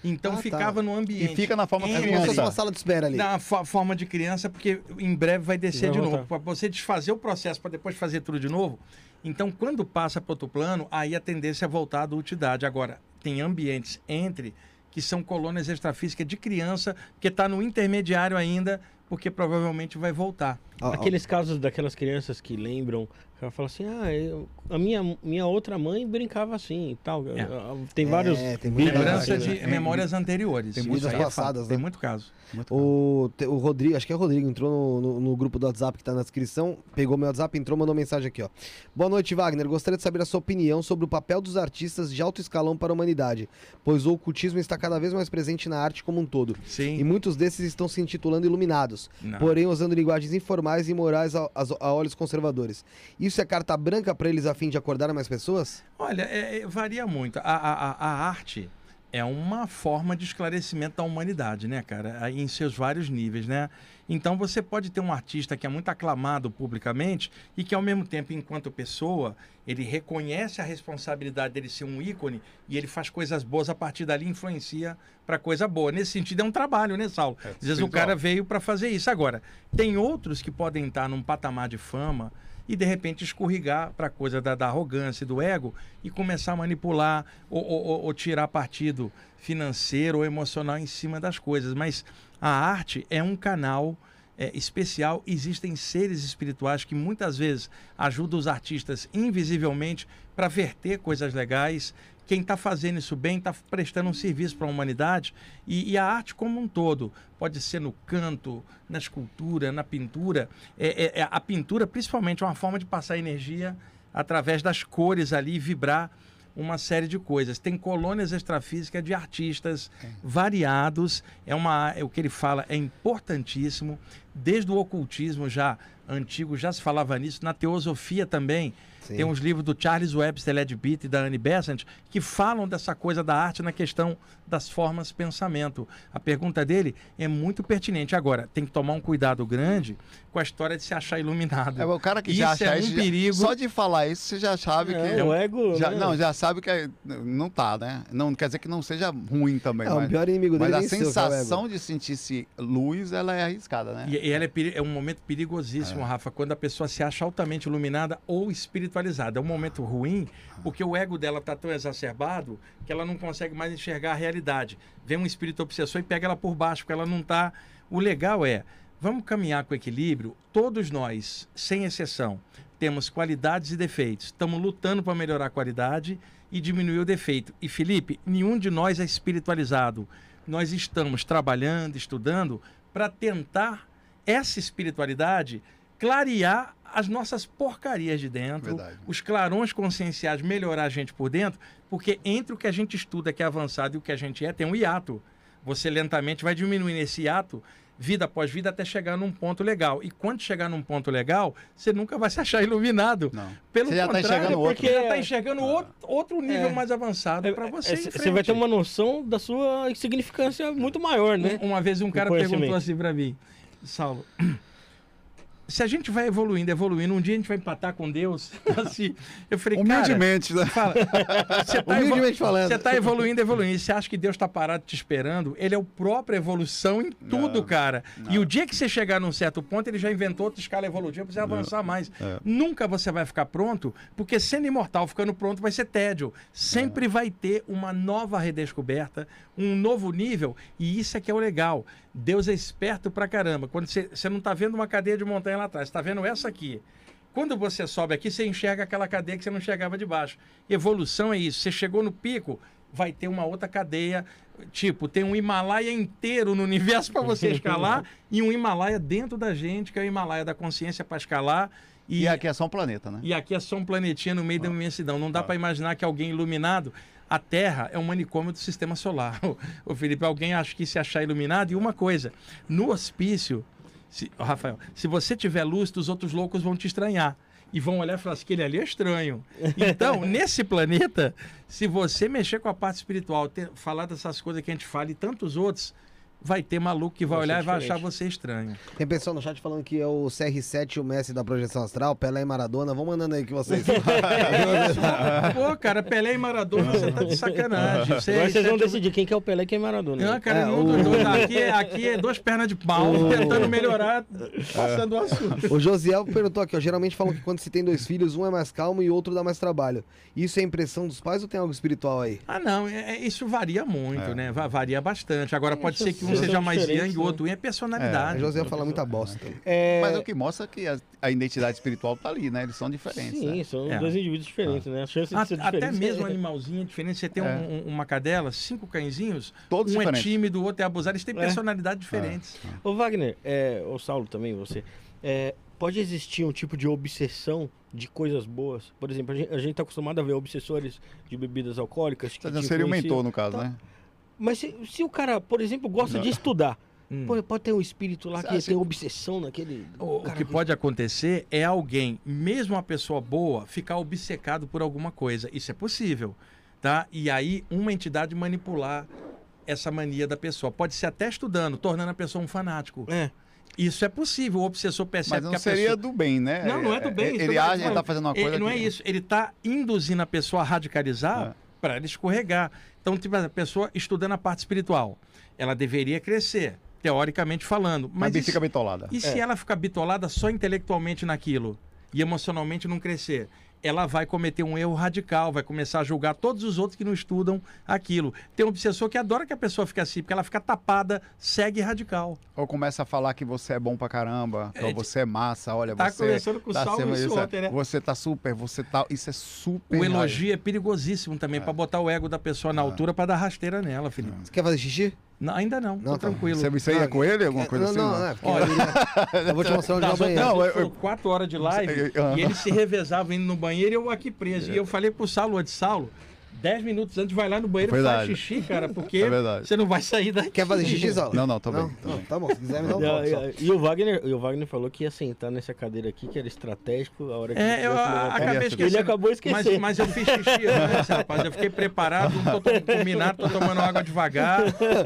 Então Ah, tá. ficava no ambiente. E fica na forma fosse criança. uma sala de espera ali. Na fo- forma de criança, porque em breve vai descer Vai de voltar. novo. Para você desfazer o processo, para depois fazer tudo de novo. Então, quando passa para outro plano, aí a tendência é voltar à adultidade. Agora, tem ambientes entre que são colônias extrafísicas de criança, que está no intermediário ainda, porque provavelmente vai voltar. Aqueles casos daquelas crianças que lembram, ela fala assim, ah, eu- a minha, minha outra mãe brincava assim e tal. É. Ah, Tem vários É, tem Lembrança de né? memórias anteriores. tem muitas é passadas, Tem né? muito caso. Muito O, te- o Rodrigo, acho que é o Rodrigo, entrou no, no- no grupo do WhatsApp que tá na descrição, pegou meu WhatsApp, entrou, mandou mensagem aqui, ó. Boa noite, Wagner. Gostaria de saber a sua opinião sobre o papel dos artistas de alto escalão para a humanidade, pois o ocultismo está cada vez mais presente na arte como um todo. E Sim. muitos desses estão se intitulando iluminados, Não. porém usando linguagens informais e morais a, a- a olhos conservadores. Isso é carta branca para eles a fim de acordar mais pessoas? Olha, é- é- varia muito. A- a- a arte é uma forma de esclarecimento da humanidade, né, cara? Em seus vários níveis, né? Então você pode ter um artista que é muito aclamado publicamente e que, ao mesmo tempo, enquanto pessoa, ele reconhece a responsabilidade dele ser um ícone e ele faz coisas boas a partir dali influencia para coisa boa. Nesse sentido, é um trabalho, né, Saulo? É, Às vezes o cara veio para fazer isso. Agora, tem outros que podem estar num patamar de fama e de repente escorregar para coisa da, da arrogância e do ego e começar a manipular ou, ou- ou- ou tirar partido financeiro ou emocional em cima das coisas. Mas a arte é um canal é, especial. Existem seres espirituais que muitas vezes ajudam os artistas invisivelmente para verter coisas legais. Quem está fazendo isso bem está prestando um serviço para a humanidade e, e a arte como um todo pode ser no canto, na escultura, na pintura. É, é- é- a pintura, principalmente, é uma forma de passar energia através das cores ali vibrar uma série de coisas. Tem colônias extrafísicas de artistas variados. É uma, é o que ele fala é importantíssimo. Desde o ocultismo já antigo já se falava nisso. Na teosofia também Sim. tem uns livros do Charles Webster Leadbeath e da Annie Besant que falam dessa coisa da arte na questão das formas de pensamento. A pergunta dele é muito pertinente. Agora, tem que tomar um cuidado grande com a história de se achar iluminado. É, o cara que Isso já acha é um isso, perigo. Só de falar isso, você já sabe que. É, o ego. já- né? não, já sabe que é- não tá, né? Não quer dizer que não seja ruim também. É, o mas pior inimigo mas dele a é é o sensação de sentir-se luz, ela é arriscada, né? E, e ela é, peri- é um momento perigosíssimo, Rafa, quando a pessoa se acha altamente iluminada ou espiritualizada. É um momento ruim, porque o ego dela está tão exacerbado que ela não consegue mais enxergar a realidade. Vem um espírito obsessor e pega ela por baixo, porque ela não está. O legal é, vamos caminhar com equilíbrio. Todos nós, sem exceção, temos qualidades e defeitos. Estamos lutando para melhorar a qualidade e diminuir o defeito. E Felipe, nenhum de nós é espiritualizado. Nós estamos trabalhando, estudando para tentar essa espiritualidade clarear as nossas porcarias de dentro, Verdade. os clarões conscienciais, melhorar a gente por dentro, porque entre o que a gente estuda, que é avançado, e o que a gente é, tem um hiato. Você lentamente vai diminuindo esse hiato, vida após vida, até chegar num ponto legal. E quando chegar num ponto legal, você nunca vai se achar iluminado. Não. Pelo Você já tá contrário, enxergando é outro. porque já está enxergando outro, outro nível É. mais avançado para você. É, Você vai ter uma noção da sua insignificância muito maior, né? Um- Uma vez um cara perguntou assim pra mim, Saulo, se a gente vai evoluindo, evoluindo, um dia a gente vai empatar com Deus, assim, eu falei, cara, Humildemente, né? fala, você tá, evolu- Humildemente falando. você tá evoluindo, evoluindo, e você acha que Deus tá parado te esperando, ele é o próprio evolução em tudo, Não, cara. E o dia que você chegar num certo ponto, ele já inventou outra escala evolutiva pra você avançar mais. É. Nunca você vai ficar pronto, porque sendo imortal, ficando pronto, vai ser tédio. Sempre vai ter uma nova redescoberta, um novo nível, e isso é que é o legal. Deus é esperto pra caramba. Quando você, você não tá vendo uma cadeia de montanha lá atrás, você tá vendo essa aqui. Quando você sobe aqui, você enxerga aquela cadeia que você não enxergava de baixo. Evolução é isso. Você chegou no pico, vai ter uma outra cadeia. Tipo, tem um Himalaia inteiro no universo para você escalar e um Himalaia dentro da gente, que é o Himalaia da consciência para escalar. E, E aqui é só um planeta, né? e aqui é só um planetinha no meio da imensidão. Não dá para imaginar que alguém iluminado. A Terra é um manicômio do sistema solar. O Felipe, alguém acha que se achar iluminado. E uma coisa, no hospício, se, Rafael, se você tiver luz, os outros loucos vão te estranhar. E vão olhar e falar assim, aquele ali é estranho. Então, nesse planeta, se você mexer com a parte espiritual, ter- falar dessas coisas que a gente fala e tantos outros, vai ter maluco que vai, Vai olhar e vai achar você estranho. Tem pessoal no chat falando que é o CR7 o Messi da projeção astral, Pelé e Maradona. Vão mandando aí que vocês. Pô, cara, Pelé e Maradona, você tá de sacanagem. Você, Agora vocês vão você- decidir quem que é o Pelé e quem é Maradona. Não, né? cara, É, não, o- dois- aqui, é- aqui é duas pernas de pau, tentando melhorar, passando o assunto. o Josiel perguntou aqui, ó. Geralmente falam que quando se tem dois filhos, um é mais calmo e o outro dá mais trabalho. Isso é impressão dos pais ou tem algo espiritual aí? Ah, não, é- é- isso varia muito, né? Va- Varia bastante. Agora, pode ser que um seja mais diferentes, yang e o outro yin, é O personalidade. Josiel fala muita bosta. também. É... Mas o que mostra que a, a identidade espiritual tá ali, né? Eles são diferentes. Sim, né? são É. dois indivíduos diferentes, né? A chance de A- ser Até mesmo é- animalzinho é diferente. Você tem É. um- um- uma cadela, cinco cãezinhos, Todos um diferentes. é tímido, o outro é abusado, eles têm É. personalidades diferentes. Ô Wagner, é, o Saulo também, você. é, pode existir um tipo de obsessão de coisas boas? Por exemplo, a gente, a gente tá acostumado a ver obsessores de bebidas alcoólicas. Que Você não te seria o mentor, no caso, Tá. né? Mas se, se o cara, por exemplo, gosta de estudar, Hum. pô, pode ter um espírito lá que acha tem que- obsessão naquele. O, o que pode acontecer é alguém, mesmo uma pessoa boa, ficar obcecado por alguma coisa. Isso é possível, tá? E aí uma entidade manipular essa mania da pessoa. Pode ser até estudando, tornando a pessoa um fanático. É. Isso é possível. O obsessor percebe Mas não que a seria pessoa... do bem, né? Não, não é do bem. isso Ele tô age, ele falando. tá fazendo uma coisa Ele não é que- isso. Ele está induzindo a pessoa a radicalizar É. para ela escorregar. Então, tipo, a pessoa estudando a parte espiritual, ela deveria crescer, teoricamente falando. Mas Mas e fica se- bitolada. e se ela ficar bitolada só intelectualmente naquilo e emocionalmente não crescer? Ela vai cometer um erro radical, vai começar a julgar todos os outros que não estudam aquilo. Tem um obsessor que adora que a pessoa fique assim, porque ela fica tapada, segue radical. Ou começa a falar que você é bom pra caramba, que É, você é massa, olha, tá você... conversando com o tá sendo isso ontem, né? Você tá super, você tá... Isso é super... O elogio é perigosíssimo também, pra botar o ego da pessoa na altura pra dar rasteira nela, Felipe. Você quer fazer xixi? Não, ainda não, Não, tô tá. tranquilo. Você, você ia com ele, alguma É, coisa não, assim? não, não? é, porque eu, iria- eu vou te mostrar onde é o banheiro. outras Não, eu- foram quatro horas de live Eu- e eles se revezavam indo no banheiro e eu aqui preso. E eu falei pro Saulo, de Saulo, dez minutos antes vai lá no banheiro e faz xixi, cara, porque É você não vai sair daqui. Quer fazer xixi, Saulo? Não, não, tô bem, Não, tô não, bem. tá bom, se quiser me dá um E, toque. só. e- o Wagner, e o Wagner falou que ia sentar nessa cadeira aqui, que era estratégico, a hora que É, eu acabei Ele esquecendo. acabou Mas, esquecendo. mas eu fiz xixi antes, rapaz. Eu fiquei preparado, não tô combinado, tô tomando água devagar.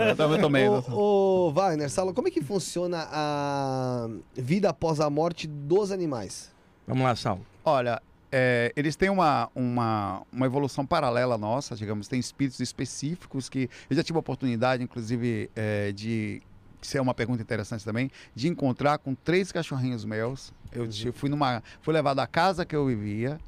Eu também tomei. né? Ô, ô, Wagner, Saulo, como é que funciona a vida após a morte dos animais? Vamos lá, Saulo. Olha, é, eles têm uma, uma, uma evolução paralela à nossa, digamos, tem espíritos específicos que. Eu já tive a oportunidade, inclusive, é, de. Isso é uma pergunta interessante também, de encontrar com três cachorrinhos meus. Eu ti- fui numa. Fui levado à casa que eu vivia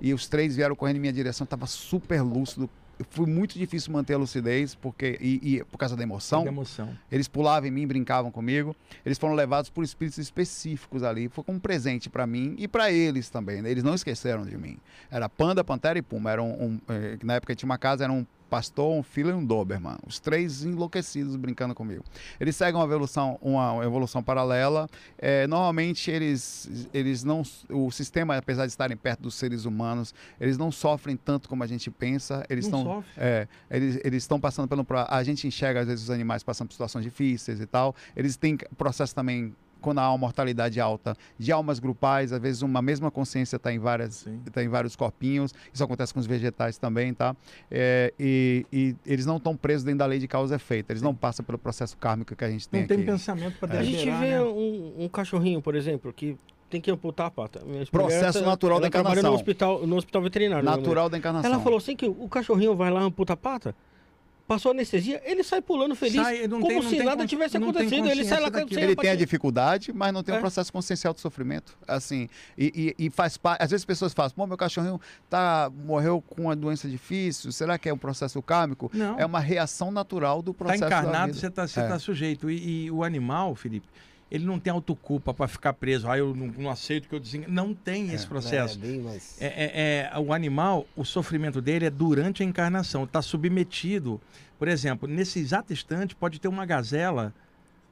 e os três vieram correndo em minha direção, estava super lúcido. Foi muito difícil manter a lucidez porque e, e por causa da emoção. Da emoção. Eles pulavam em mim, brincavam comigo. Eles foram levados por espíritos específicos ali. Foi como um presente para mim e para eles também. né? Eles não esqueceram de mim. Era panda, pantera e puma. Era um, um, eh, na época tinha uma casa, era um pastor, um filho e um doberman. Os três enlouquecidos brincando comigo. Eles seguem uma evolução, uma, evolução paralela. Eh, normalmente eles, eles não, o sistema, apesar de estarem perto dos seres humanos, eles não sofrem tanto como a gente pensa. Eles estão é, eles estão passando pelo. A gente enxerga, às vezes, os animais passando por situações difíceis e tal. Eles têm processo também, quando há uma mortalidade alta, de almas grupais. Às vezes, uma mesma consciência está em, várias, Sim. tá em vários corpinhos. Isso acontece com os vegetais também, tá? É, e, e eles não estão presos dentro da lei de causa e efeito. Eles não passam pelo processo kármico que a gente tem Não tem aqui. pensamento pra A gente vê né? um, um cachorrinho, por exemplo, que tem que amputar a pata. Processo ela- natural ela da encarnação. no hospital, no hospital veterinário. né? Natural da encarnação. Ela falou assim que o cachorrinho vai lá, amputa a pata, passou anestesia, ele sai pulando feliz, Sai, não como tem- se nada tivesse acontecido. Ele sai lá Ele tem a dificuldade, mas não tem É. um processo consciencial de sofrimento. Assim, e, e- e faz parte. Às vezes as pessoas falam, pô, meu cachorrinho tá, morreu com uma doença difícil, será que é um processo kármico? Não. É uma reação natural do Tá processo. da encarnado, você tá, você É. tá sujeito. E, e o animal, Felipe, ele não tem autoculpa pra ficar preso. Ah, eu não, não aceito que eu desenga. Não tem esse processo. É, bem mais... É, é- é- o animal, o sofrimento dele é durante a encarnação. Está submetido. Por exemplo, nesse exato instante, pode ter uma gazela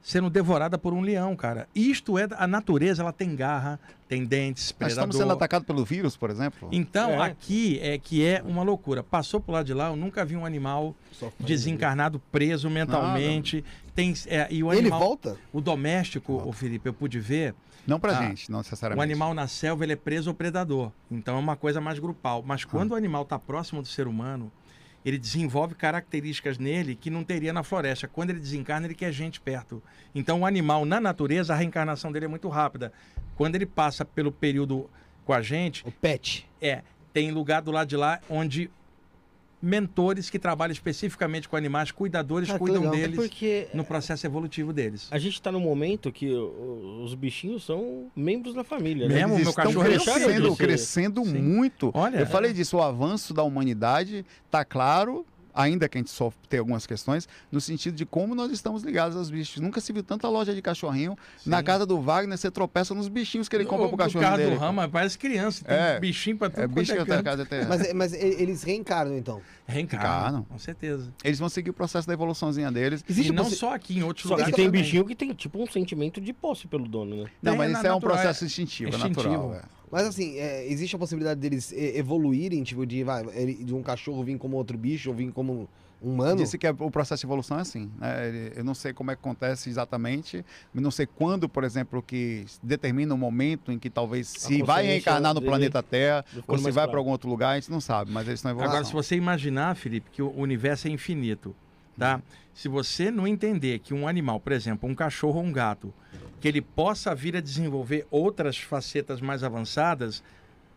sendo devorada por um leão, cara. Isto é a natureza, ela tem garra, tem dentes, predador. estamos sendo atacados pelo vírus, por exemplo. Então, É. aqui é que é uma loucura. Passou por lá de lá, eu nunca vi um animal desencarnado, preso mentalmente. Tem, é, e o Ele animal, volta? o doméstico, o Felipe, eu pude ver, Não pra Ah, gente, não necessariamente. o animal na selva ele é preso ao predador. Então é uma coisa mais grupal. Mas quando o animal está próximo do ser humano, ele desenvolve características nele que não teria na floresta. Quando ele desencarna, ele quer gente perto. Então, o animal, na natureza, a reencarnação dele é muito rápida. Quando ele passa pelo período com a gente, O pet. é, tem lugar do lado de lá onde mentores que trabalham especificamente com animais, cuidadores, que cuidam legal. É deles porque no processo evolutivo deles. a gente tá num momento que os bichinhos são membros da família, né? Mesmo? Eles meu estão cachorro é crescendo, crescendo Sim. muito. Olha, Eu é. falei disso, o avanço da humanidade tá claro, ainda que a gente sofre tem algumas questões, no sentido de como nós estamos ligados aos bichos. Nunca se viu tanta loja de cachorrinho. Na Sim. casa do Wagner, você tropeça nos bichinhos que ele compra O- pro o cachorro carro dele. do Rama parece criança, tem É. bichinho pra tudo É bicho que é casa até. Mas, mas e- eles reencarnam, então. Reencarnam, com certeza. Eles vão seguir o processo da evoluçãozinha deles. Existe e não possi- só aqui, em outros Só que lugares tem também. bichinho que tem tipo um sentimento de posse pelo dono, né? Não, É, mas na- isso é um processo é- instintivo, é instintivo. natural. é. Mas assim, é, existe a possibilidade deles evoluírem, tipo, de, vai, de um cachorro vir como outro bicho ou vir como um humano? Disse que é- o processo de evolução é assim. né? Eu não sei como é que acontece exatamente, não sei quando, por exemplo, que determina o momento em que talvez se vai reencarnar no planeta Terra ou se vai para algum outro lugar, a gente não sabe, mas eles estão evoluindo. Agora, se você imaginar, Felipe, que o universo é infinito, tá? Se você não entender que um animal, por exemplo, um cachorro ou um gato, que ele possa vir a desenvolver outras facetas mais avançadas,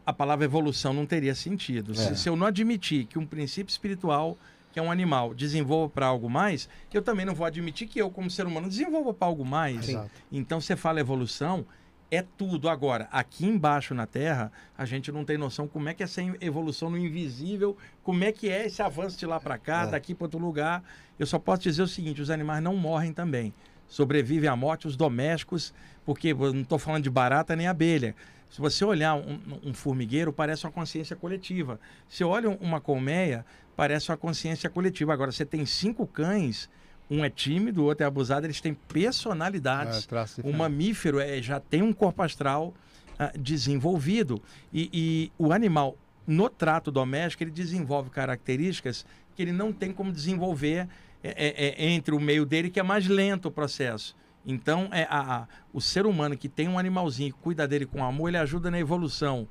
a palavra evolução não teria sentido. Se, se eu não admitir que um princípio espiritual, que é um animal, desenvolva para algo mais, eu também não vou admitir que eu, como ser humano, desenvolva para algo mais. Exato. Então, você fala evolução, é tudo. Agora, aqui embaixo na Terra, a gente não tem noção como é que é essa evolução no invisível, como é que é esse avanço de lá para cá, É. daqui para outro lugar. Eu só posso dizer o seguinte: os animais não morrem também. Sobrevivem à morte os domésticos, porque não estou falando de barata nem abelha. Se você olhar um, um formigueiro, parece uma consciência coletiva. Se olha uma colmeia, parece uma consciência coletiva. Agora, você tem cinco cães, um é tímido, o outro é abusado, eles têm personalidades. É, O mamífero é, já tem um corpo astral ah, desenvolvido. E, e o animal, no trato doméstico, ele desenvolve características que ele não tem como desenvolver é, é, é, entre o meio dele, que é mais lento o processo. Então, é a, a- o ser humano que tem um animalzinho e cuida dele com amor, ele ajuda na evolução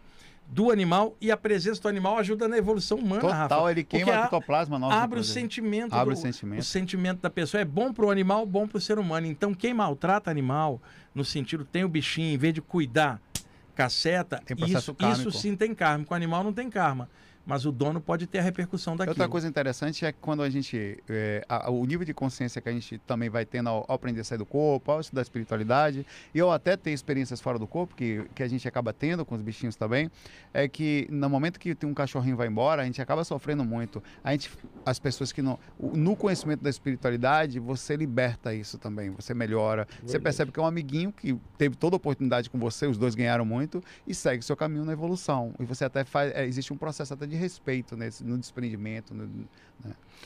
do animal e a presença do animal ajuda na evolução humana, Rafa. Total, ele queima a- ectoplasma nosso. Abre o sentimento Abre do, o sentimento. o sentimento da pessoa. É bom para o animal, bom para o ser humano. Então, quem maltrata animal, no sentido, tem o bichinho, em vez de cuidar, caceta, isso, kármico. isso sim tem karma. Com o animal não tem karma. Mas o dono pode ter a repercussão daquilo. Outra coisa interessante é que quando a gente. é, a- o nível de consciência que a gente também vai tendo ao, ao aprender a sair do corpo, ao estudar espiritualidade, e ao até ter experiências fora do corpo, que, que a gente acaba tendo com os bichinhos também, é que no momento que tem um cachorrinho vai embora, a gente acaba sofrendo muito. A gente, as pessoas que não. No conhecimento da espiritualidade, você liberta isso também, você melhora. Você percebe que é um amiguinho que teve toda a oportunidade com você, os dois ganharam muito, e segue seu caminho na evolução. E você até faz. é, existe um processo até de respeito nesse, no desprendimento. no-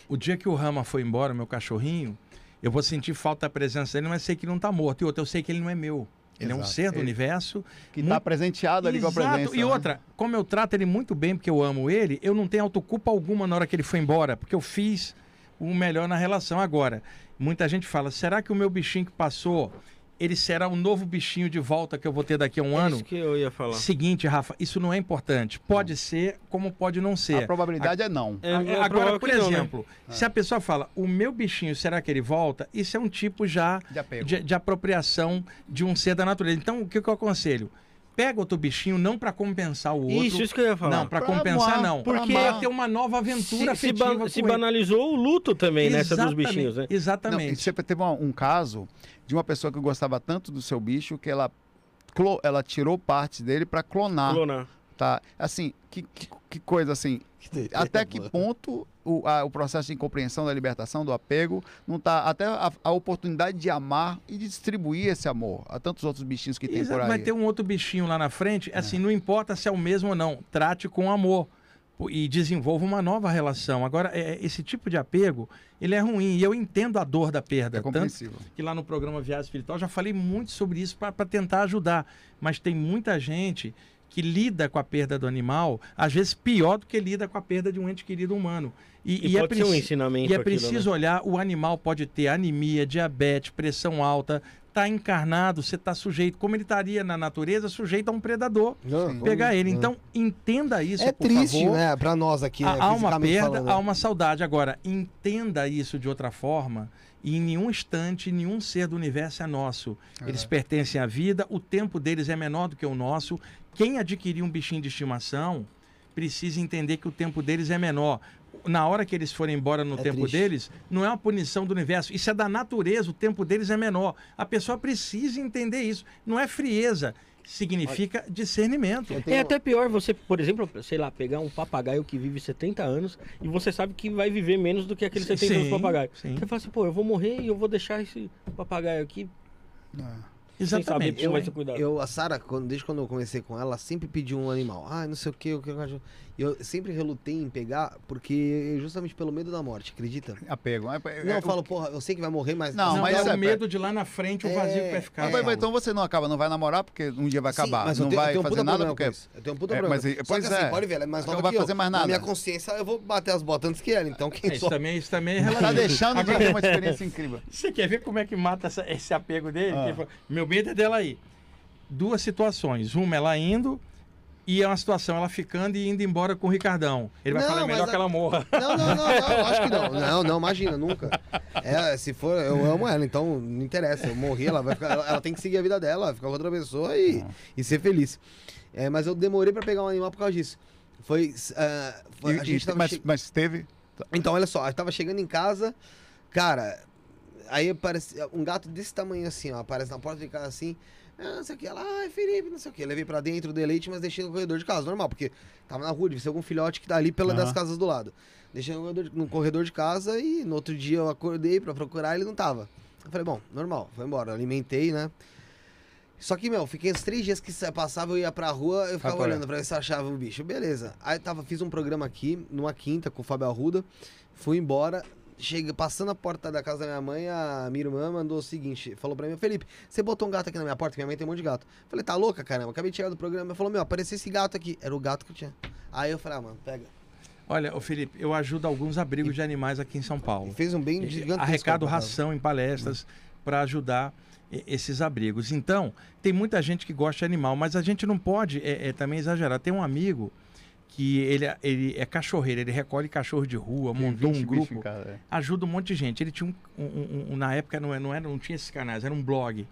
O dia que o Rama foi embora, meu cachorrinho, eu vou sentir falta da presença dele, mas sei que ele não está morto. E outra, eu sei que ele não é meu. Ele é um Exato. ser do Ele- universo. que está Muito- presenteado ali com a Exato. presença. E né? outra, como eu trato ele muito bem, porque eu amo ele, eu não tenho autoculpa alguma na hora que ele foi embora, porque eu fiz o melhor na relação. Agora, muita gente fala: será que o meu bichinho que passou, ele será o novo bichinho de volta que eu vou ter daqui a um É ano? isso que eu ia falar. Seguinte, Rafa, isso não é importante. Pode ser, como pode não A ser. probabilidade é não. É, A- é Agora, provável por que não, né? exemplo, se a pessoa fala, o meu bichinho, será que ele volta? Isso é um tipo já De de, de apropriação de um ser da natureza. Então, o que, que eu aconselho? Pega outro bichinho não para compensar o outro. Isso, isso que eu ia falar. Não, para Pra compensar amar, não. pra Porque amar. ter uma nova aventura se, se, afetiva se ele. banalizou o luto também nessa dos Exatamente, bichinhos, né? Não, Exatamente. e você teve um, um caso de uma pessoa que gostava tanto do seu bicho que ela, ela tirou partes dele para clonar. Clonar. Tá? Assim, que, que, que coisa assim. Até que ponto o, a- o processo de incompreensão da libertação, do apego, não tá. Até a, a oportunidade de amar e de distribuir esse amor a tantos outros bichinhos que tem Exato, por aí. Vai ter um outro bichinho lá na frente, assim, não importa se é o mesmo ou não, trate com amor e desenvolva uma nova relação. Agora, é, esse tipo de apego, ele é ruim e eu entendo a dor da perda. É tanto compreensível. que lá no programa Viagem Espiritual já falei muito sobre isso para tentar ajudar, mas tem muita gente que lida com a perda do animal, às vezes pior do que lida com a perda de um ente querido humano. E, E, e é ser um ensinamento e é aquilo, preciso né? olhar, o animal pode ter anemia, diabetes, pressão alta, tá encarnado, você está sujeito, como ele estaria na natureza, sujeito a um predador Não, pegar ele. não. Então, entenda isso, é por triste, favor. né? Pra nós aqui, né? Há há uma perda, falando, há né? uma saudade. Agora, entenda isso de outra forma. E em nenhum instante, nenhum ser do universo é nosso. Eles pertencem à vida, o tempo deles é menor do que o nosso. Quem adquirir um bichinho de estimação precisa entender que o tempo deles é menor. Na hora que eles forem embora no É tempo triste. deles, não é uma punição do universo. Isso é da natureza, o tempo deles é menor. A pessoa precisa entender isso. Não é frieza, significa discernimento. Eu tenho- É até pior você, por exemplo, sei lá, pegar um papagaio que vive 70 anos e você sabe que vai viver menos do que aquele 70 anos Sim, do papagaio. sim. Você fala assim, pô, eu vou morrer e eu vou deixar esse papagaio aqui Exatamente. Vai ser cuidado. Eu, a Sara, quando- desde quando eu comecei com ela, ela sempre pediu um animal. Ah, não sei o que, o que eu acho. Eu sempre relutei em pegar, porque justamente pelo medo da morte, acredita? Apego. É, é, Não, é, eu falo, porra, eu sei que vai morrer, mas. Não, Não, mas mas é- o medo de lá na frente, o vazio que vai ficar. Ah, é, mas- mas então você não acaba, não vai namorar porque um dia vai Sim, acabar. mas eu não tenho- vai um fazer nada porque. Eu tenho um puta É, problema. mas pois que assim, é. pode ver, ela é mais Não nova vai que eu. fazer mais Na nada. minha consciência, eu vou bater as botas antes que ela. Então quem É, só... isso, também, isso também é relativo. Tá deixando de ter uma experiência incrível. Você quer ver como é que mata essa- esse apego dele? Ah. Meu medo é dela aí. Duas situações. Uma, ela indo, e é uma situação, ela ficando e indo embora com o Ricardão. Ele vai Não, falar, é melhor mas que a- ela morra. Não, não, não, não, acho que não. Não, não, imagina, nunca. É, se for, eu amo ela, então não interessa. Eu morri, ela vai ficar. Ela, ela tem que seguir a vida dela, ficar com outra pessoa e, e ser feliz. É, mas eu demorei pra pegar um animal por causa disso. Foi. ah, foi- E- a e- gente tava mas, che- mas teve. Então, olha só, eu tava chegando em casa, cara. Aí aparece um gato desse tamanho assim, ó, aparece na porta de casa assim. Ah, não sei o que. Ela, ai, Felipe, não sei o que. Levei pra dentro do leite, mas deixei no corredor de casa, normal, porque tava na rua, devia ser algum filhote que tá ali pela das Aham. casas do lado. Deixei no corredor, de, no corredor de casa e no outro dia eu acordei pra procurar ele não tava. Eu falei, bom, normal, foi embora. Alimentei, né? Só que, meu, fiquei uns três dias que sa- passava, eu ia pra rua, eu ficava Agora. olhando pra ver se achava o bicho. Beleza. Aí tava, fiz um programa aqui, numa quinta, com o Fábio Arruda. Fui embora. Chega, passando a porta da casa da minha mãe, a minha irmã mandou o seguinte: falou pra mim, Felipe, você botou um gato aqui na minha porta, minha mãe tem um monte de gato. Falei, tá louca, caramba? Acabei de chegar do programa. Ela falou, meu, apareceu esse gato aqui. Era o gato que eu tinha. Aí eu falei, ah, mano, pega. Olha, ô Felipe, eu ajudo alguns abrigos de animais aqui em São E Paulo. fez um bem gigantesco. Arrecado casa. ração em palestras para ajudar e- esses abrigos. Então, tem muita gente que gosta de animal, mas a gente não pode é, é, também exagerar. Tem um amigo que ele, é- ele é cachorreiro, ele recolhe cachorro de rua, montou 20 um grupo, casa, é. ajuda um monte de gente. Ele tinha um, um- um- um- na época não, é- não era, não tinha esses canais, era um blog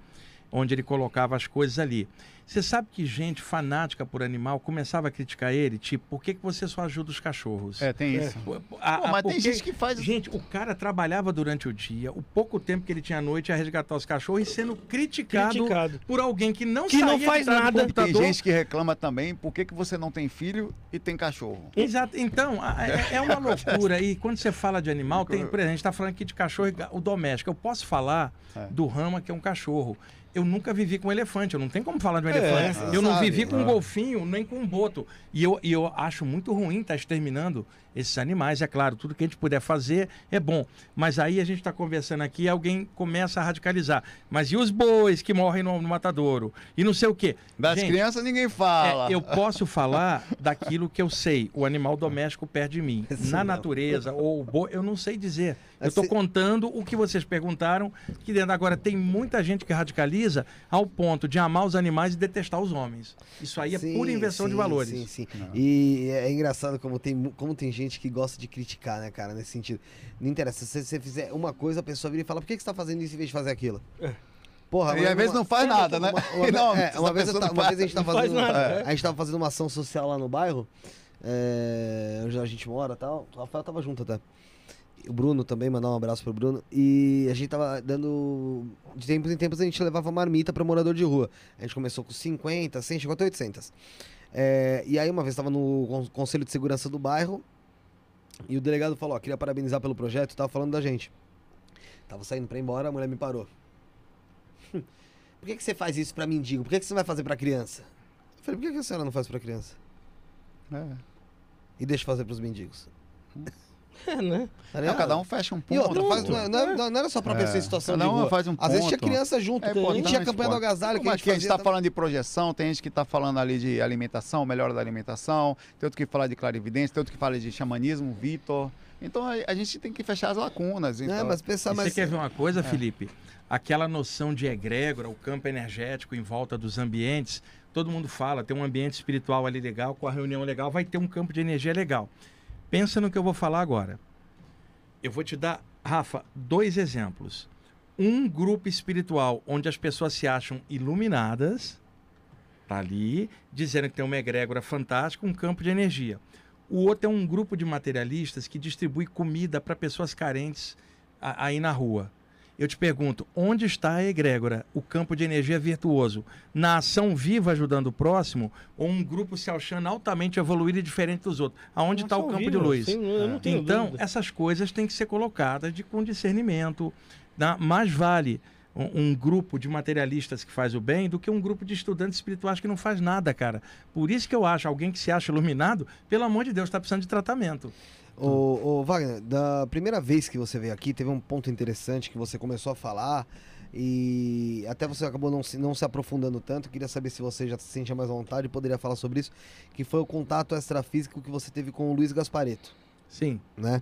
onde ele colocava as coisas ali. Você sabe que gente fanática por animal começava a criticar ele, tipo, por que, que você só ajuda os cachorros? É, tem isso. A- Pô, a- mas tem porque- gente que faz. Gente, o cara trabalhava durante o dia, o pouco tempo que ele tinha à noite a resgatar os cachorros e sendo criticado, Criticado. por alguém que não Que não faz nada. Tem gente que reclama também por que, que você não tem filho e tem cachorro. Exato. Então, é, é uma loucura. E quando você fala de animal, tem, por exemplo, a gente está falando aqui de cachorro, e o doméstico. Eu posso falar É. do Rama, que é um cachorro. Eu nunca vivi com um elefante, eu não tenho como falar de um É, elefante. Eu não sabe. vivi com um Ah. golfinho, nem com um boto. E eu, e eu acho muito ruim estar exterminando esses animais. É claro, tudo que a gente puder fazer é bom. Mas aí a gente está conversando aqui e alguém começa a radicalizar. Mas e os bois que morrem no, no matadouro? E não sei o quê. Das Gente, crianças ninguém fala. é, eu posso falar daquilo que eu sei. O animal doméstico perto de mim. Isso Na não. natureza ou o boi, eu não sei dizer. Eu estou Assim- contando o que vocês perguntaram. Que dentro agora tem muita gente que radicaliza ao ponto de amar os animais e detestar os homens. Isso aí é Sim, pura inversão de sim, valores. Sim, sim. Não. E é engraçado como tem, como tem gente que gosta de criticar, né, cara, nesse sentido. Não interessa, se você fizer uma coisa, a pessoa vira e fala, por que que você tá fazendo isso em vez de fazer aquilo? Porra, E às vezes não faz nada, né? Uma, Não, é, uma vez, uma a gente faz fazendo. nada, é, é. A gente tava fazendo uma ação social lá no bairro. É, onde a gente mora e tal. O Rafael tava junto até. O Bruno também, mandar um abraço pro Bruno. E a gente tava dando. De tempos em tempos a gente levava marmita pra morador de rua. A gente começou com 50, 100, chegou até 800. É, e aí uma vez tava no con- Conselho de Segurança do bairro. E o delegado falou: Ó, queria parabenizar pelo projeto tava falando da gente. Tava saindo pra ir embora, a mulher me parou. Por que, que você faz isso pra mendigo? Por que, que você não vai fazer pra criança? Eu falei, por que, que a senhora não faz pra criança? É. E deixa fazer pros mendigos? É, né? Tá Não, cada um fecha um ponto. E outra, faz, não, é- não é- não era só pra pessoa em situação cada de um rua. faz um Às vezes tinha criança junto. É e importante tinha no campanha do agasalho que Como a é gente a gente está falando de projeção, tem gente que está falando ali de alimentação, melhora da alimentação, tem outro que fala de clarividência, tem outro que fala de xamanismo, Vitor. Então a, a gente tem que fechar as lacunas. Então, É, mas pensar mais. Você quer ver uma coisa, Felipe? Aquela noção de egrégora, o campo energético em volta dos ambientes, todo mundo fala, tem um ambiente espiritual ali legal, com a reunião legal, vai ter um campo de energia legal. Pensa no que eu vou falar agora. Eu vou te dar, Rafa, dois exemplos. Um grupo espiritual onde as pessoas se acham iluminadas, tá ali, dizendo que tem uma egrégora fantástica, um campo de energia. O outro é um grupo de materialistas que distribui comida para pessoas carentes aí na rua. Eu te pergunto, onde está a egrégora, o campo de energia virtuoso? Na ação viva ajudando o próximo ou um grupo se achando altamente evoluído e diferente dos outros? Aonde está o campo de vivos, luz? não tenho Então, dúvida. essas coisas têm que ser colocadas de, com discernimento. Né? Mais vale um, um grupo de materialistas que faz o bem do que um grupo de estudantes espirituais que não faz nada, cara. Por isso que eu acho, alguém que se acha iluminado, pelo amor de Deus, está precisando de tratamento. Ô, ô, Wagner, da primeira vez que você veio aqui, teve um ponto interessante que você começou a falar e até você acabou não se, não se aprofundando tanto. Queria saber se você já se sentia mais à vontade e poderia falar sobre isso, que foi o contato extrafísico que você teve com o Luiz Gaspareto, Sim. né?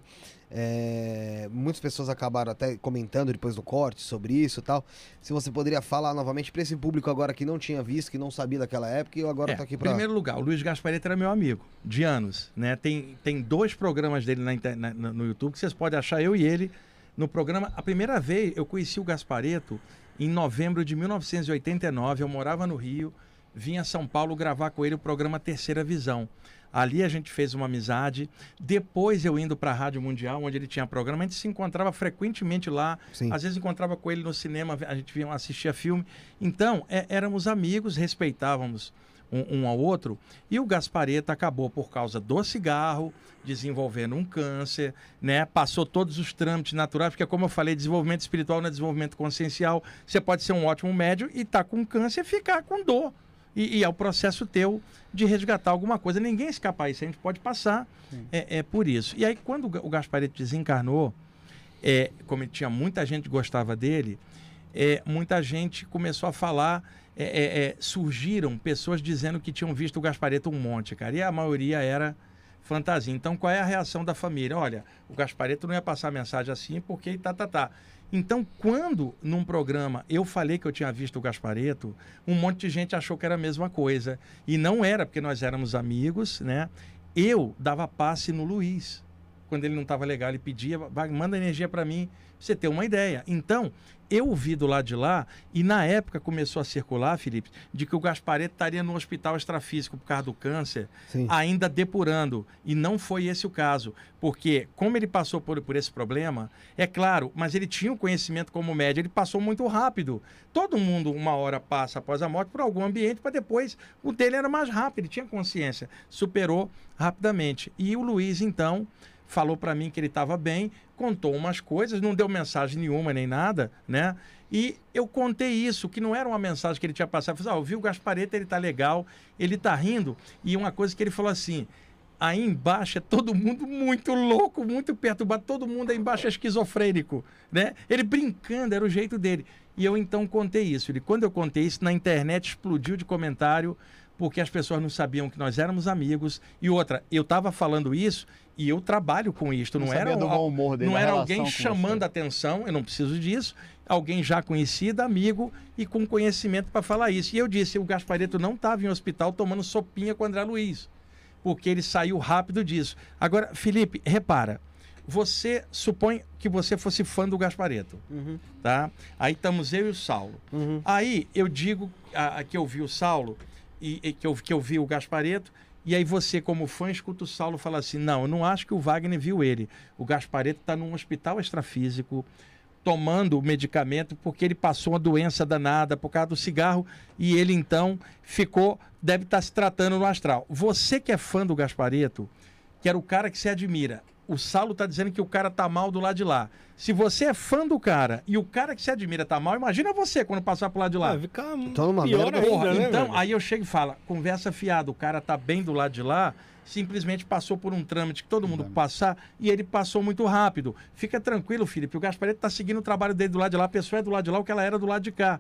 É, muitas pessoas acabaram até comentando depois do corte sobre isso e tal. Se você poderia falar novamente para esse público agora que não tinha visto, que não sabia daquela época e eu agora É, tô aqui Em para primeiro lugar, o Luiz Gaspareto era meu amigo, de anos. Né? Tem, tem dois programas dele na, na- no YouTube que vocês podem achar eu e ele no programa. A primeira vez eu conheci o Gaspareto em novembro de 1989. Eu morava no Rio, vim a São Paulo gravar com ele o programa Terceira Visão. Ali a gente fez uma amizade. Depois eu indo para a Rádio Mundial, onde ele tinha programa, a gente se encontrava frequentemente lá. Sim. Às vezes encontrava com ele no cinema, a gente vinha assistia filme. Então, é- éramos amigos, respeitávamos um, um ao outro. E o Gaspareto acabou por causa do cigarro, desenvolvendo um câncer, né? Passou todos os trâmites naturais, porque como eu falei, desenvolvimento espiritual não é desenvolvimento consciencial. Você pode ser um ótimo médium e estar com câncer e ficar com dor. E, e é o processo teu de resgatar alguma coisa. Ninguém escapa isso, a gente pode passar é, é por isso. E aí, quando o Ga- o Gaspareto desencarnou, é, como tinha muita gente que gostava dele, é, muita gente começou a falar. é, é, é, surgiram pessoas dizendo que tinham visto o Gaspareto um monte, cara, e a maioria era fantasia. Então, qual é a reação da família? Olha, o Gaspareto não ia passar mensagem assim porque tá, tá, tá. Então, quando num programa eu falei que eu tinha visto o Gaspareto, um monte de gente achou que era a mesma coisa. E não era, porque nós éramos amigos, né? Eu dava passe no Luiz. Quando ele não estava legal, ele pedia, "Vai, manda energia para mim, você ter uma ideia. Então, eu ouvi do lado de lá, e na época começou a circular, Felipe, de que o Gaspareto estaria no hospital extrafísico por causa do câncer, Sim. ainda depurando. E não foi esse o caso. Porque, como ele passou por, por esse problema, é claro, mas ele tinha um conhecimento como médico, ele passou muito rápido. Todo mundo, uma hora passa após a morte por algum ambiente, para depois. O dele era mais rápido, ele tinha consciência, superou rapidamente. E o Luiz, então, falou para mim que ele estava bem, contou umas coisas, não deu mensagem nenhuma nem nada, né? E eu contei isso, que não era uma mensagem que ele tinha passado. Eu falei, ah, eu vi o Gaspareto, ele tá legal, ele tá rindo. E uma coisa que ele falou assim, aí embaixo é todo mundo muito louco, muito perturbado, todo mundo aí embaixo é esquizofrênico, né? Ele brincando, era o jeito dele. E eu então contei isso. E quando eu contei isso, na internet explodiu de comentário, porque as pessoas não sabiam que nós éramos amigos. E outra, eu estava falando isso e eu trabalho com isto, não, Não era do um- bom humor dele, não era alguém chamando você. atenção, eu não preciso disso. Alguém já conhecido, amigo e com conhecimento para falar isso. E eu disse, o Gaspareto não estava em hospital tomando sopinha com o André Luiz, porque ele saiu rápido disso. Agora, Felipe, repara, você supõe que você fosse fã do Gaspareto, Uhum, tá? Aí estamos eu e o Saulo. uhum. Aí eu digo a- a que eu vi o Saulo e, e que, eu, que eu vi o Gaspareto. E aí você, como fã, escuta o Saulo falar assim: não, eu não acho que o Wagner viu ele. O Gaspareto está num hospital extrafísico, tomando o medicamento porque ele passou uma doença danada por causa do cigarro e ele então ficou, deve estar se tratando no astral. Você que é fã do Gaspareto, que era o cara que se admira, o Saulo tá dizendo que o cara tá mal do lado de lá. Se você é fã do cara e o cara que se admira tá mal, imagina você quando passar pro lado de lá. Ah, fica Então, numa pior merda, ainda, Porra, né, então, velho? aí eu chego e falo, conversa fiada, o cara tá bem do lado de lá, simplesmente passou por um trâmite que todo mundo passar e ele passou muito rápido. Fica tranquilo, Felipe, o Gaspareto tá seguindo o trabalho dele do lado de lá, a pessoa é do lado de lá o que ela era do lado de cá.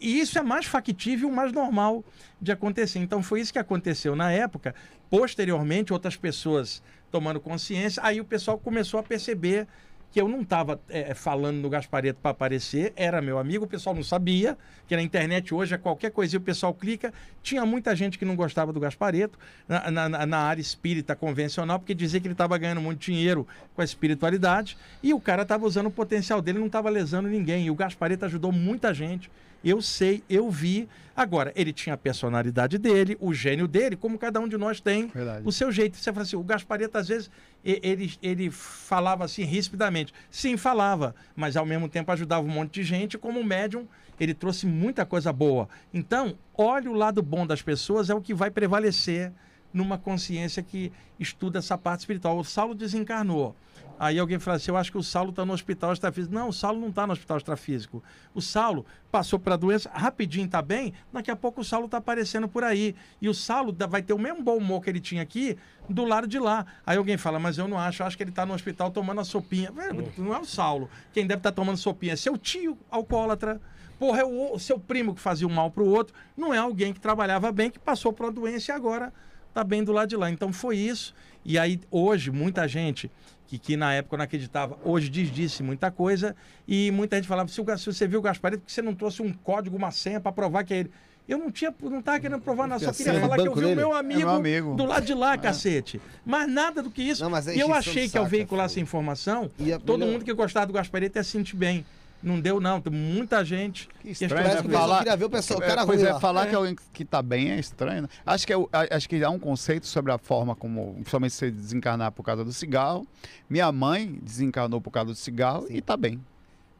E isso é mais factível, mais normal de acontecer. Então foi isso que aconteceu na época. Posteriormente, outras pessoas tomando consciência, aí o pessoal começou a perceber que eu não estava falando no Gaspareto para aparecer, era meu amigo, o pessoal não sabia, que na internet hoje é qualquer coisinha, o pessoal clica. Tinha muita gente que não gostava do Gaspareto, na, na, na área espírita convencional, porque dizia que ele estava ganhando muito dinheiro com a espiritualidade, e o cara estava usando o potencial dele, não estava lesando ninguém. E o Gaspareto ajudou muita gente. Eu sei, eu vi. Agora, ele tinha a personalidade dele, o gênio dele, como cada um de nós tem Verdade. o seu jeito. Você fala assim, o Gaspareto, às vezes, ele, ele falava assim, rispidamente. Sim, falava, mas ao mesmo tempo ajudava um monte de gente. Como médium, ele trouxe muita coisa boa. Então, olhe o lado bom das pessoas, é o que vai prevalecer numa consciência que estuda essa parte espiritual. O Saulo desencarnou. Aí alguém fala assim: eu acho que o Saulo está no hospital extrafísico. Não, o Saulo não está no hospital extrafísico. O Saulo passou para a doença, rapidinho está bem, daqui a pouco o Saulo está aparecendo por aí. E o Saulo vai ter o mesmo bom humor que ele tinha aqui do lado de lá. Aí alguém fala: mas eu não acho, eu acho que ele está no hospital tomando a sopinha. Velho, Não é o Saulo. Quem deve estar tomando sopinha é seu tio alcoólatra. Porra, é o, o seu primo que fazia o mal pro outro. Não é alguém que trabalhava bem, que passou por uma doença e agora tá bem do lado de lá. Então foi isso. E aí, hoje, muita gente que, que na época não acreditava, hoje diz disse muita coisa. E muita gente falava: se, o, se você viu o Gasparito, que você não trouxe um código, uma senha para provar que é ele? Eu não tinha, não tava querendo provar nada, só queria falar que eu vi o meu É amigo, meu amigo. do lado de lá, cacete. Mas nada do que isso. Não, é e eu achei que ao é veicular essa informação, E todo melhor- mundo que gostava do Gasparito ia se sentir bem. Não deu, não. Tem muita gente. Que estranho, Parece que né? pessoal Falar- queria ver o pessoal, o É, cara pois é, lá. falar É. que alguém que tá bem é estranho. Né? Acho que, é acho que há um conceito sobre a forma como, principalmente você desencarnar por causa do cigarro. Minha mãe desencarnou por causa do cigarro Sim. e tá bem.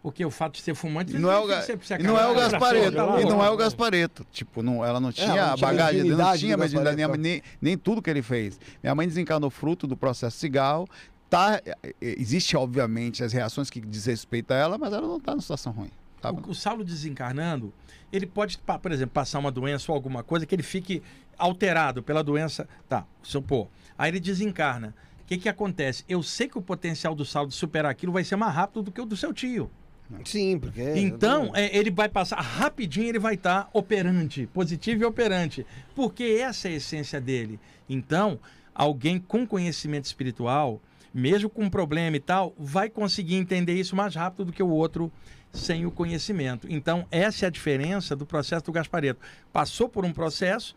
Porque o fato de ser fumante não é o, ga- e não é o Gaspareto. E não é o Gaspareto. Tipo, não, ela não tinha ela não bagagem, não tinha mediunidade, Gaspareto, nem, nem tudo que ele fez. Minha mãe desencarnou fruto do processo cigarro. Tá, é, é, existe, obviamente, as reações que diz respeito a ela, mas ela não tá numa situação ruim. Tá. O, o Saulo desencarnando, ele pode, por exemplo, passar uma doença ou alguma coisa que ele fique alterado pela doença. Tá, supor. Aí ele desencarna. O que, que acontece? Eu sei que o potencial do Saulo de superar aquilo vai ser mais rápido do que o do seu tio. Sim, porque. Então, é, ele vai passar rapidinho, ele vai estar operante, positivo e operante, porque essa é a essência dele. Então, alguém com conhecimento espiritual, mesmo com problema e tal, vai conseguir entender isso mais rápido do que o outro sem o conhecimento. Então, essa é a diferença do processo do Gaspareto. Passou por um processo,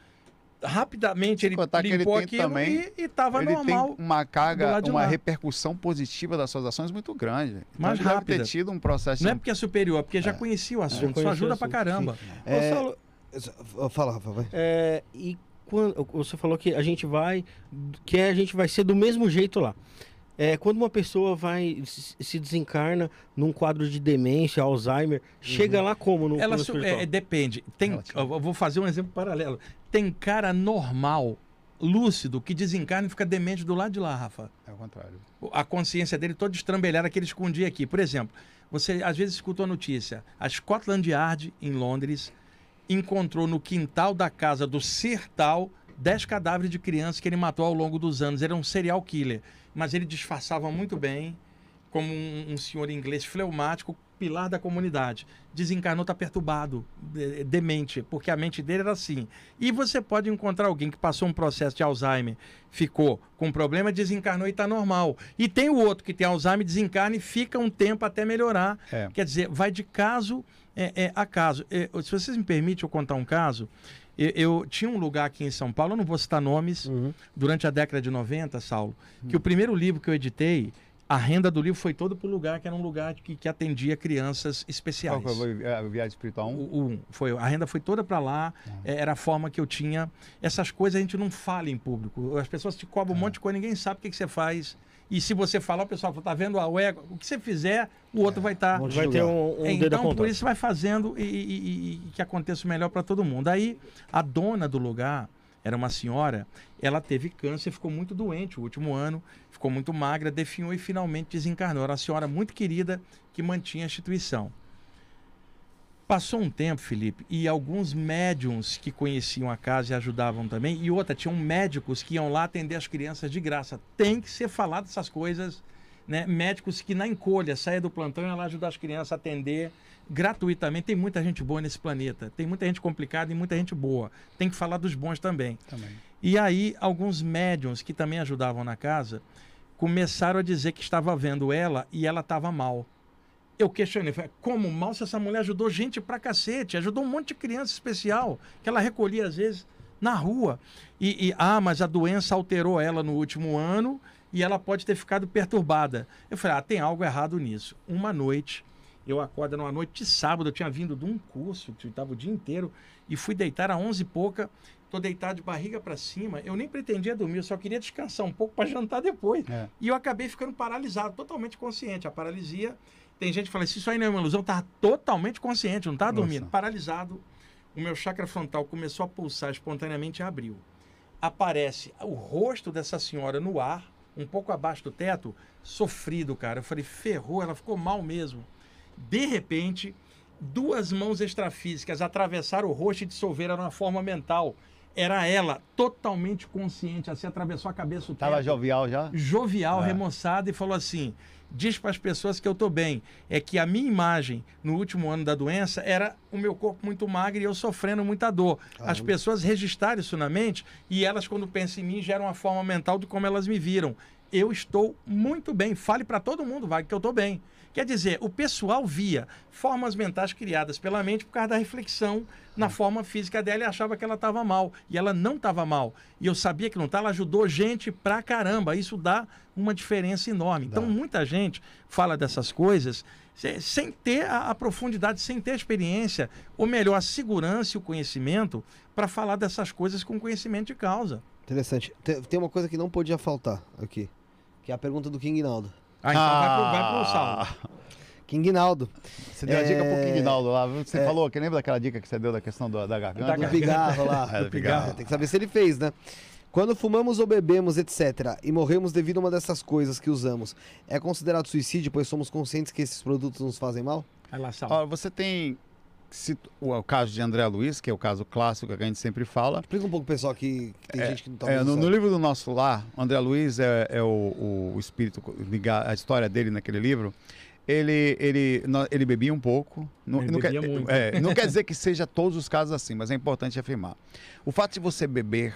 rapidamente ele que ele limpou tem aquilo também- e estava normal. tem uma carga, uma lá. repercussão positiva das suas ações muito grande. Então, Mais ele deve rápida. ter tido um processo Não é porque é superior, é porque já conhecia o assunto. Isso conhecia o ajuda pra caramba. É, Ô, Saulo, Fala, Rafa, vai. É, e quando você falou que a gente vai, que a gente vai ser do mesmo jeito lá. É, quando uma pessoa vai se se desencarna num quadro de demência, Alzheimer, chega lá como no Ela espiritual? é, depende. Tem, eu vou fazer um exemplo paralelo. Tem cara normal, lúcido, que desencarna e fica demente do lado de lá, Rafa. É o contrário. A consciência dele toda estrambelhada que ele escondia aqui. Por exemplo, você às vezes escutou a notícia. A Scotland Yard, em Londres, encontrou no quintal da casa do Sertal 10 cadáveres de crianças que ele matou ao longo dos anos. Era um serial killer. Mas ele disfarçava muito bem, como um, um senhor inglês fleumático, pilar da comunidade. Desencarnou, está perturbado, de- demente, porque a mente dele era assim. E você pode encontrar alguém que passou um processo de Alzheimer, ficou com problema, desencarnou e está normal. E tem o outro que tem Alzheimer, desencarna e fica um tempo até melhorar. É. Quer dizer, vai de caso é, é, a caso. É, se vocês me permitem eu contar um caso, eu, eu tinha um lugar aqui em São Paulo, eu não vou citar nomes, Uhum. durante a década de 90, Saulo, que o primeiro livro que eu editei, a renda do livro foi toda para o lugar que era um lugar que, que atendia crianças especiais. Qual foi a viagem espiritual 1? O, o- foi, a renda foi toda para lá, é, era a forma que eu tinha. Essas coisas a gente não fala em público. As pessoas te cobram um monte de coisa, ninguém sabe o que, que você faz. E se você falar, o pessoal fala, tá vendo a ué, o que você fizer, o outro vai estar. Te Vai ter um, um É, dedo então, por isso vai fazendo e, e- e- e que aconteça o melhor para todo mundo. Aí, a dona do lugar, era uma senhora, ela teve câncer, ficou muito doente o último ano, ficou muito magra, definhou e finalmente desencarnou. Era uma senhora muito querida que mantinha a instituição. Passou um tempo, Felipe, e alguns médiums que conheciam a casa e ajudavam também, e outra, tinham médicos que iam lá atender as crianças de graça. Tem que ser falado essas coisas, né? Médicos que na encolha saia do plantão e iam lá ajudar as crianças a atender gratuitamente. Tem muita gente boa nesse planeta, tem muita gente complicada e muita gente boa. Tem que falar dos bons também. Também. E aí, alguns médiums que também ajudavam na casa começaram a dizer que estava vendo ela e ela estava mal. Eu questionei, falei, como mal se essa mulher ajudou gente pra cacete, ajudou um monte de criança especial, que ela recolhia às vezes na rua. E, e, ah, mas a doença alterou ela no último ano e ela pode ter ficado perturbada. Eu falei, ah, tem algo errado nisso. Uma noite, eu acordo numa noite de sábado, eu tinha vindo de um curso, que estava o dia inteiro, e fui deitar às 11 e pouca, tô deitado de barriga para cima, eu nem pretendia dormir, eu só queria descansar um pouco para jantar depois. É. E eu acabei ficando paralisado, totalmente consciente. A paralisia, tem gente que fala assim, isso aí não é uma ilusão, eu tava totalmente consciente, não tava Nossa. dormindo, paralisado. O meu chakra frontal começou a pulsar espontaneamente e abriu. Aparece o rosto dessa senhora no ar, um pouco abaixo do teto, sofrido, cara. Eu falei, ferrou, ela ficou mal mesmo. De repente, duas mãos extrafísicas atravessaram o rosto e dissolveram na forma mental. Era ela, totalmente consciente, assim, atravessou a cabeça o teto Tava jovial já? jovial, É. remoçada e falou assim: diz para as pessoas que eu tô bem. É que a minha imagem no último ano da doença era o meu corpo muito magro e eu sofrendo muita dor. As pessoas registraram isso na mente e elas, quando pensam em mim, geram uma forma mental de como elas me viram. Eu estou muito bem. Fale para todo mundo, vai, que eu tô bem. Quer dizer, o pessoal via formas mentais criadas pela mente por causa da reflexão na forma física dela e achava que ela estava mal. E ela não estava mal. E eu sabia que não estava, ela ajudou gente pra caramba. Isso dá uma diferença enorme. Então, muita gente fala dessas coisas se- sem ter a, a profundidade, sem ter a experiência, ou melhor, a segurança e o conhecimento para falar dessas coisas com conhecimento de causa. Interessante. Tem, tem uma coisa que não podia faltar aqui, que é a pergunta do King Naldo. Ah, então vai pro, vai pro Ah, Naldo, Você deu a dica pro É, King Naldo lá. viu? Você é. falou, que lembra daquela dica que você deu da questão do- da garganta? Da do garganta. pigarro lá. É, do pigarro. Tem que saber se ele fez, né? Quando fumamos ou bebemos, etc., e morremos devido a uma dessas coisas que usamos, é considerado suicídio, pois somos conscientes que esses produtos nos fazem mal? Vai lá, Saulo. Ó, você tem se- o, o caso de André Luiz, que é o caso clássico que a gente sempre fala. Explica um pouco pessoal que, que tem É, gente que não tá É, no, no livro do nosso lar, André Luiz é, é o, o espírito ligado, a história dele naquele livro. Ele, ele, ele bebia um pouco. Não, Ele não bebia quer, muito. é, não quer dizer que seja todos os casos assim, mas é importante afirmar. O fato de você beber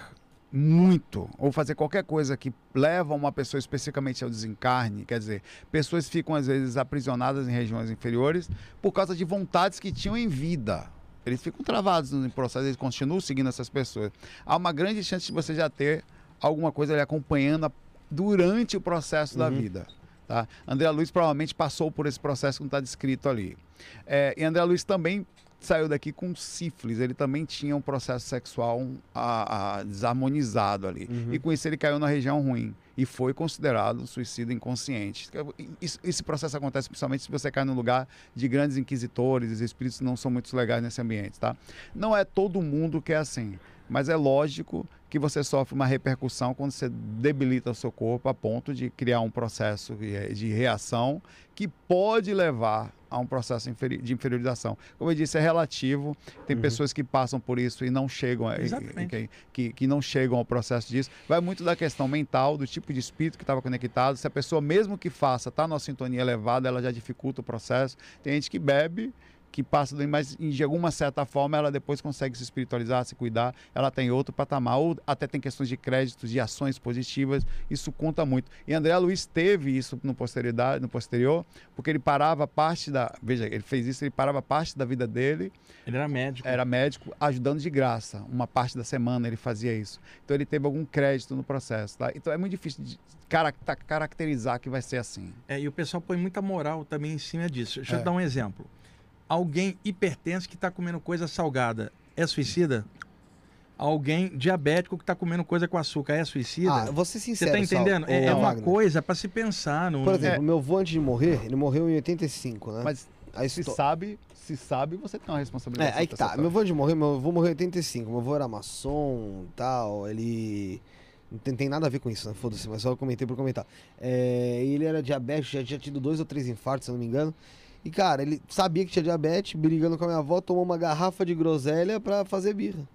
muito ou fazer qualquer coisa que leva uma pessoa especificamente ao desencarne, quer dizer, pessoas ficam às vezes aprisionadas em regiões inferiores por causa de vontades que tinham em vida. Eles ficam travados no processo, eles continuam seguindo essas pessoas. Há uma grande chance de você já ter alguma coisa ali acompanhando durante o processo da vida. Tá? André Luiz provavelmente passou por esse processo que não está descrito ali. É, e André Luiz também saiu daqui com sífilis, ele também tinha um processo sexual a- a- desarmonizado ali. E com isso ele caiu na região ruim e foi considerado um suicídio inconsciente. Isso- esse processo acontece principalmente se você cai num lugar de grandes inquisitores, os espíritos não são muito legais nesse ambiente, tá? Não é todo mundo que é assim, mas é lógico que você sofre uma repercussão quando você debilita o seu corpo a ponto de criar um processo de reação que pode levar a um processo de inferiorização. Como eu disse, é relativo. Tem pessoas que passam por isso e não chegam, a- que, que, que não chegam ao processo disso. Vai muito da questão mental, do tipo de espírito que estava conectado. Se a pessoa, mesmo que faça, está numa sintonia elevada, ela já dificulta o processo. Tem gente que bebe, que passa, do- mas de alguma certa forma ela depois consegue se espiritualizar, se cuidar, ela tem outro patamar, ou até tem questões de créditos, de ações positivas, isso conta muito. E André Luiz teve isso no, posterioridade, no posterior, porque ele parava parte da, veja, ele fez isso, ele parava parte da vida dele, Ele era médico. era médico, ajudando de graça, uma parte da semana ele fazia isso. Então ele teve algum crédito no processo, tá? Então é muito difícil de caracta- caracterizar que vai ser assim. É, e o pessoal põe muita moral também em cima disso. Deixa eu É. dar um exemplo. Alguém hipertenso que está comendo coisa salgada é suicida? Alguém diabético que está comendo coisa com açúcar é suicida? Ah, vou ser Você sincero, tá entendendo? Sal, É, ô, é uma Wagner. coisa para se pensar. Não, Por exemplo, É. meu avô antes de morrer, ele morreu em 85, né? Mas A Se histó- sabe, se sabe, você tem uma responsabilidade. É, aí que tá. Meu avô de morrer, meu avô morreu em 85. Meu avô era maçom e tal. Ele. Não tem, tem nada a ver com isso, né? Foda-se, mas só eu comentei por comentar. É, ele era diabético, já tinha tido dois ou três infartos, se eu não me engano. E, cara, ele sabia que tinha diabetes, brigando com a minha avó, tomou uma garrafa de groselha pra fazer birra.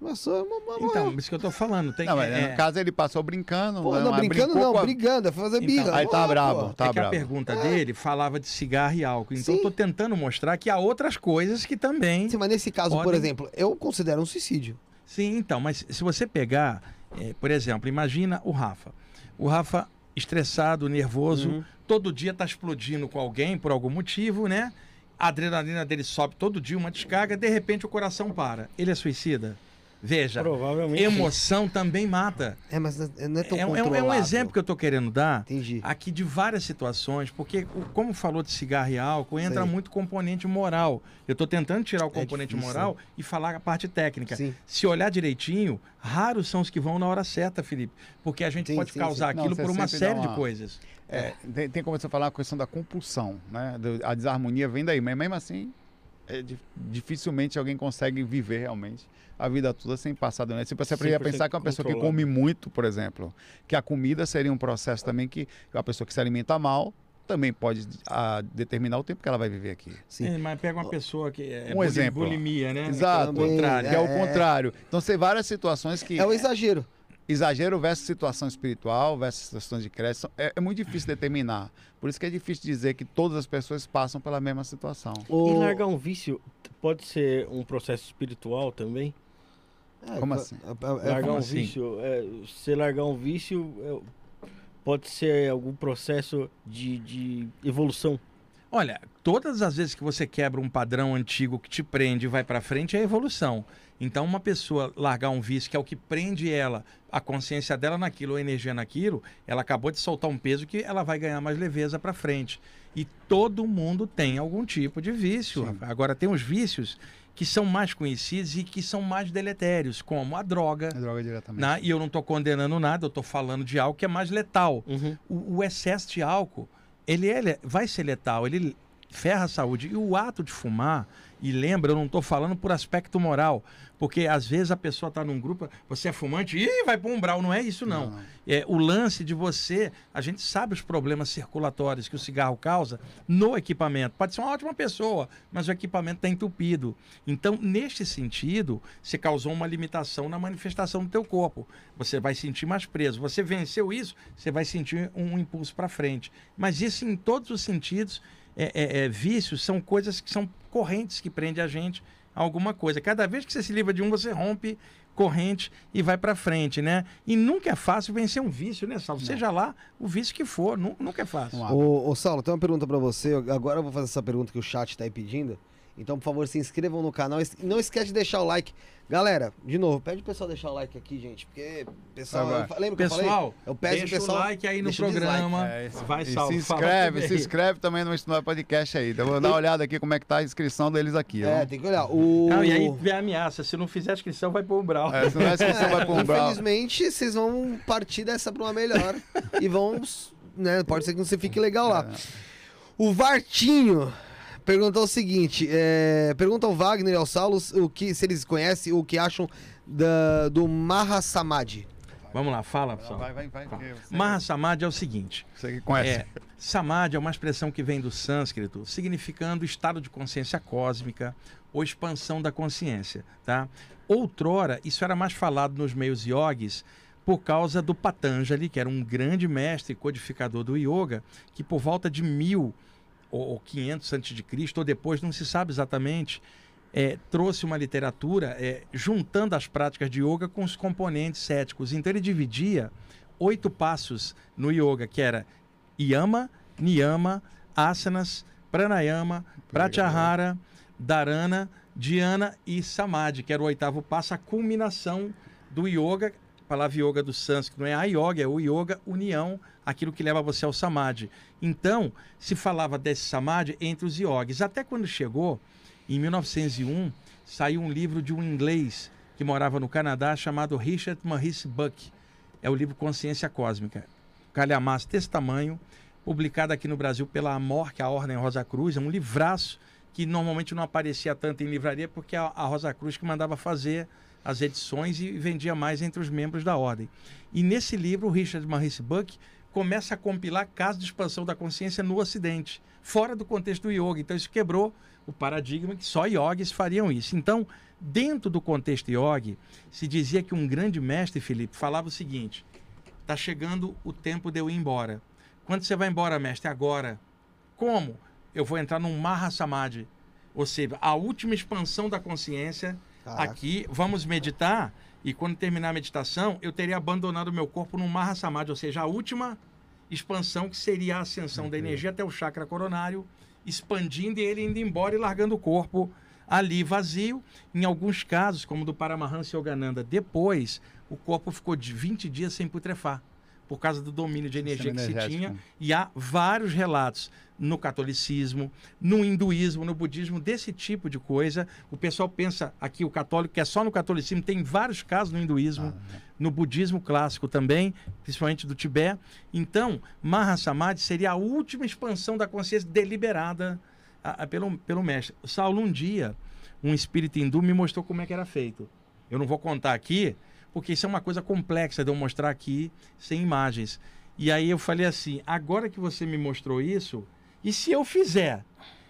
Mas só uma, uma Então, isso que eu tô falando. Tem, Não, mas é, no caso ele passou brincando. Pô, né, não, brincando não, a- brigando, é fazer Então, birra. aí tá bravo. Tá é que a bravo. pergunta dele falava de cigarro e álcool. Então, Sim. eu tô tentando mostrar que há outras coisas que também. Sim, mas nesse caso, por Podem- exemplo, eu considero um suicídio. Sim, então, mas se você pegar, eh, por exemplo, imagina o Rafa. O Rafa estressado, nervoso, Uhum. todo dia tá explodindo com alguém por algum motivo, né? A adrenalina dele sobe todo dia, uma descarga, de repente o coração para. Ele é suicida? Veja, Provavelmente. emoção também mata. É, mas não é- não é tão É, um- é um- é um exemplo que eu tô querendo dar Entendi. aqui de várias situações, porque como falou de cigarro e álcool, entra Sei. muito componente moral. Eu estou tentando tirar o componente difícil, moral e falar a parte técnica. Sim. Se olhar direitinho, raros são os que vão na hora certa, Felipe, porque a gente Sim, pode sim, causar sim. Não, aquilo você por uma série de uma- coisas. É, tem, tem como você falar a questão da compulsão, né? A desarmonia vem daí, mas mesmo assim, é di- dificilmente alguém consegue viver realmente a vida toda sem passar doença. Se você ia 100% pensar que uma pessoa que come muito, por exemplo, que a comida seria um processo também que uma pessoa que se alimenta mal também pode ah, determinar o tempo que ela vai viver aqui. Sim. É, mas pega uma pessoa que é Um exemplo. bulimia, né? Exato. Que é o contrário. Que é o É. contrário. Então, tem várias situações que É o exagero. Exagero versus situação espiritual, versus situações de crédito, é, é muito difícil determinar. Por isso que é difícil dizer que todas as pessoas passam pela mesma situação. E O- largar um vício pode ser um processo espiritual também? É, Como é- assim? é- é- largar como um assim? vício, é, você largar um vício é, pode ser algum processo de, de evolução. Olha, todas as vezes que você quebra um padrão antigo que te prende e vai para frente é evolução. Então, uma pessoa largar um vício que é o que prende ela, a consciência dela naquilo, a energia naquilo, ela acabou de soltar um peso que ela vai ganhar mais leveza para frente. E todo mundo tem algum tipo de vício. Sim. Agora, tem os vícios que são mais conhecidos e que são mais deletérios, como a droga. É droga diretamente. né? E eu não estou condenando nada, eu estou falando de algo que é mais letal Uhum. o, o excesso de álcool, ele, é le- vai ser letal, ele ferra a saúde. E o ato de fumar, e lembra, eu não estou falando por aspecto moral, porque às vezes a pessoa está num grupo, você é fumante, e vai para um umbral, não é isso não. Não. É o lance de você, a gente sabe os problemas circulatórios que o cigarro causa no equipamento. Pode ser uma ótima pessoa, mas o equipamento está entupido. Então, neste sentido, você causou uma limitação na manifestação do teu corpo. Você vai sentir mais preso. Você venceu isso, você vai sentir um impulso para frente. Mas isso em todos os sentidos, é, é- é, vícios são coisas que são correntes que prendem a gente a alguma coisa. Cada vez que você se livra de um, você rompe corrente e vai para frente, né? E nunca é fácil vencer um vício, né, Salvo? Seja lá o vício que for, nu- nunca é fácil. Ô, ô, Saulo, tem uma pergunta pra você. Agora eu vou fazer essa pergunta que o chat tá aí pedindo. Então, por favor, se inscrevam no canal. Não esquece de deixar o like. Galera, de novo, pede o pessoal deixar o like aqui, gente. Porque, pessoal, eu lembra que eu falei? Pessoal, Eu peço deixa pessoal, o like aí no programa. É, isso. vai, e Salvo. se inscreve, também. se inscreve também no Estudar Podcast aí. Eu vou dar uma olhada aqui como é que tá a inscrição deles aqui. É, ó. tem que olhar. O... Não, e aí vem a ameaça, se não fizer a inscrição, vai pro umbral. É, se não é inscrição, vai pro É, umbral. Infelizmente, vocês vão partir dessa pra uma melhor. e vão, né? Pode ser que você fique legal lá. O Vartinho perguntou o seguinte: é, pergunta ao Wagner e ao Saulo o que, se eles conhecem o que acham da, do Mahasamadhi. Vamos lá, fala, pessoal. Vai, vai, vai. você- Maha Samadhi é o seguinte. Você que conhece. É, samadhi é uma expressão que vem do sânscrito, significando estado de consciência cósmica ou expansão da consciência, tá? Outrora, isso era mais falado nos meios yogis por causa do Patanjali, que era um grande mestre codificador do yoga, que por volta de mil ou ou 500 antes de Cristo ou depois, não se sabe exatamente, é, trouxe uma literatura é, juntando as práticas de yoga com os componentes céticos. Então ele dividia oito passos no yoga, que era yama, niyama, asanas, pranayama, pratyahara, dharana, dhyana e samadhi, que era o oitavo passo, a culminação do yoga. A palavra yoga do sânscrito não é a yoga, é o yoga, união, aquilo que leva você ao samadhi. Então, se falava desse samadhi entre os yogis. Até quando chegou, em 1901, saiu um livro de um inglês que morava no Canadá chamado Richard Maurice Buck. É o livro Consciência Cósmica. Calhamaço desse tamanho, publicado aqui no Brasil pela Amor, que é a Ordem Rosa Cruz, é um livraço que normalmente não aparecia tanto em livraria porque a, a Rosa Cruz que mandava fazer as edições e vendia mais entre os membros da ordem. E nesse livro, o Richard Maurice Buck começa a compilar casos de expansão da consciência no Ocidente, fora do contexto do yoga. Então isso quebrou o paradigma que só yogis fariam isso. Então, dentro do contexto yogi, se dizia que um grande mestre, Felipe, falava o seguinte: está chegando o tempo de eu ir embora. Quando você vai embora, mestre? Agora. Como? Eu vou entrar num Maha Samadhi. Ou seja, a última expansão da consciência. Caraca. Aqui, vamos meditar. E quando terminar a meditação, eu teria abandonado o meu corpo num Maha Samadhi. Ou seja, a última expansão que seria a ascensão da energia até o chakra coronário, expandindo e ele indo embora e largando o corpo ali vazio. Em alguns casos, como do Paramahansa Yogananda, depois o corpo ficou de 20 dias sem putrefar, por causa do domínio de energia que se tinha. E há vários relatos no catolicismo, no hinduísmo, no budismo, desse tipo de coisa. O pessoal pensa aqui, o católico, que é só no catolicismo, tem vários casos no hinduísmo, no budismo clássico também, principalmente do Tibete. Então, Mahasamadhi seria a última expansão da consciência deliberada a- a- pelo, pelo mestre. Saulo, um dia, um espírito hindu me mostrou como é que era feito. Eu não vou contar aqui, porque isso é uma coisa complexa de eu mostrar aqui sem imagens. E aí eu falei assim: agora que você me mostrou isso, e se eu fizer?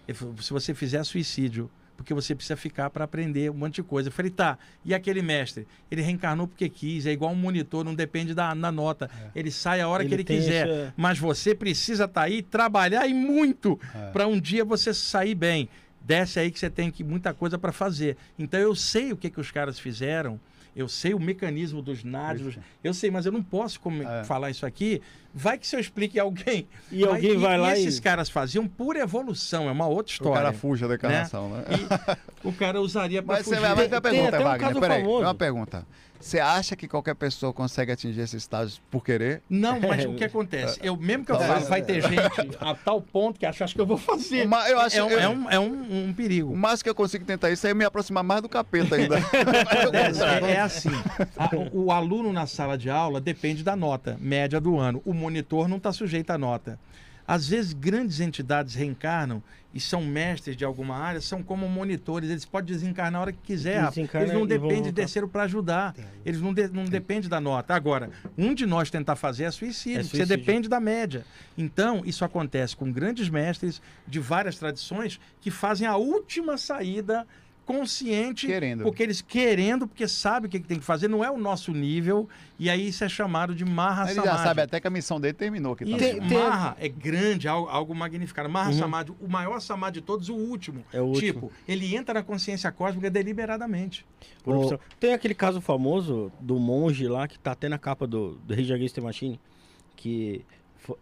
Ele falou, se você fizer suicídio, porque você precisa ficar para aprender um monte de coisa. Eu falei, tá, e aquele mestre? Ele reencarnou porque quis, é igual um monitor, não depende da, da nota. Ele sai a hora que ele quiser. essa- Mas você precisa estar aí, trabalhar e muito, É. para um dia você sair bem. Desce aí que você tem que muita coisa para fazer. Então eu sei o que, que os caras fizeram. Eu sei o mecanismo dos nádios, eu sei, mas eu não posso É. falar isso aqui. Vai que se eu explique a alguém. E Mas- alguém vai lá e- esses caras faziam por evolução, é uma outra O história. cara fuja da encarnação, né? E o cara usaria para Mas, você, fugir. mas tem uma Tem pergunta, um Wagner. caso Peraí, famoso. uma pergunta. Você acha que qualquer pessoa consegue atingir esses estágios por querer? Não, mas o que acontece? Eu mesmo que eu É. falo, vai ter gente a tal ponto que acha, acha que eu vou fazer. Uma- eu acho- é, um, eu- é um- é um- um perigo. O máximo que eu consigo tentar isso é me aproximar mais do capeta ainda. Mas. É, é assim, a- o, o aluno na sala de aula depende da nota média do ano. O monitor não está sujeito à nota. Às vezes, grandes entidades reencarnam e são mestres de alguma área, são como monitores. Eles podem desencarnar a hora que quiser. Eles não dependem de terceiro para ajudar. Eles não, de- não dependem da nota. Agora, um de nós tentar fazer é suicídio. É Você suicídio. depende da média. Então, isso acontece com grandes mestres de várias tradições que fazem a última saída consciente Querendo. porque eles querendo, porque sabe o que que tem que fazer, não é o nosso nível, e aí isso é chamado de Maha Ele já Samadhi. sabe até que a missão dele terminou. Que tá Tem- tem- Maha é grande, algo, algo magnificado. Maha Uhum. Samadhi, o maior Samadhi de todos, o último. É o último. Tipo, ele entra na consciência cósmica deliberadamente. Opção. Tem aquele caso famoso do monge lá que tá até na capa do, do Rage Against the Machine, que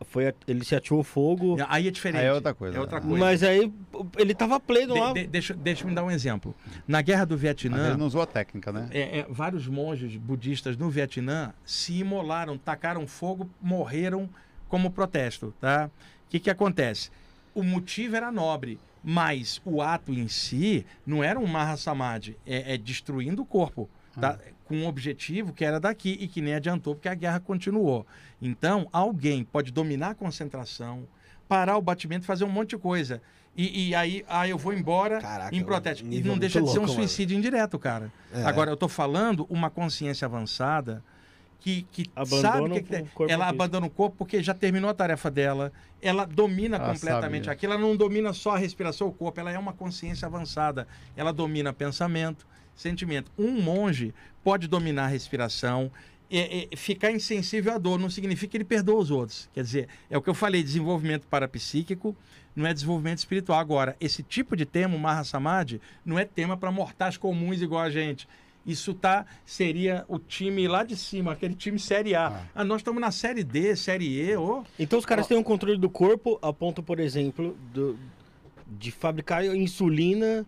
foi, ele se atirou fogo, Aí é diferente. Aí é outra coisa. É outra Ah. coisa. mas aí ele tava pleno lá. De- de- deixa, deixa eu me dar um exemplo. Na Guerra do Mas Vietnã, ele não usou a técnica, né? é, é, vários monges budistas no Vietnã se imolaram, tacaram fogo, morreram como protesto, tá? O que que acontece? O motivo era nobre, mas o ato em si não era um Maha Samadhi, é, é destruindo o corpo, tá? Com um objetivo que era daqui e que nem adiantou porque a guerra continuou. Então, alguém pode dominar a concentração, parar o batimento, fazer um monte de coisa. E, e aí, ah, eu vou embora Caraca, em protesto. E não deixa de muito ser um louco, mano. suicídio indireto, cara. É. Agora, eu tô falando uma consciência avançada que, que Abandona sabe o que, o que tem. corpo Ela físico. abandona o corpo porque já terminou a tarefa dela. Ela domina Ela completamente sabe. aquilo. Ela não domina só a respiração, o corpo. Ela é uma consciência avançada. Ela domina pensamento, sentimento. Um monge pode dominar a respiração. é- é, ficar insensível à dor não significa que ele perdoa os outros. Quer dizer, é o que eu falei, desenvolvimento parapsíquico não é desenvolvimento espiritual. Agora, esse tipo de tema, o Maha Samadhi, não é tema para mortais comuns igual a gente. Isso tá, seria o time lá de cima, aquele time Série A. Ah, nós estamos na Série D, Série E, ô. Então os caras têm um controle do corpo a ponto, por exemplo, do- de fabricar insulina.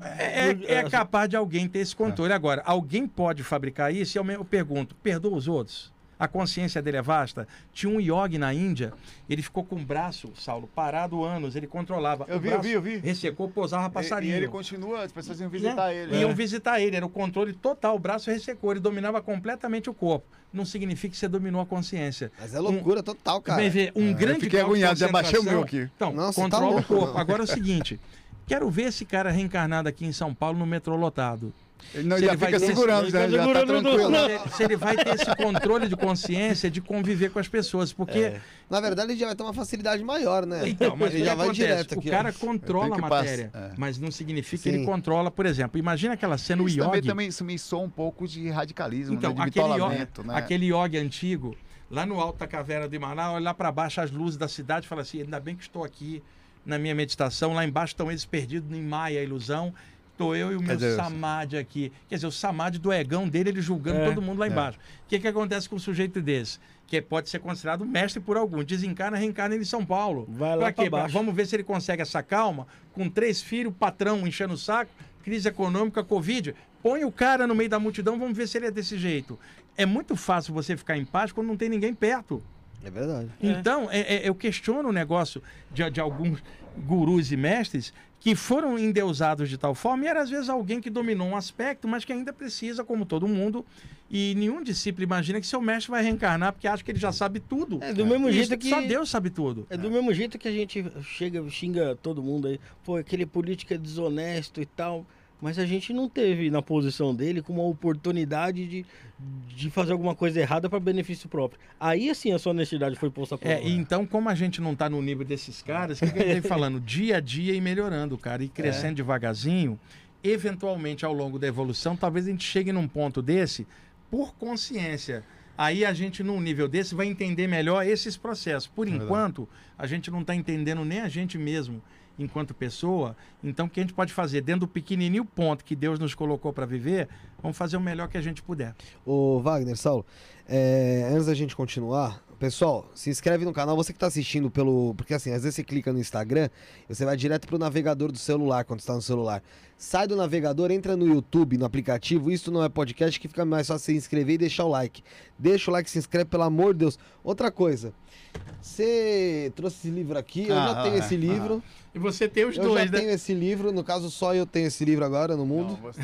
É, é- é capaz de alguém ter esse controle. Agora, alguém pode fabricar isso? E eu, me- eu pergunto, perdoa os outros? A consciência dele é vasta. Tinha um yogi na Índia, ele ficou com o braço, Saulo, parado anos, ele controlava. Eu O vi, eu vi, eu vi. Ressecou, pousava E, passarinho. e ele continua, as pessoas iam visitar né? ele. Iam É. visitar ele, era o controle total, o braço ressecou, ele dominava completamente o corpo. Não significa que você dominou a consciência. Mas é loucura total, cara. Ver, um É, eu grande fiquei grau de agoniado, já baixei o meu aqui. Então, você tá controla o louco, corpo. não. Agora é o seguinte, quero ver esse cara reencarnado aqui em São Paulo no metrô lotado. Ele não, Se já ele vai segurando, já, tá já tá tranquilo. Se, se ele vai ter esse controle de consciência de conviver com as pessoas, porque É. Na verdade, ele já vai ter uma facilidade maior, né? Então, mas ele o já vai acontece? direto O aqui. ó. cara controla a matéria, é. mas não significa Sim. que ele controla, por exemplo. Imagina aquela cena, o Isso também, yogi. também isso me soa um pouco de radicalismo, Então, né? de aquele yogi, né? aquele yogi antigo, lá no alto da caverna do Imaná, olha lá para baixo as luzes da cidade e fala assim: ainda bem que estou aqui na minha meditação. Lá embaixo estão eles perdidos em Maia, a ilusão. Estou eu e o meu dizer, samadhi aqui. Quer dizer, o samadhi do egão dele, ele julgando É. todo mundo lá É. embaixo. O que, que acontece com um sujeito desse? Que pode ser considerado mestre por algum. Desencarna, reencarna ele em São Paulo. Vai lá Pra pra quê? baixo. Vamos ver se ele consegue essa calma, com três filhos, patrão enchendo o saco, crise econômica, Covid. Põe o cara no meio da multidão, vamos ver se ele é desse jeito. É muito fácil você ficar em paz quando não tem ninguém perto. É verdade. Então, é- é- eu questiono o negócio de, de alguns gurus e mestres que foram endeusados de tal forma e era às vezes alguém que dominou um aspecto, mas que ainda precisa, como todo mundo, e nenhum discípulo imagina que seu mestre vai reencarnar porque acha que ele já sabe tudo. É do mesmo jeito que. Só Deus sabe tudo. É do mesmo jeito que a gente chega, xinga todo mundo aí. Pô, aquele político é desonesto e tal. Mas a gente não teve na posição dele com uma oportunidade de, de fazer alguma coisa errada para benefício próprio. Aí assim a sua honestidade foi posta prova. É, e então, como a gente não está no nível desses caras, o que, que vem falando? Dia a dia e melhorando, cara, e crescendo devagarzinho. Eventualmente, ao longo da evolução, talvez a gente chegue num ponto desse por consciência. Aí a gente, num nível desse, vai entender melhor esses processos. Por verdade. enquanto, a gente não está entendendo nem a gente mesmo enquanto pessoa. Então, o que a gente pode fazer? Dentro do pequenininho ponto que Deus nos colocou para viver, vamos fazer o melhor que a gente puder. Ô, Wagner, Saulo, é, antes da gente continuar, pessoal, se inscreve no canal, você que tá assistindo pelo. Porque assim, às vezes você clica no Instagram e você vai direto pro navegador do celular quando está no celular. Sai do navegador, entra no YouTube, no aplicativo. Isso não é podcast, que fica mais fácil você inscrever e deixar o like. Deixa o like, se inscreve, pelo amor de Deus. Outra coisa, você trouxe esse livro aqui, eu Ah, já tenho ah, esse é. livro. E você tem os Eu dois, já né? tenho esse livro, no caso só eu tenho esse livro agora no Não, mundo. você-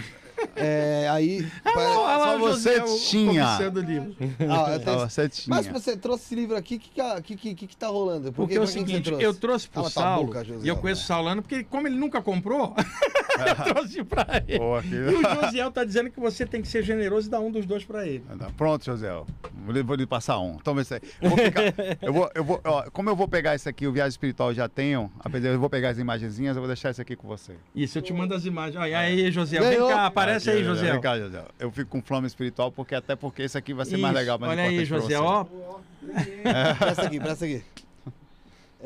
É, aí. pare- Olha lá Só você José, tinha. o livro. Ah, tenho- Ah, você tinha. Mas você trouxe esse livro aqui, o que, que, que, que, que tá rolando? Por Porque que- é o seguinte, trouxe? eu trouxe pro tua Saulo, boca, José. e eu conheço o Saulano, porque como ele nunca comprou, eu trouxe pra ele. Pô, E o Josiel tá dizendo que você tem que ser generoso e dar um dos dois pra ele. Tá, Pronto, José. Vou lhe, vou lhe passar um. Toma esse aí. Eu vou ficar- eu vou, eu vou, ó, como eu vou pegar esse aqui, o Viagem Espiritual eu já tenho, apesar eu vou pegar as imagenzinhas, eu vou deixar esse aqui com você. Isso, eu te mando as imagens. Olha aí, Josiel. Vem cá, aparece aí, Aqui, Josiel. Vem cá, José. Eu fico com flama espiritual, porque até porque esse aqui vai ser mais Isso, legal. Mais Olha aí, você. ó. Presta aqui, presta aqui.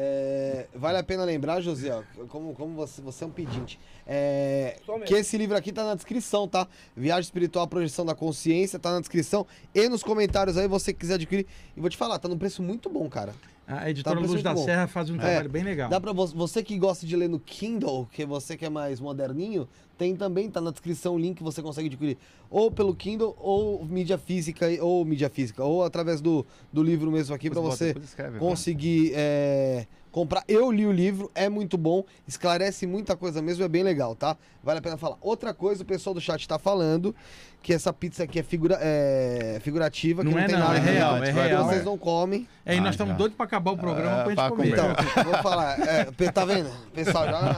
É, vale a pena lembrar, José, ó, como, como você, você é um pedinte, é, que esse livro aqui tá na descrição, tá? Viagem Espiritual, Projeção da Consciência, tá na descrição e nos comentários aí, você quiser adquirir. E vou te falar, tá num preço muito bom, cara. A editora Tá Luz da bom. Serra faz um É. trabalho bem legal. Dá pra vo- você que gosta de ler no Kindle, que você que é mais moderninho, tem também, tá na descrição o link que você consegue adquirir. Ou pelo Kindle, ou mídia física, ou mídia física, ou através do, do livro mesmo aqui bota, você escreve, né? conseguir é, comprar. Eu li o livro, é muito bom, esclarece muita coisa mesmo, é bem legal, tá? Vale a pena falar. Outra coisa, o pessoal do chat tá falando que essa pizza aqui é, figura, é figurativa, que Não não, é tem não, nada é a ver. real, a é real. Vocês É. não comem. É, e nós Ah, estamos doidos pra acabar o programa É, pra gente pra comer. comer. Então, vou falar. É, tá vendo? Pessoal, já.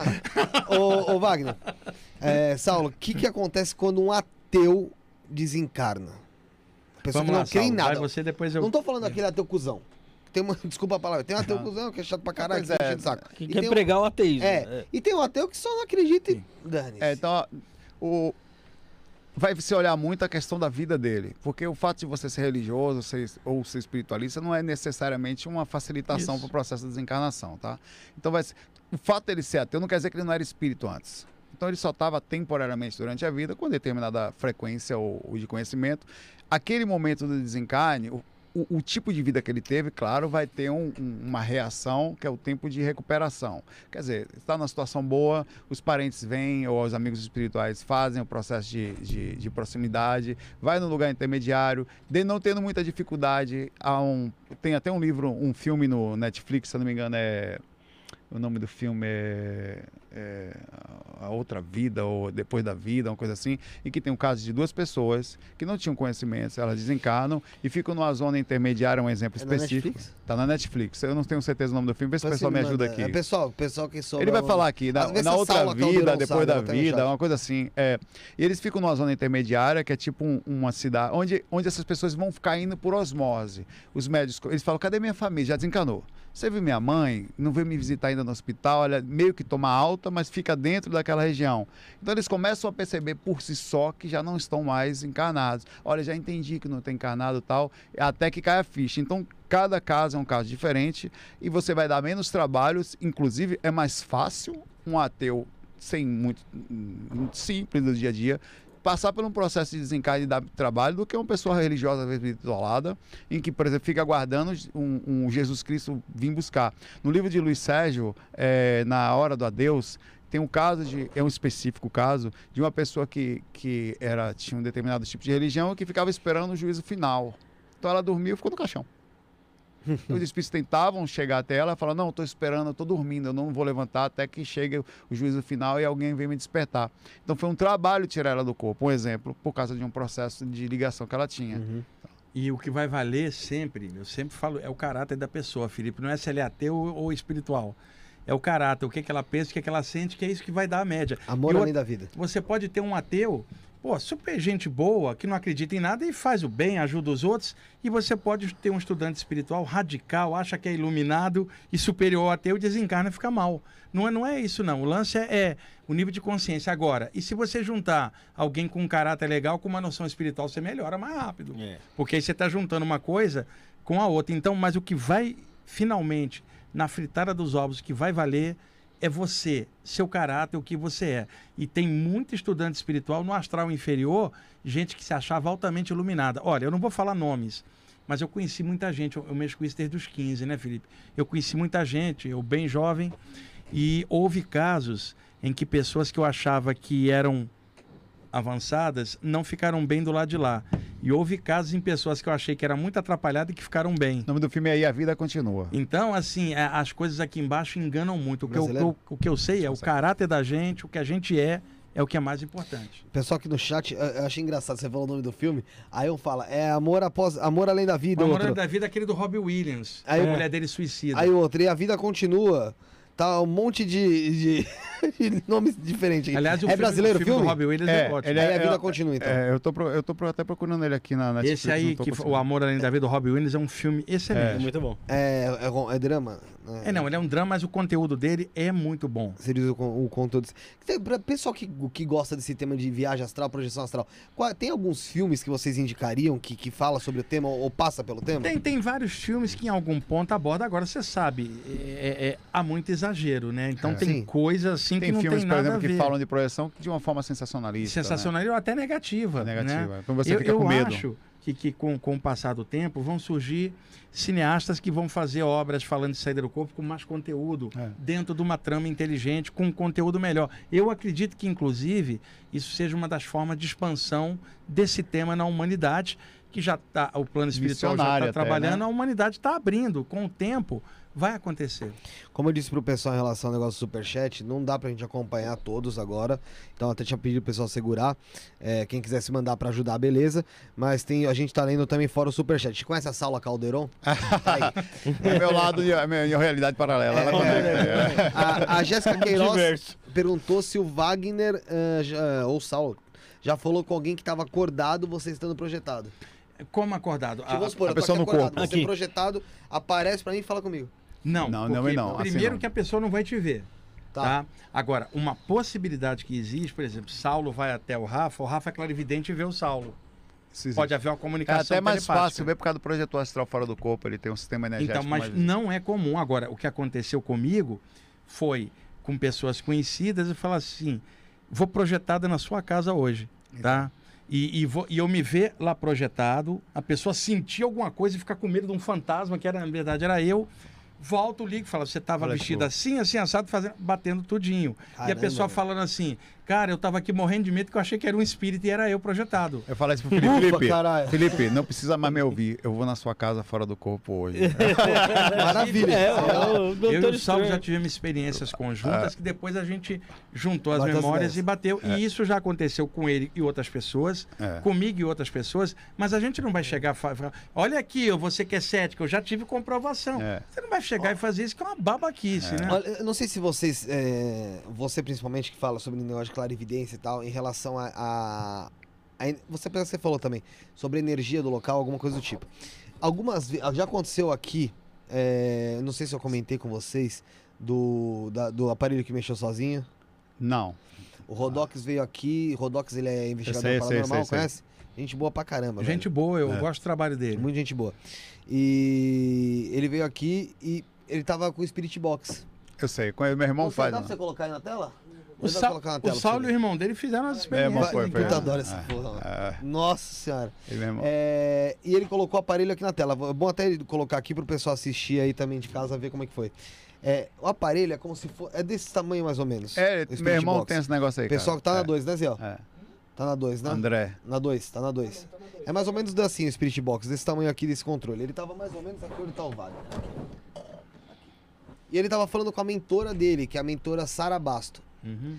Ô, ô Wagner, é, Saulo, o que, que acontece quando um ateu desencarna? A pessoa Vamos que não lá, crê em Saulo. Vai nada. você, depois eu... Não tô falando daquele ateu cuzão. Tem uma, desculpa a palavra, tem um ateu cuzão que é chato pra caralho, que é. saco. Que E quer tem um- pregar o ateísmo. É, e tem um ateu que só não acredita e dane-se. É, então, o... vai se olhar muito a questão da vida dele. Porque o fato de você ser religioso ser, ou ser espiritualista não é necessariamente uma facilitação Isso. para o processo de desencarnação, tá? Então, vai ser- o fato dele ser ateu não quer dizer que ele não era espírito antes. Então, ele só estava temporariamente durante a vida, com determinada frequência ou, ou de conhecimento. Aquele momento do desencarne, o- o, o tipo de vida que ele teve, claro, vai ter um- um- uma reação que é o tempo de recuperação. Quer dizer, está numa situação boa, os parentes vêm ou os amigos espirituais fazem o processo de, de, de proximidade, vai no lugar intermediário, de não tendo muita dificuldade. Um, tem até um livro, um filme no Netflix, se não me engano, é. O nome do filme é, é A Outra Vida ou Depois da Vida, uma coisa assim, em que tem um caso de duas pessoas que não tinham conhecimentos, elas desencarnam e ficam numa zona intermediária, um exemplo É na específico. Netflix? Tá na Netflix. Eu não tenho certeza do nome do filme, vê se o Mas pessoal me ele ajuda manda- aqui. É, pessoal, pessoal que soube. Ele vai falar aqui, na, na outra Saula vida, depois sabe, da vida, uma coisa assim. É, e eles ficam numa zona intermediária, que é tipo um- uma cidade, onde, onde essas pessoas vão ficar indo por osmose. Os médicos, eles falam, cadê minha família? Já desencanou. Você viu minha mãe? Não veio me visitar ainda no hospital, ela meio que toma alta, mas fica dentro daquela região. Então eles começam a perceber por si só que já não estão mais encarnados. Olha, já entendi que não está encarnado tal, até que cai a ficha. Então cada caso é um caso diferente e você vai dar menos trabalhos, inclusive é mais fácil um ateu sem muito hum, simples do dia a dia passar por um processo de desencarne e dar trabalho do que uma pessoa religiosa isolada, em que, por exemplo, fica aguardando um, um Jesus Cristo vir buscar. No livro de Luiz Sérgio, é, na Hora do Adeus, tem um caso de é um específico caso de uma pessoa que, que era tinha um determinado tipo de religião que ficava esperando o juízo final. Então ela dormiu e ficou no caixão. Os espíritos tentavam chegar até ela e falaram: Não, estou esperando, eu estou dormindo, eu não vou levantar até que chegue o juízo final e alguém venha me despertar. Então foi um trabalho tirar ela do corpo, um exemplo, por causa de um processo de ligação que ela tinha. Uhum. E o que vai valer sempre, eu sempre falo, é o caráter da pessoa, Felipe. Não é se ele é ateu ou espiritual. É o caráter, o que, que ela pensa, o que, que ela sente, que é isso que vai dar a média. Amor E além da vida. Você pode ter um ateu, pô, super gente boa, que não acredita em nada e faz o bem, ajuda os outros. E você pode ter um estudante espiritual radical, acha que é iluminado e superior ao ateu, desencarna e fica mal. Não é, não é isso, não. O lance é, é o nível de consciência. Agora, e se você juntar alguém com um caráter legal com uma noção espiritual, você melhora mais rápido. É. Porque aí você está juntando uma coisa com a outra. Então, mas o que vai finalmente na fritada dos ovos, que vai valer é você, seu caráter, o que você é. E tem muito estudante espiritual no astral inferior, gente que se achava altamente iluminada. Olha, eu não vou falar nomes, mas eu conheci muita gente, eu, eu mexo com isso desde os 15, né, Felipe? Eu conheci muita gente, eu bem jovem, e houve casos em que pessoas que eu achava que eram avançadas não ficaram bem do lado de lá. E houve casos em pessoas que eu achei que era muito atrapalhada e que ficaram bem. O nome do filme é Aí a Vida Continua. Então, assim, é, as coisas aqui embaixo enganam muito. O que, eu, o, o que eu sei é o caráter da gente, o que a gente é, é o que é mais importante. Pessoal aqui no chat, eu eu achei engraçado, você falou o nome do filme, aí um fala, é Amor após Amor Além da Vida, O Amor outro. da Vida é aquele do Robbie Williams. Aí a eu- mulher dele suicida. Aí o outro, e a vida continua. Tá um monte de, de- de nomes diferentes. Aliás, o é filme, brasileiro o o filme, filme? do Robbie Williams é, ótimo. ele Aí a é- vida é- continua, então. É, eu tô, pro- eu tô pro- até procurando ele aqui na Netflix. Esse aí, que, o Amor Além da Vida do Robbie Williams, é um filme É excelente. muito bom. É, é, ro- é? É. não, ele é um drama, mas o conteúdo dele é muito bom. Você diz o, o conteúdo. Tem- Pra pessoal que, que gosta desse tema de viagem astral, projeção astral, qual- tem alguns filmes que vocês indicariam que, que fala sobre o tema ou, ou passa pelo tema? Tem, tem vários filmes que em algum ponto abordam. Agora, você sabe, é- é- há muito exagero, né? Então É. tem Sim. coisas assim Tem que não filmes, tem por nada exemplo, a ver. que falam de projeção de uma forma sensacionalista. Sensacional ou até negativa. Né? Né? Negativa. Então você eu fica eu com medo. acho que, que com, com o passar do tempo vão surgir cineastas que vão fazer obras falando de saída do corpo com mais conteúdo, É. dentro de uma trama inteligente, com um conteúdo melhor. Eu acredito que, inclusive, isso seja uma das formas de expansão desse tema na humanidade, que já está, o plano espiritual já Missionário está até, trabalhando, né? a humanidade está abrindo. Com o tempo, vai acontecer. Como eu disse pro pessoal em relação ao negócio do superchat, não dá pra gente acompanhar todos agora. Então até tinha pedido pro pessoal segurar. É, quem quisesse mandar pra ajudar, beleza. Mas tem, a gente tá lendo também fora o superchat. Conhece a Saula Calderon? Aí. É meu lado, é minha, realidade paralela. Ela conhece. É. A, a Jéssica Queiroz Diverso. perguntou se o Wagner já- ou o Saulo já falou com alguém que tava acordado você estando projetado. Como acordado? Tipo, vamos supor, a eu tô pessoa aqui no acordado, corpo. você Aqui. projetado, aparece pra mim e fala comigo. Não, Não, não e não, assim Primeiro não. que a pessoa não vai te ver. Tá. Tá. Agora, uma possibilidade que existe, por exemplo, Saulo vai até o Rafa, o Rafa é clarividente e vê o Saulo. Isso. Pode haver uma É comunicação até mais fácil ver por causa do projetor astral fora do corpo. Ele tem um sistema energético. Então, mas mais- não é comum. Agora, o que aconteceu comigo foi com pessoas conhecidas e falar assim: vou projetada na sua casa hoje, tá? E, e, vou- e eu me ver lá projetado, a pessoa sentir alguma coisa e ficar com medo de um fantasma, que era, na verdade era eu. Volto, ligo, fala, você estava vestido assim, assim, assado, fazendo, batendo tudinho. e a Caramba, pessoa falando assim, cara, eu tava aqui morrendo de medo que eu achei que era um espírito e era eu projetado. Eu falei assim pro Felipe, Felipe. Felipe, não precisa mais me ouvir. Eu vou na sua casa fora do corpo hoje. Maravilha. É, o Doutor eu e o Saulo já tivemos experiências conjuntas que depois a gente juntou as memórias e bateu. E isso já aconteceu com ele e outras pessoas, É. comigo e outras pessoas, mas a gente não vai chegar e fa- falar, olha aqui, você que é cético, eu já tive comprovação. É. Você não vai chegar e fazer isso que é uma babaquice, né? Olha, eu não sei se vocês, é, você principalmente que fala sobre negócio de clarividência e tal, em relação a, a- a- você pensa que você falou também sobre a energia do local, alguma coisa do tipo. Algumas vezes, já aconteceu aqui, é, não sei se eu comentei com vocês do, da- do aparelho que mexeu sozinho. Não. O Rodox veio aqui, Rodox ele é investigador sei, paranormal, sei, sei. conhece? Gente boa pra caramba. Gente velho. boa, eu É. gosto do trabalho dele. Muito gente boa. E ele veio aqui e ele tava com o Spirit Box. Eu sei. Meu irmão Você- faz. Dá pra você colocar aí na tela? O, Sa o Saulo e o irmão dele fizeram as irmão experiências. foi, foi. Puta, adoro essa É, porra. mano. é, Nossa senhora. ele. É, e ele colocou o aparelho aqui na tela. É bom até ele colocar aqui pro pessoal assistir aí também de casa, ver como é que foi. É, o aparelho é como se for. É desse tamanho mais ou menos. É, meu irmão Box. tem esse negócio aí. O pessoal que tá cara. na 2, né, Zé? É, Tá na 2, é. né? André. Na 2, tá na 2. É mais ou menos assim o Spirit Box, desse tamanho aqui desse controle. Ele tava mais ou menos aqui onde tá o vale. E ele tava falando com a mentora dele, que é a mentora Sara Basto. Uhum.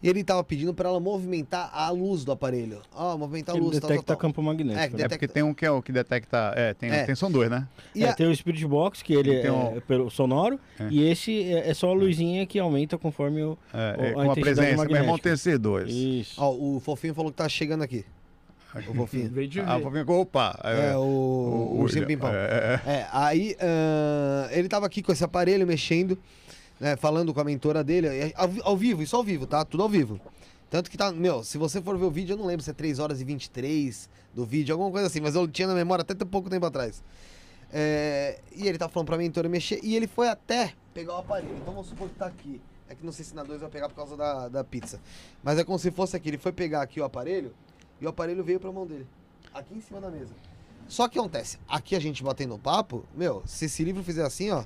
E ele tava pedindo pra ela movimentar a luz do aparelho. Ó, movimentar a Ele luz, tal, detecta tal, tal. campo magnético. É, né? que É porque tem um que é o que detecta. É, tem, É. tem são dois, né? E É, a- tem o Spirit Box, que ele Tem um- é pelo sonoro, É. e esse é é só a luzinha que aumenta conforme o. É, O- é, a com a presença. Meu irmão tem esses dois. Isso. Ó, o fofinho falou que tá chegando aqui. O fofinho. Veio de Ah, ver. vir com opa. É, o, o, ursinho pimpão. É, é, É, aí ah, ele tava aqui com esse aparelho mexendo, né, falando com a mentora dele, é, ao, ao vivo, isso ao vivo, tá? Tudo ao vivo. Tanto que tá, meu, se você for ver o vídeo, eu não lembro se é 3 horas e 23 do vídeo, alguma coisa assim, mas eu tinha na memória até pouco tempo atrás. É, e ele tá falando pra mentora mexer, e ele foi até pegar o aparelho. Então vamos supor que tá aqui. É que não sei se na 2 vai pegar por causa da, da pizza. Mas é como se fosse aqui. Ele foi pegar aqui o aparelho, e o aparelho veio pra mão dele. Aqui em cima da mesa. Só que acontece, aqui a gente batendo papo, meu, se esse livro fizer assim, ó,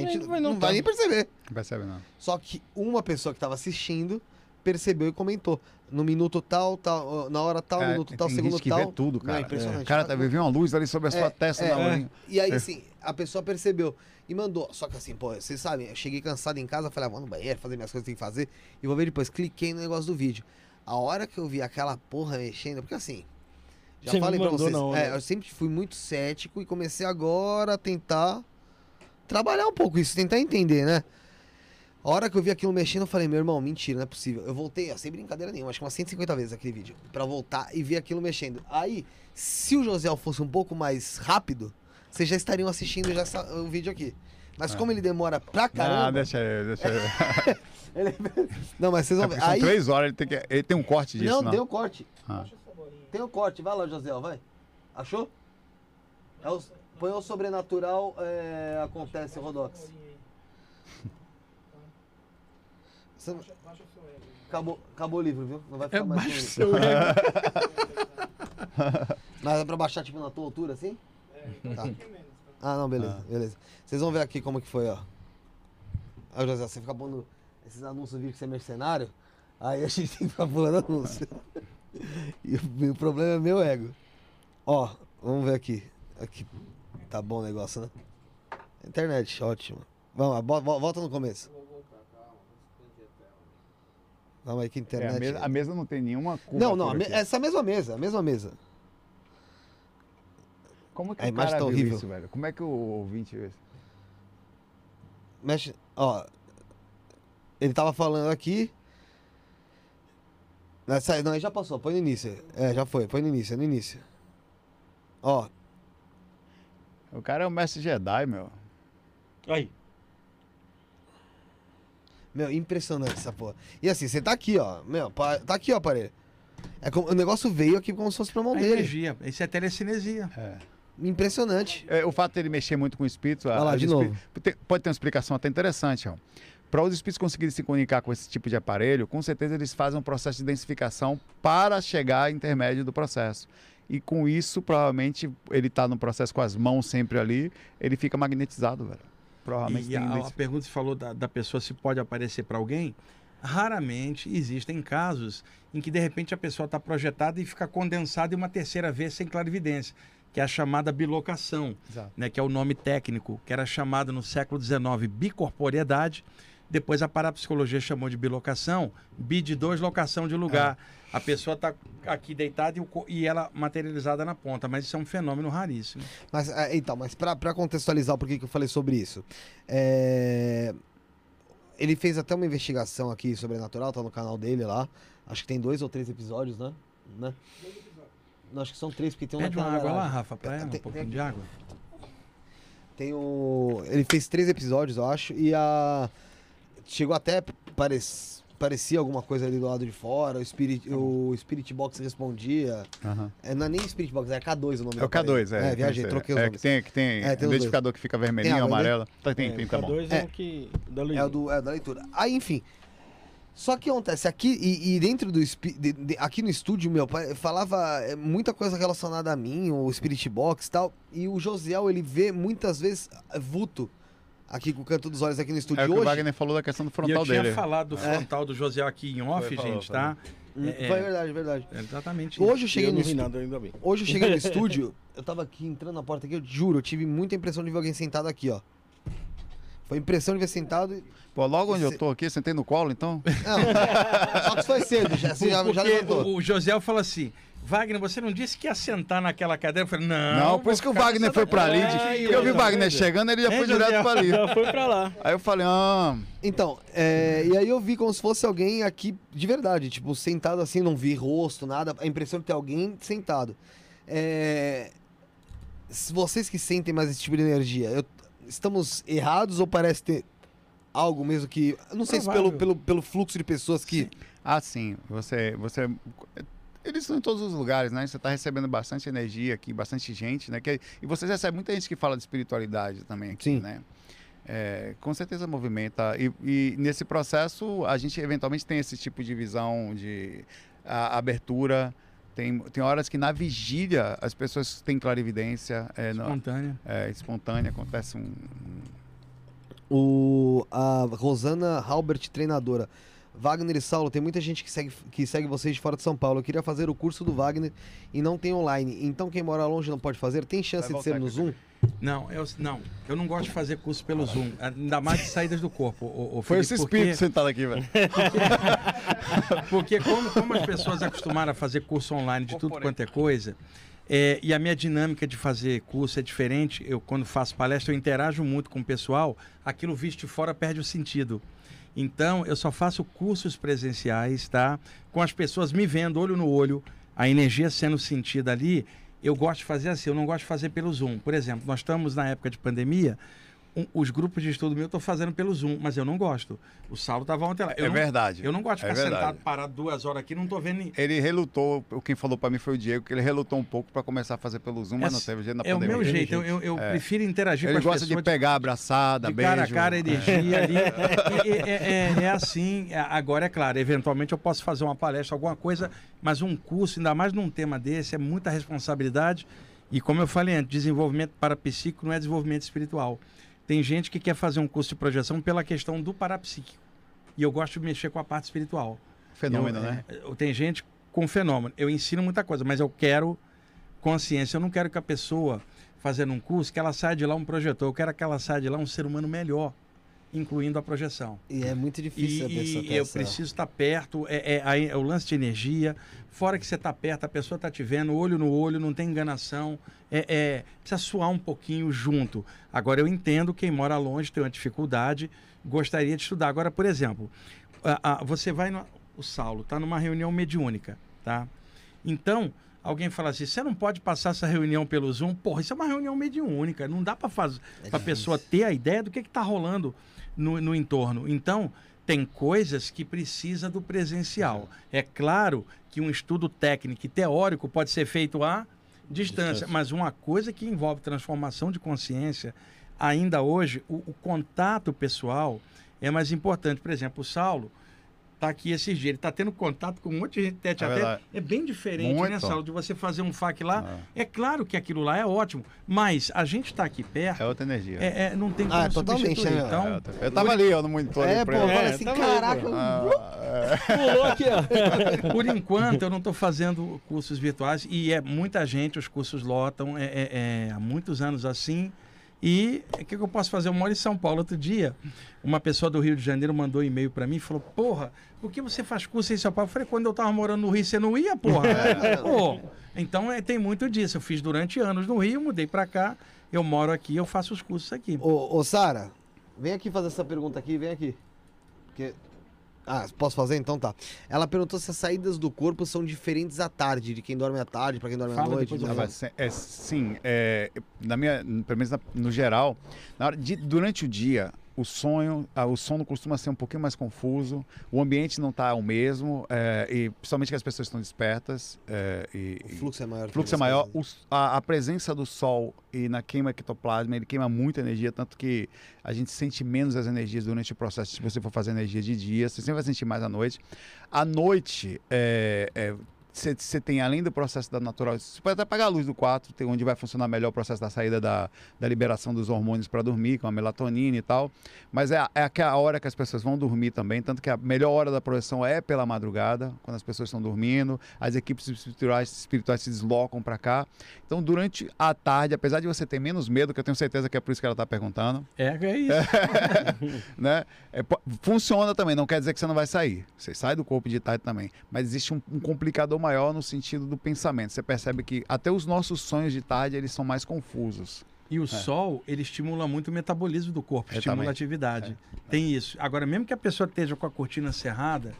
a gente Não vai não vai nem perceber. Não percebe, não. Só que uma pessoa que tava assistindo percebeu e comentou. No minuto tal, tal, na hora tal, Cara, minuto tal, tem segundo que tal. vê tudo, Não, é cara. impressionante. Cara, tá vendo uma luz ali sobre a sua É, testa é, na hora. E aí, assim, a pessoa percebeu e mandou. Só que assim, pô, vocês sabem, eu cheguei cansado em casa, falei, ah, vou no banheiro, fazer minhas coisas que tem que fazer. E vou ver depois. Cliquei no negócio do vídeo. A hora que eu vi aquela porra mexendo, porque assim. Já Você falei pra vocês. na hora. é, eu sempre fui muito cético e comecei agora a tentar trabalhar um pouco isso, tentar entender, né? A hora que eu vi aquilo mexendo, eu falei, meu irmão, mentira, não é possível. Eu voltei, ó, sem brincadeira nenhuma, acho que umas 150 vezes aquele vídeo, pra voltar e ver aquilo mexendo. Aí, se o José fosse um pouco mais rápido, vocês já estariam assistindo já essa- o vídeo aqui. Mas como ele demora pra Ah, caramba. deixa eu. Deixa eu. ele- Não, mas vocês É vão porque ver. são Aí, três horas, ele tem, que... ele tem um corte disso, não, não? tem o corte. Ah. Tem o corte. Vai lá, José, vai. Achou? É o... Põe o sobrenatural, é... acontece, Rodox. Você Acabou, acabou o livro, viu? Não vai ficar É, mais baixa seu ego. Mas é pra baixar, tipo, na tua altura, assim? Tá. Ah, não, beleza, beleza. Vocês vão ver aqui como que foi, ó. Aí, José, você fica pondo esses anúncios vídeo que você é mercenário, aí a gente tem que ficar pulando anúncio. e o, o problema é meu ego. Ó, vamos ver aqui. Aqui. Tá bom o negócio, né? Internet, ótimo. Vamos lá, vo- vo- volta no começo. Calma aí, que É, internet. a, mesa, a mesa não tem nenhuma curva. Não, não, me- essa mesma mesa, a mesma mesa. Como é que a o imagem cara tá viu horrível. isso, velho? Como é que o ouvinte viu isso? Mexe. Ó. Ele tava falando aqui. Nessa, não, aí já passou, põe no início. É, já foi, põe no início, é no início. Ó, O cara é o mestre Jedi, meu. Aí. meu, impressionante essa porra. E assim, você tá aqui, ó. Meu, pa- tá aqui, ó, aparelho. É como, o negócio veio aqui como se fosse pra mão dele. energia. Isso é telecinesia. Impressionante. É, o fato dele mexer muito com o espírito. Vai lá, a- de novo. tem- pode ter uma explicação até interessante, ó. para os espíritos conseguirem se comunicar com esse tipo de aparelho, com certeza eles fazem um processo de densificação para chegar ao intermédio do processo. E com isso, provavelmente, ele está no processo com as mãos sempre ali, ele fica magnetizado, velho. Provavelmente E tem a, a pergunta que falou da, da pessoa se pode aparecer para alguém. Raramente existem casos em que de repente a pessoa está projetada e fica condensada em uma terceira vez sem clarividência, que é a chamada bilocação, Exato. né, que é o nome técnico, que era chamada no século XIX bicorporiedade. Depois a parapsicologia chamou de bilocação, bi de dois, locação de lugar. A pessoa está aqui deitada e, o e ela materializada na ponta, mas isso é um fenômeno raríssimo. Mas, é, então, mas pra, pra contextualizar o porquê que eu falei sobre isso. é, Ele fez até uma investigação aqui sobrenatural, tá no canal dele lá. Acho que tem dois ou três episódios, né? né? Não, acho que são três, porque tem um Pede uma água lá. Rafa, para ela, um Tem- pouquinho tem de água. Tem o. Ele fez três episódios, eu acho, e a. Chegou até parec... parecia alguma coisa ali do lado de fora, o Spirit, o Spirit Box respondia. Aham. É, não é nem Spirit Box, é K2 o nome É o K2, aparelho. é. É, viajei, é, troquei os é, nomes. que tem, que tem É, tem os identificador que fica vermelhinho, Tem amarelo. Tá, tem, É, tem, o tá bom. K2 é, É. o que. Da É o do, é da leitura. Aí, enfim. Só que acontece, aqui e, e dentro do. de- de- aqui no estúdio, meu pai falava é, muita coisa relacionada a mim, o Spirit Box e tal. E o Josiel, ele vê muitas vezes é, vulto aqui com o canto dos olhos aqui no estúdio. É o que o Hoje. Wagner falou da questão do E eu frontal tinha dele. falado do É. frontal do José aqui em off, Foi, falou, gente, tá? Hum, É, Foi é. verdade, verdade. É exatamente Hoje eu Eu cheguei não no vi estúdio. nada, ainda bem. Hoje eu cheguei no estúdio, eu tava aqui entrando na porta aqui, eu juro, eu tive muita impressão de ver alguém sentado aqui, ó. Foi impressão de ver sentado. e- Pô, logo onde eu tô aqui, sentei no colo, então. Não, só que foi cedo, já, já, já levantou. o, o José falou assim: Wagner, você não disse que ia sentar naquela cadeira? Eu falei, não. Não, por isso que o Wagner foi pra ali. porque eu vi o Wagner chegando, ele já É, foi José? direto pra ali. Já foi pra lá. Aí eu falei, ah, Então, é, e aí eu vi como se fosse alguém aqui de verdade, tipo, sentado assim, não vi rosto, nada, a impressão de ter alguém sentado. É, se vocês que sentem mais esse tipo de energia, eu- estamos errados ou parece ter algo mesmo que. Não sei se pelo, Provável. pelo, pelo fluxo de pessoas que. ah, sim, você, você. Eles estão em todos os lugares, né? Você está recebendo bastante energia aqui, bastante gente, né? Que, e vocês recebem muita gente que fala de espiritualidade também aqui, Sim. né? É, com certeza movimenta. E, e nesse processo, a gente eventualmente tem esse tipo de visão de a- abertura. Tem, tem horas que na vigília as pessoas têm clarividência é, no- Espontânea. é, espontânea, acontece um. O, a Rosana Halbert, treinadora. Wagner e Saulo, tem muita gente que segue, que segue vocês de fora de São Paulo. Eu queria fazer o curso do Wagner e não tem online. Então quem mora longe não pode fazer? Tem chance Vai de ser no. Zoom? Não, eu, não, eu não gosto de fazer curso pelo Zoom, ainda mais de saídas do corpo. O, o Foi Felipe, esse porque- espírito sentado aqui, velho. Porque como, como as pessoas acostumaram a fazer curso online de tudo quanto é coisa, é, e a minha dinâmica de fazer curso é diferente, eu quando faço palestra eu interajo muito com o pessoal, aquilo visto de fora perde o sentido. Então, eu só faço cursos presenciais, tá? Com as pessoas me vendo olho no olho, a energia sendo sentida ali. Eu gosto de fazer assim, eu não gosto de fazer pelo Zoom. Por exemplo, nós estamos na época de pandemia, um- os grupos de estudo meu eu estou fazendo pelo Zoom, mas eu não gosto. O Saulo estava ontem lá. Eu é não, verdade. eu não gosto de É ficar verdade. sentado parado duas horas aqui, não tô vendo. Ele relutou, quem falou pra mim foi o Diego, que ele relutou um pouco pra começar a fazer pelo Zoom, mas não Essa- teve jeito na É o pandemia. meu jeito, eu, eu- eu É. prefiro interagir Ele com as gosta pessoas de pegar, abraçada, de beijo. cara a cara, energia ali. É, é- é- é assim, é- agora é claro, eventualmente eu posso fazer uma palestra, alguma coisa, mas um curso, ainda mais num tema desse, é muita responsabilidade. E como eu falei antes, desenvolvimento parapsíquico não é desenvolvimento espiritual. Tem gente que quer fazer um curso de projeção pela questão do parapsíquico. E eu gosto de mexer com a parte espiritual. Fenômeno, Eu- né? é, eu- tem gente com fenômeno. Eu ensino muita coisa, mas eu quero consciência. Eu não quero que a pessoa, fazendo um curso, que ela saia de lá um projetor. Eu quero que ela saia de lá um ser humano melhor, incluindo a projeção. E é muito difícil E, essa- e eu preciso estar perto, é, é, é o lance de energia. Fora que você está perto, a pessoa está te vendo, olho no olho, não tem enganação. É, é, precisa suar um pouquinho junto. Agora, eu entendo quem mora longe tem uma dificuldade, gostaria de estudar. Agora, por exemplo, a- a- você vai no. O Saulo está numa reunião mediúnica, tá? Então, alguém fala assim: você não pode passar essa reunião pelo Zoom? Porra, isso é uma reunião mediúnica. Não dá para fazer É para a pessoa ter a ideia do que está rolando no, no entorno. Então, tem coisas que precisa do presencial. É claro que um estudo técnico e teórico pode ser feito à distância, Distância. mas uma coisa que envolve transformação de consciência, ainda hoje, o, o contato pessoal, é mais importante. Por exemplo, o Saulo tá aqui esses dias, ele tá tendo contato com um monte de gente tete É a tete. verdade. É bem diferente, né, Muito. Saulo, de você fazer um FAQ lá. É claro que aquilo lá é ótimo, mas a gente tá aqui perto, É outra energia. é, é, não tem como Ah, totalmente, substituir. né? Então, É outra- eu tava ali, ó, no monitor. É, pô, É, assim, caraca. Ah, é. Pulou aqui, ó. Por enquanto, eu não estou fazendo cursos virtuais e é muita gente, os cursos lotam, é, é- é há muitos anos assim. E o que, que eu posso fazer? Eu moro em São Paulo. Outro dia, uma pessoa do Rio de Janeiro mandou um e-mail para mim e falou: Porra, por que você faz curso em São Paulo? Eu falei: Quando eu estava morando no Rio, você não ia, porra? Pô, então é, tem muito disso. Eu fiz durante anos no Rio, mudei para cá, eu moro aqui, eu faço os cursos aqui. Ô, ô Sara, vem aqui fazer essa pergunta aqui, vem aqui. Porque... Ah, posso fazer? Então tá. Ela perguntou se as saídas do corpo são diferentes à tarde, de quem dorme à tarde pra quem dorme à Fala, noite. depois né? Ah, se- é, sim, é, na minha, pelo menos na- no geral, na hora de- durante o dia, o sonho, ah, o sono costuma ser um pouquinho mais confuso, o ambiente não está o mesmo, é, e principalmente que as pessoas estão despertas, é, e, O fluxo é maior. o fluxo é maior, os- a, a presença do sol e na queima ectoplasma, ele queima muita energia, tanto que a gente sente menos as energias durante o processo. Se você for fazer energia de dia, você sempre vai sentir mais à noite. À noite, é, você tem, além do processo da natural, você pode até apagar a luz do quarto, tem onde vai funcionar melhor o processo da saída da, da liberação dos hormônios para dormir, com a melatonina e tal. Mas é, é aquela hora que as pessoas vão dormir também, tanto que a melhor hora da projeção é pela madrugada, quando as pessoas estão dormindo, as equipes espirituais, espirituais se deslocam para cá. Então, durante a tarde, apesar de você ter menos medo, que eu tenho certeza que é por isso que ela está perguntando, É, é isso. né? É, funciona também, não quer dizer que você não vai sair. Você sai do corpo de tarde também. Mas existe um, um complicador maior no sentido do pensamento. Você percebe que até os nossos sonhos de tarde, eles são mais confusos. E o sol, ele estimula muito o metabolismo do corpo, É, estimula também. a atividade. Tem isso. Agora, mesmo que a pessoa esteja com a cortina cerrada,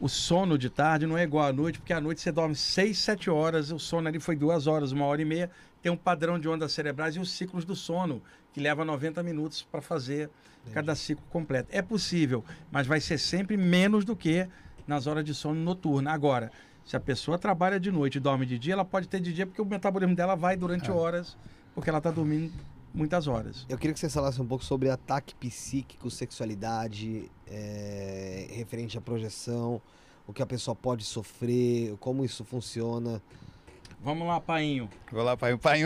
o sono de tarde não é igual à noite, porque à noite você dorme 6, 7 horas, o sono ali foi duas horas, uma hora e meia, tem um padrão de ondas cerebrais e os ciclos do sono, que leva 90 minutos para fazer cada ciclo completo. É possível, mas vai ser sempre menos do que nas horas de sono noturna. Agora, se a pessoa trabalha de noite e dorme de dia, ela pode ter de dia porque o metabolismo dela vai durante horas, porque ela está dormindo muitas horas. Eu queria que você falasse um pouco sobre ataque psíquico, sexualidade, é, referente à projeção, o que a pessoa pode sofrer, como isso funciona. Vamos lá, painho. Vou lá, pai. pai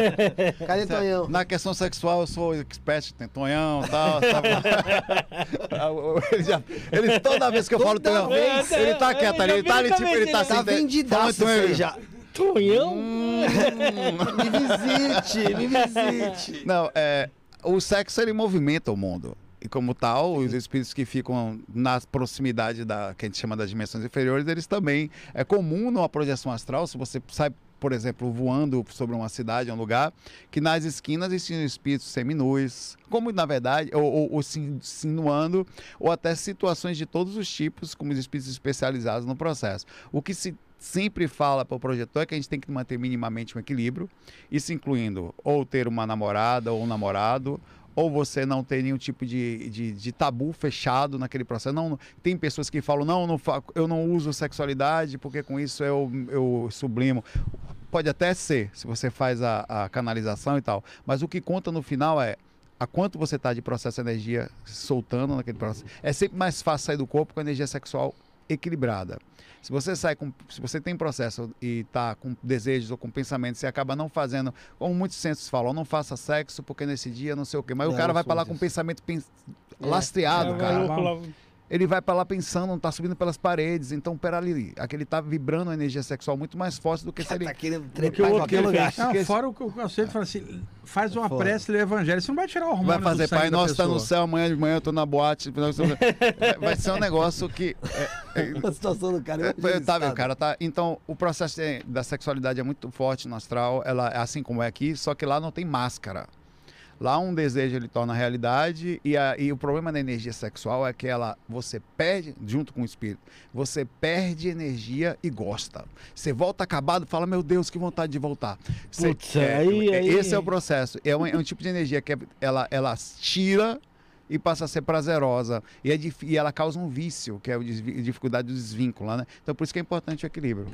Cadê Tonhão? Na questão sexual, eu sou expert, tem tonhão e tal. sabe? ele, já, ele, toda vez que eu falo Toda tonhão, vez. ele tá quieto ali, ele tá ali, tipo, ele tá assim. Tá vendidaço isso aí já. Tonhão? Me visite, me visite. Não, é, o sexo ele movimenta o mundo. E como tal, os espíritos que ficam na proximidade da que a gente chama das dimensões inferiores, eles também é comum numa projeção astral, se você sai, por exemplo, voando sobre uma cidade, um lugar, que nas esquinas existem espíritos seminus, como na verdade, ou, ou, ou se insinuando, ou até situações de todos os tipos, como os espíritos especializados no processo. O que se sempre fala para o projetor é que a gente tem que manter minimamente um equilíbrio, isso incluindo ou ter uma namorada ou um namorado, ou você não ter nenhum tipo de, de, de tabu fechado naquele processo. Não, tem pessoas que falam, não, não eu não uso sexualidade porque com isso eu, eu sublimo. Pode até ser, se você faz a, a canalização e tal, mas o que conta no final é a quanto você está de processo de energia soltando naquele processo. É sempre mais fácil sair do corpo com a energia sexual equilibrada. Se você sai com, se você tem processo e está com desejos ou com pensamentos, você acaba não fazendo, como muitos centros falam, não faça sexo porque nesse dia não sei o quê. Mas o cara não vai para lá com disso. pensamento pens- É. lastreado, É, cara. Ele vai para lá pensando, não tá subindo pelas paredes. Então, pera ali, aquele tá vibrando uma energia sexual muito mais forte do que se ele Tá querendo que o trepar em qualquer lugar. Não, fora o que o conselho fala assim, faz uma prece e lê o evangelho. Você não vai tirar o hormônio vai do fazer sangue pai da nosso tá no céu amanhã de manhã eu tô na boate vai- ser um negócio que é, A situação do cara. É, imagina tá estado. cara, tá? Então, o processo da sexualidade é muito forte no astral, ela é assim como é aqui, só que lá não tem máscara. Lá um desejo ele torna realidade e, a- e o problema da energia sexual é que ela você perde junto com o espírito, você perde energia e gosta. Você volta acabado, fala meu Deus que vontade de voltar. Você- Putz, aí- aí- Esse é o processo. É um, é um tipo de energia que é- ela ela tira e passa a ser prazerosa e, é e ela causa um vício que é a dificuldade do desvínculo, né? Então por isso que é importante o equilíbrio.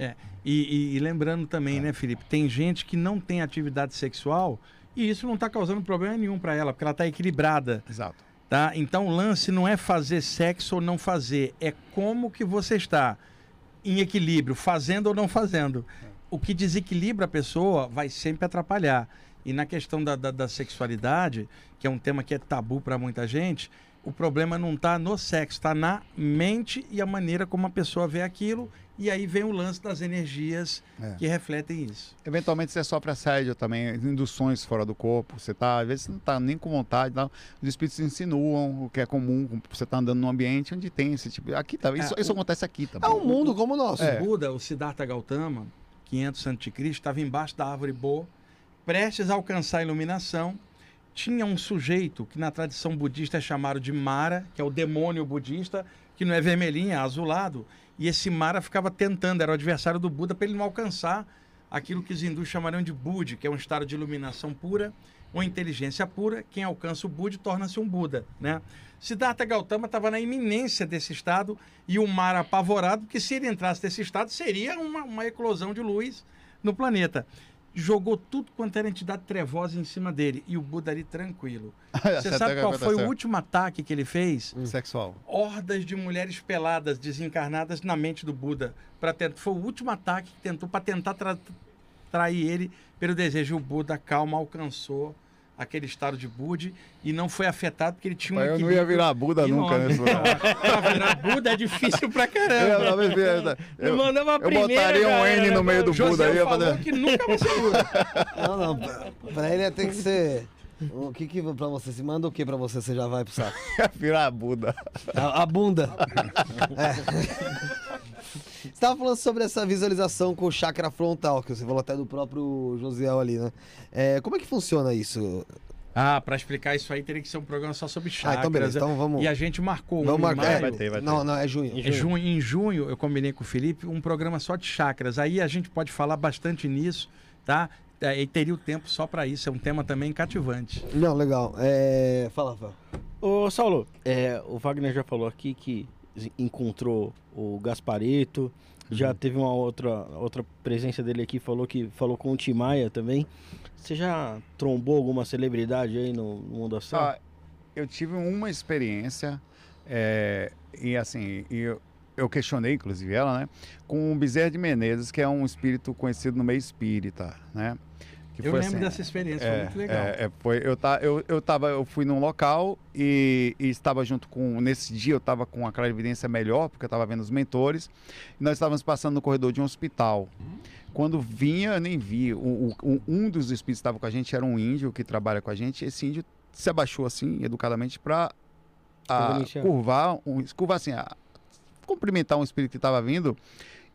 E, e- e lembrando É. também, né, Felipe, tem gente que não tem atividade sexual e isso não está causando problema nenhum para ela, porque ela está equilibrada. Exato. Tá? Então o lance não é fazer sexo ou não fazer, é como que você está em equilíbrio, fazendo ou não fazendo. O que desequilibra a pessoa vai sempre atrapalhar. E na questão da, da, da sexualidade, que é um tema que é tabu para muita gente, o problema não está no sexo, está na mente e a maneira como a pessoa vê aquilo. E aí vem o lance das energias É. que refletem isso. Eventualmente você sofre assédio também, induções fora do corpo. Você tá, às vezes você não tá nem com vontade, não. os espíritos insinuam o que é comum. Você tá andando num ambiente onde tem esse tipo. Aqui tá, isso, É, isso o- acontece aqui É também. um mundo como o nosso. É. O Buda, o Siddhartha Gautama, 500 a.C., estava embaixo da árvore Bo, prestes a alcançar a iluminação. Tinha um sujeito que na tradição budista é chamado de Mara, que é o demônio budista, que não é vermelhinho, é azulado. E esse Mara ficava tentando, era o adversário do Buda, para ele não alcançar aquilo que os hindus chamariam de Budi, que é um estado de iluminação pura, uma inteligência pura. Quem alcança o Budi torna-se um Buda, né? Siddhartha Gautama estava na iminência desse estado e o Mara apavorado, porque se ele entrasse nesse estado, seria uma, uma eclosão de luz no planeta. Jogou tudo quanto era entidade trevosa em cima dele e o Buda ali tranquilo. Você sabe qual foi o último ataque que ele fez? Sexual. hordas de mulheres peladas, desencarnadas na mente do Buda. Pra tentar, foi o último ataque que tentou para tentar tra- trair ele pelo desejo. O Buda, calma, alcançou aquele estado de Budi e não foi afetado porque ele tinha um Eu não ia virar Buda nunca, né? pra virar Buda é difícil pra Eu, caramba. talvez vira- Eu, eu- mandava eu primeira, botaria um N no meio do José Buda aí, ia falou fazer- que nunca vai ser Buda. Não, não. Pra, pra ele tem que ser. O que que pra você? Se manda o que pra você? Você já vai pro saco? ia virar Buda. A, a bunda. É. Você tava falando sobre essa visualização com o chakra frontal, que você falou até do próprio Josiel ali, né? É, como é que funciona isso? Ah, pra explicar isso aí teria que ser um programa só sobre Ah, chakras. então beleza. Então vamos. E a gente marcou um Vamos em marcar. maio. É, Vai ter, vai ter. Não, não, é junho. É junho, em junho, eu combinei com o Felipe um programa só de chakras. Aí a gente pode falar bastante nisso, tá? É, E teria o tempo só para isso. É um tema também cativante. Não, legal. É... Fala, Rafael. Ô, Saulo, é, o Wagner já falou aqui que encontrou o Gaspareto, já teve uma outra, outra presença dele aqui, falou que falou com o Timaya também. Você já trombou alguma celebridade aí no, no mundo astral? Ah, eu tive uma experiência, é, e assim, eu, eu questionei, inclusive, ela, né? Com o Bezerra de Menezes, que é um espírito conhecido no meio espírita, né? Eu foi lembro assim, dessa experiência, foi É, muito legal. é, é, foi, eu, tá, eu, eu, tava, eu fui num local e, e estava junto com. Nesse dia eu estava com a clarividência melhor, porque eu estava vendo os mentores. E nós estávamos passando no corredor de um hospital. Quando vinha, eu nem vi. O, o- um dos espíritos que estava com a gente era um índio que trabalha com a gente. Esse índio se abaixou assim, educadamente, para curvar, um, curvar assim, a, cumprimentar um espírito que estava vindo.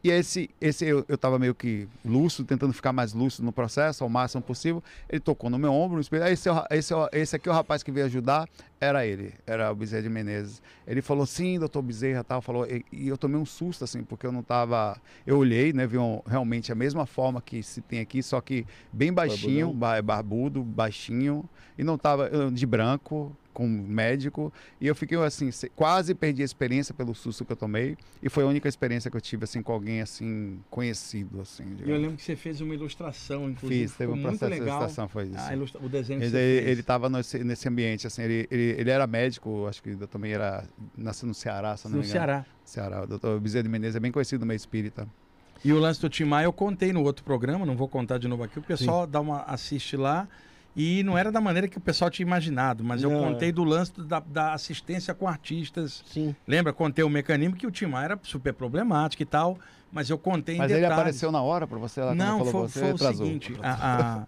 E esse, esse eu, eu tava meio que lúcido, tentando ficar mais lúcido no processo, ao máximo possível. Ele tocou no meu ombro, no espelho. Ah, esse, é o esse, é o- esse aqui é o rapaz que veio ajudar. Era ele, era o Bezerra de Menezes. Ele falou, sim, doutor Bezerra, tal. Falou, e, e eu tomei um susto, assim, porque eu não tava... Eu olhei, né, vi um- realmente a mesma forma que se tem aqui, só que bem baixinho, ba- barbudo, baixinho. E não tava de branco, com médico. E eu fiquei, assim, se- quase perdi a experiência pelo susto que eu tomei. E foi a única experiência que eu tive, assim, com alguém, assim, conhecido, assim. E eu digamos. lembro que você fez uma ilustração, inclusive. Fiz, teve um muito processo de ilustração, foi isso. Ah, ilustra- o desenho que Ele, ele, estava nesse, nesse ambiente, assim, ele, ele, ele era médico, acho que eu também era, nasceu no Ceará, se não no me engano. Ceará. Ceará. O doutor Bezerra de Menezes é bem conhecido no meio espírita. E o lance do Tim Maia eu contei no outro programa, não vou contar de novo aqui, o pessoal dá uma assiste lá. E não era da maneira que o pessoal tinha imaginado, mas eu Não, contei é. do lance da, da assistência com artistas. Sim. Lembra? Contei o mecanismo que o Tim Maia era super problemático e tal, mas eu contei em Mas ele apareceu na hora para você lá Não, foi, você, foi o seguinte: a- a-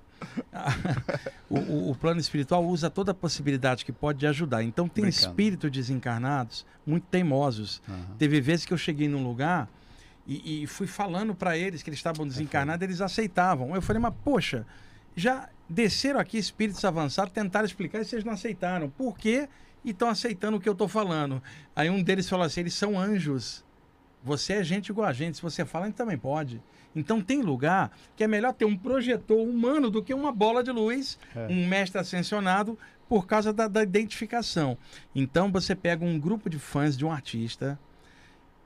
a- o, o- plano espiritual usa toda a possibilidade que pode ajudar. Então, tem Brincando. espíritos desencarnados muito teimosos. Aham. Teve vezes que eu cheguei num lugar e, e fui falando para eles que eles estavam desencarnados, eles aceitavam. Eu falei, mas poxa, já desceram aqui espíritos avançados, tentaram explicar e vocês não aceitaram. Por quê? E estão aceitando o que eu estou falando. Aí um deles falou assim: eles são anjos. Você é gente igual a gente. Se você fala, a gente também pode. Então tem lugar que é melhor ter um projetor humano do que uma bola de luz, É. um mestre ascensionado, por causa da, da identificação. Então você pega um grupo de fãs de um artista,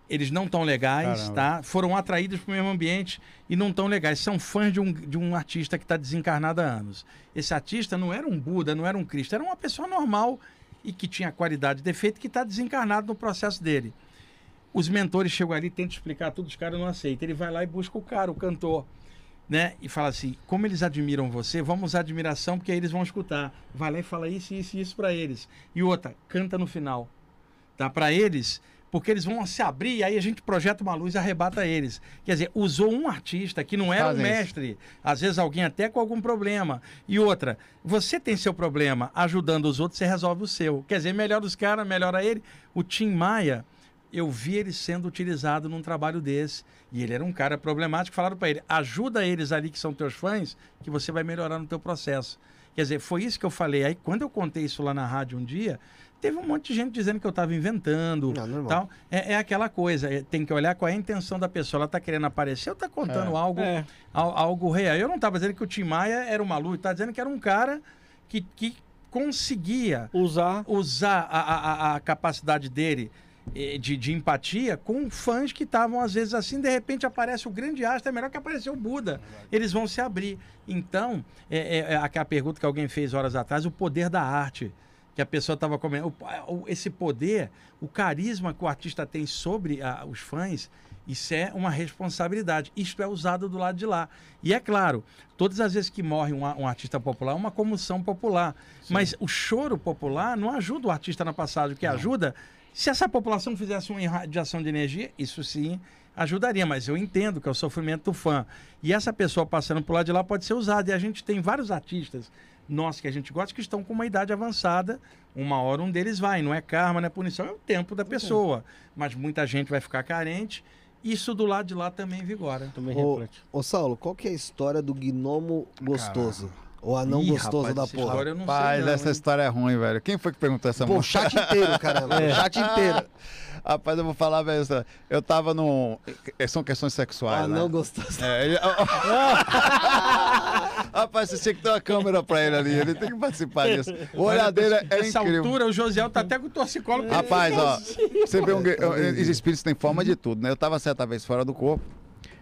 eles não tão legais, Caramba. tá? Foram atraídos para o mesmo ambiente e não tão legais. São fãs de um, de um artista que está desencarnado há anos. Esse artista não era um Buda, não era um Cristo, era uma pessoa normal e que tinha qualidade e defeito que está desencarnado no processo dele. Os mentores chegam ali, tentam explicar tudo, os caras não aceitam. Ele vai lá e busca o cara, o cantor, né? E fala assim: como eles admiram você, vamos usar admiração, porque aí eles vão escutar. Vai lá e fala isso, isso e isso para eles. E outra, canta no final. Tá? Para eles, porque eles vão se abrir e aí a gente projeta uma luz e arrebata eles. Quer dizer, usou um artista que não era um Fazem isso. mestre, às vezes alguém até com algum problema. E outra, você tem seu problema, ajudando os outros, você resolve o seu. Quer dizer, melhora os caras, melhora ele. O Tim Maia, eu vi ele sendo utilizado num trabalho desse. E ele era um cara problemático. Falaram para ele: ajuda eles ali que são teus fãs, que você vai melhorar no teu processo. Quer dizer, foi isso que eu falei. Aí, quando eu contei isso lá na rádio um dia, teve um monte de gente dizendo que eu estava inventando. Ah, normal. tal. É, é aquela coisa, é, tem que olhar qual é a intenção da pessoa. Ela está querendo aparecer ou está contando algo, É. al- algo real. Eu não estava dizendo que o Tim Maia era uma luz, estava dizendo que era um cara que, que conseguia Usar. usar a, a- a- capacidade dele eh, de, de empatia com fãs que estavam às vezes assim, de repente aparece o grande astro, é melhor que apareceu o Buda. Eles vão se abrir. Então, é, é- é aquela pergunta que alguém fez horas atrás, o poder da arte. Que a pessoa estava comendo. o- o- Esse poder, o carisma que o artista tem sobre ah, os fãs, isso é uma responsabilidade. Isto é usado do lado de lá. E é claro, todas as vezes que morre um, a- um artista popular, é uma comoção popular. Mas o choro popular não ajuda o artista na passagem. O que ajuda, se essa população fizesse uma irradiação de energia, isso sim ajudaria. Mas eu entendo que é o sofrimento do fã. E essa pessoa passando por lá de lá pode ser usada. E a gente tem vários artistas nossos que a gente gosta que estão com uma idade avançada. Uma hora um deles vai. Não é karma, não é punição, é o tempo da pessoa. Mas muita gente vai ficar carente. Isso do lado de lá também vigora. Também Ô, reflete. ô Saulo, qual que é a história do gnomo gostoso? Ou anão Ih, gostoso rapaz, da porra? história eu não Rapaz, sei não, essa hein? história é ruim, velho. Quem foi que perguntou essa Pô, o música? chat inteiro, caramba. O chat inteiro. Rapaz, eu vou falar, velho. essa- Eu tava num. São questões sexuais, Anão né? gostoso. É, ele... Rapaz, você tinha que ter uma câmera pra ele ali. Ele tem que participar disso. O olhar dele é, é Essa incrível. altura, o Josiel tá até com o torcicolo. Rapaz, ó, você vê um. gue- Os espíritos têm forma de tudo, né? Eu tava certa vez fora do corpo.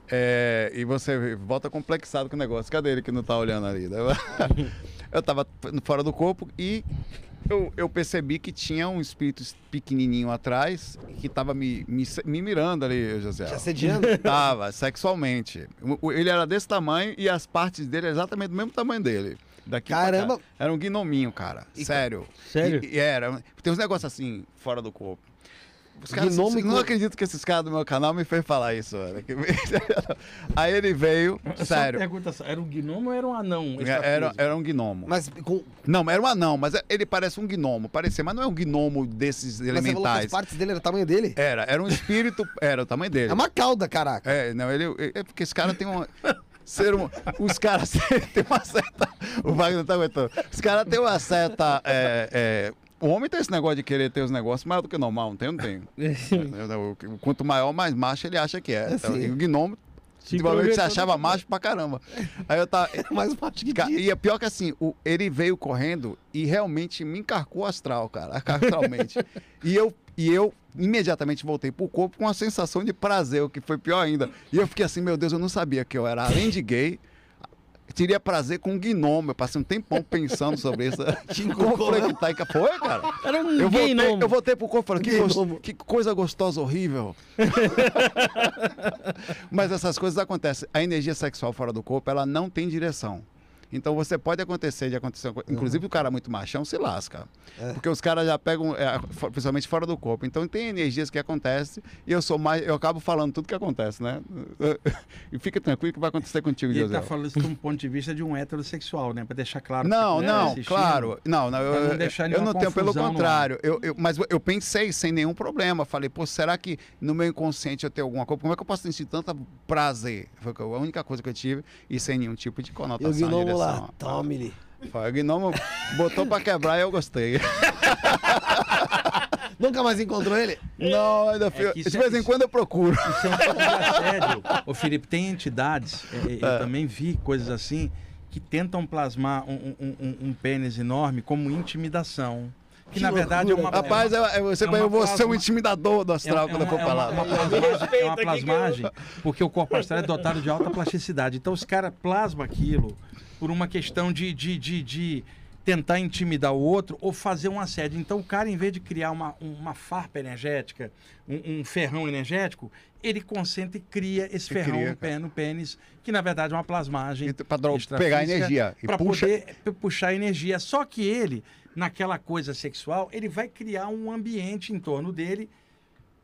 É, e você volta complexado com o negócio. Cadê ele que não tá olhando ali? Eu tava fora do corpo e eu, eu percebi que tinha um espírito pequenininho atrás que tava me, me, me mirando ali, José. Te assediando? Tava, sexualmente. Ele era desse tamanho e as partes dele exatamente do mesmo tamanho dele. Daqui. Caramba. Era um gnominho, cara. Sério. Sério? E, e era. Tem uns negócios assim, fora do corpo. Os caras, Gnomo vocês e não acredito que esses caras do meu canal me fez falar isso, velho. Aí ele veio, Só sério. pergunta, era um gnomo ou era um anão? Era, era um gnomo. Mas com, Não, era um anão, mas ele parece um gnomo, parecia, mas não é um gnomo desses mas você falou que as elementais. partes dele era o tamanho dele? Era, era um espírito, era o tamanho dele. É uma cauda, caraca. É, não, ele. É porque esse cara tem uma. Ser um, os caras têm uma certa. O Wagner tá aguentando. Os caras têm uma certa. é, é, o homem tem esse negócio de querer ter os negócios maior do que normal, não tem? Não tem. É, Quanto maior, mais macho ele acha que é. Então, e o gnomo, provavelmente você achava macho pra caramba. Aí eu tava. Mais macho que Ca- disso. E é pior que assim, o- ele veio correndo e realmente me encarcou astral, cara, astralmente. e eu e eu imediatamente voltei pro corpo com uma sensação de prazer, o que foi pior ainda. E eu fiquei assim, meu Deus, eu não sabia que eu era além de gay, teria prazer com um gnomo. Eu passei um tempão pensando sobre isso. Conflectar e ca- Foi, cara. Era um Eu voltei, nomo. eu voltei pro corpo e falei, que, Gay gos- nomo. que coisa gostosa, horrível. Mas essas coisas acontecem. A energia sexual fora do corpo, ela não tem direção. Então você pode acontecer de acontecer. Inclusive o cara muito machão se lasca. É. Porque os caras já pegam, é, principalmente fora do corpo. Então tem energias que acontecem e eu sou mais. Eu acabo falando tudo que acontece, né? E fica tranquilo que vai acontecer contigo, E ele José. tá falando isso de um ponto de vista de um heterossexual, né? Pra deixar claro. Não, não, assistindo. claro. Não, não, eu, não eu- deixar eu não tenho, pelo contrário. Eu, eu- mas eu pensei sem nenhum problema. Falei, pô, será que no meu inconsciente eu tenho alguma coisa? Como é que eu posso sentir tanto prazer? Foi a única coisa que eu tive e sem nenhum tipo de conotação. gnomo lá, tome-lhe. Foi, o gnomo botou pra quebrar e eu gostei. Nunca mais encontrou ele? Não, ainda fui. isso de é- vez em quando eu procuro. Isso é um pouco de assédio. Ô, Felipe, tem entidades, é, é, eu também vi coisas assim, que tentam plasmar um, um- um- um pênis enorme como intimidação. Que, Que na verdade é uma. loucura. Rapaz, eu, eu, você, é uma eu vou ser um plasma- intimidador do É, astral é quando eu for uma- pra é uma, uma plasmagem, é uma plasmagem, porque o corpo astral é dotado de alta plasticidade. Então os caras plasmam aquilo por uma questão de, de, de, de, tentar intimidar o outro ou fazer um assédio. Então o cara, em vez de criar uma, uma farpa energética, um, um ferrão energético, ele concentra e cria esse E ferrão cria, no, pé, no pênis, que na verdade é uma plasmagem Para pegar energia. Para puxa. poder puxar energia. Só que ele, naquela coisa sexual, ele vai criar um ambiente em torno dele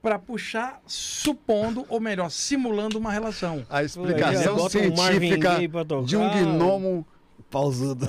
para puxar, supondo, ou melhor, simulando uma relação. A explicação um Marvin científica tocar. de um gnomo. Pausudo.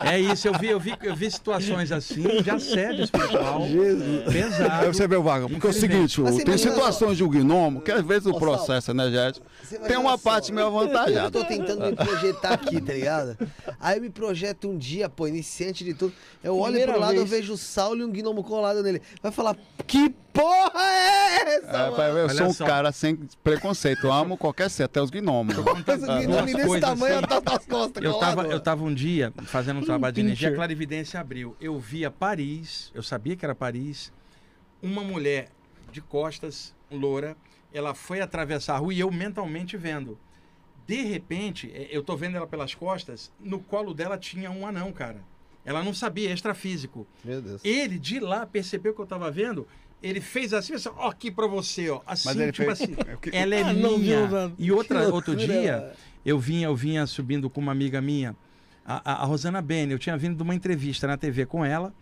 É isso, eu vi, eu vi, eu vi situações assim de assédio espiritual Jesus. pesado. Aí você vê o Vaga, porque é o seguinte, Assim, tem situações de um gnomo que às vezes o processo energético tem uma só. parte meio Eu avantajada. tô tentando me projetar aqui, tá ligado? Aí eu me projeto um dia, pô, iniciante de tudo. Eu olho Primeira pro lado, eu vez. vejo o Saulo e um gnomo colado nele. Vai falar, que porra é essa, É, pai, eu sou um só. cara sem preconceito, eu amo qualquer ser, até os gnomos. Mas o gnomo desse tamanho assim. tá nas costas Eu colado, tava, eu tava um dia fazendo um trabalho de energia, a clarividência abriu. Eu via Paris, eu sabia que era Paris, uma mulher de costas, loura, ela foi atravessar a rua e eu mentalmente vendo. De repente, eh, eu tô vendo ela pelas costas, no colo dela tinha um anão, cara. Ela não sabia, extrafísico. Meu Deus. Ele de lá percebeu que eu tava vendo, ele fez assim, assim, ó, aqui pra você, ó. Assim, Mas ele tipo fez- assim. é Ela é Ah, não minha. nada. E outra, outro dia, eu vinha, eu vinha subindo com uma amiga minha, a, a- a Rosana Bene. Eu tinha vindo de uma entrevista na TV com ela.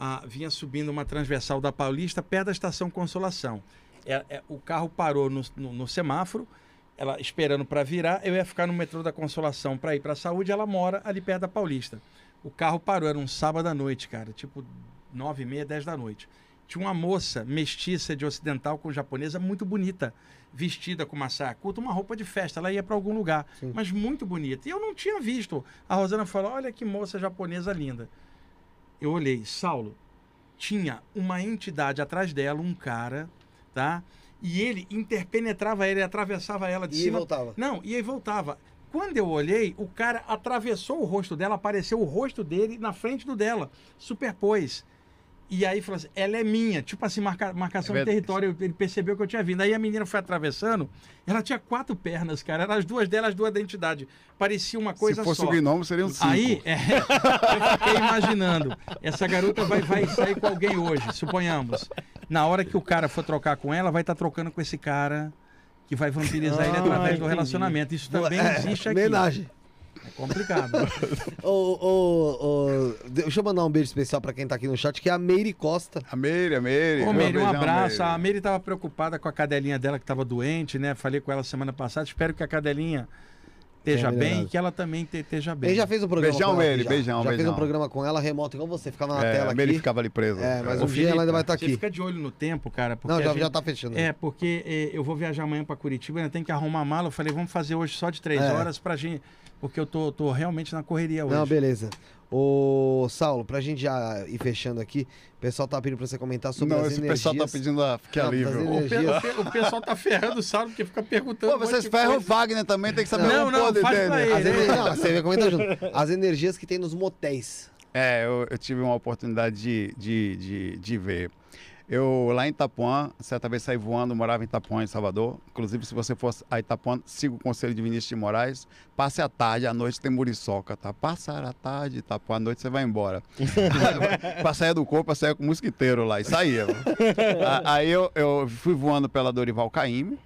a- vinha subindo uma transversal da Paulista, perto da estação Consolação. É- é- o carro parou no, no- no semáforo, ela esperando para virar. Eu ia ficar no metrô da Consolação para ir para a saúde. Ela mora ali perto da Paulista. O carro parou, era um sábado à noite, cara, tipo nove e meia, dez da noite. Tinha uma moça mestiça de ocidental com japonesa muito bonita, vestida com uma saia curta, uma roupa de festa. Ela ia para algum lugar, mas muito bonita. E eu não tinha visto. A Rosana falou: Olha que moça japonesa linda. Eu olhei, Saulo, tinha uma entidade atrás dela, um cara, tá? E ele interpenetrava ela, ele atravessava ela de E cima. voltava. Não, e aí voltava. Quando eu olhei, o cara atravessou o rosto dela, apareceu o rosto dele na frente do dela, superpôs. E aí falou assim, ela é minha, tipo assim, marca- marcação É de território, ele percebeu que eu tinha vindo. Aí a menina foi atravessando, ela tinha quatro pernas, cara, eram as duas dela, as duas da entidade. Parecia uma coisa Se fosse só. o gnomo, seriam cinco. Aí, é, eu fiquei imaginando, essa garota vai, vai sair com alguém hoje, suponhamos. Na hora que o cara for trocar com ela, vai estar trocando com esse cara que vai vampirizar ele Ah, através do entendi. relacionamento. Isso também É, existe aqui. Homenagem. É complicado. Ô, ô, ô, deixa eu mandar um beijo especial pra quem tá aqui no chat, que é a Meire Costa. A Meire, a Meire. Ô, Meire, um abraço. Meire. A Meire estava preocupada com a cadelinha dela que estava doente, né? Falei com ela semana passada. Espero que a cadelinha esteja bem e que ela também te- esteja bem. Ele já fez um programa Beijão, com ela Meire, já. beijão, Já fez beijão. um programa com ela remoto, igual você, ficava na É, tela aqui. ficava ali presa. É, mas Ô, um dia ela ainda vai estar Você aqui. fica de olho no tempo, cara. Porque Não, já, gente- já tá fechando. É, porque eh, eu vou viajar amanhã para Curitiba, ainda tem que arrumar a mala. Eu falei, vamos fazer hoje só de três É. horas pra gente. Porque eu tô, tô realmente na correria hoje. Não, beleza. Ô, Saulo, pra gente já ir fechando aqui, o pessoal tá pedindo pra você comentar sobre Não, as esse energias. pessoal tá pedindo a... que Não, alívio. O, pe- o pe- o pessoal tá ferrando o Saulo porque fica perguntando. Pô, um vocês de ferram o. Wagner também, tem que saber Não, o não, podre faz dele. pra ele. As energias, não, você comenta junto. As energias que tem nos motéis. É, eu, eu tive uma oportunidade de, de, de, de ver. Eu, lá em Itapuã, certa vez saí voando, morava em Itapuã, em Salvador. Inclusive, se você for a Itapuã, siga o conselho de Vinícius de Moraes. Passe a tarde, à noite tem muriçoca, tá? Passar a tarde, Itapuã, à noite você vai embora. pra sair do corpo, saía com o mosquiteiro lá e saía. Aí eu, eu fui voando pela Dorival Caymmi.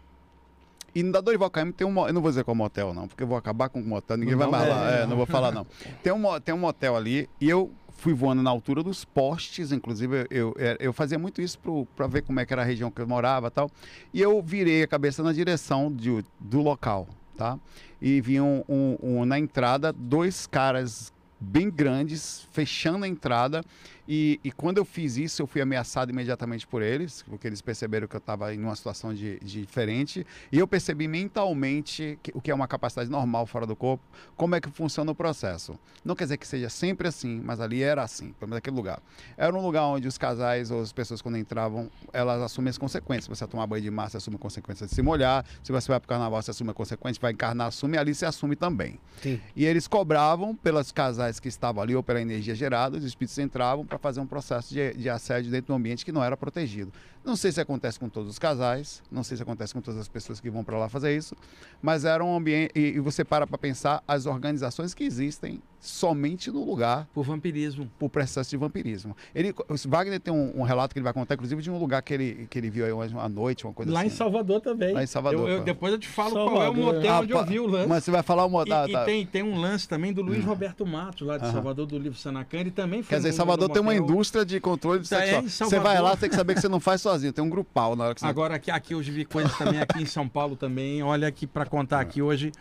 E na Dorival Caymmi tem um... Eu não vou dizer qual motel, não, porque eu vou acabar com o motel, ninguém Não, vai mais é, lá. É, não. vou falar, não. Tem um, tem um motel ali e eu fui voando na altura dos postes, inclusive eu, eu, eu fazia muito isso para ver como é que era a região que eu morava tal. E eu virei a cabeça na direção de, do local, tá? E vi um, um- um- na entrada dois caras bem grandes fechando a entrada e, e quando eu fiz isso eu fui ameaçado imediatamente por eles porque eles perceberam que eu estava em uma situação de, de diferente. E eu percebi mentalmente que- o que é uma capacidade normal fora do corpo como é que funciona o processo. Não quer dizer que seja sempre assim mas ali era assim pelo menos naquele lugar. Era um lugar onde os casais ou as pessoas quando entravam elas assumem as consequências. Se você tomar banho de mar você assume a consequência de se molhar. Se você vai para o carnaval você assume a consequência vai encarnar assume ali você assume também. Sim. e eles cobravam pelos casais que estavam ali ou pela energia gerada, os espíritos entravam para fazer um processo de, de assédio dentro do ambiente que não era protegido. Não sei se acontece com todos os casais, não sei se acontece com todas as pessoas que vão para lá fazer isso, mas era um ambiente. E, e você para para pensar as organizações que existem somente no lugar Por vampirismo. por processo de vampirismo. Ele, o Wagner tem um, um relato que ele vai contar, inclusive, de um lugar que ele, que ele viu aí uma, noite, uma coisa Lá assim. em Salvador também. Lá em Salvador, Eu- eu- depois eu te falo qual é o Salvador, motel Ah, onde eu vi o lance. Mas você vai falar uma. E, tá, e tá. tem, tem um lance também do Luiz Roberto Matos, lá de Aham. Salvador, do livro Sanacan. Ele também foi Quer dizer, Salvador tem uma motel. indústria de controle Tá, é, sexual. em você Salvador. vai lá, tem que saber que você não faz sozinho, tem um grupal na hora que você Agora, aqui, aqui eu vi coisas também aqui em São Paulo também. Olha aqui para contar aqui hoje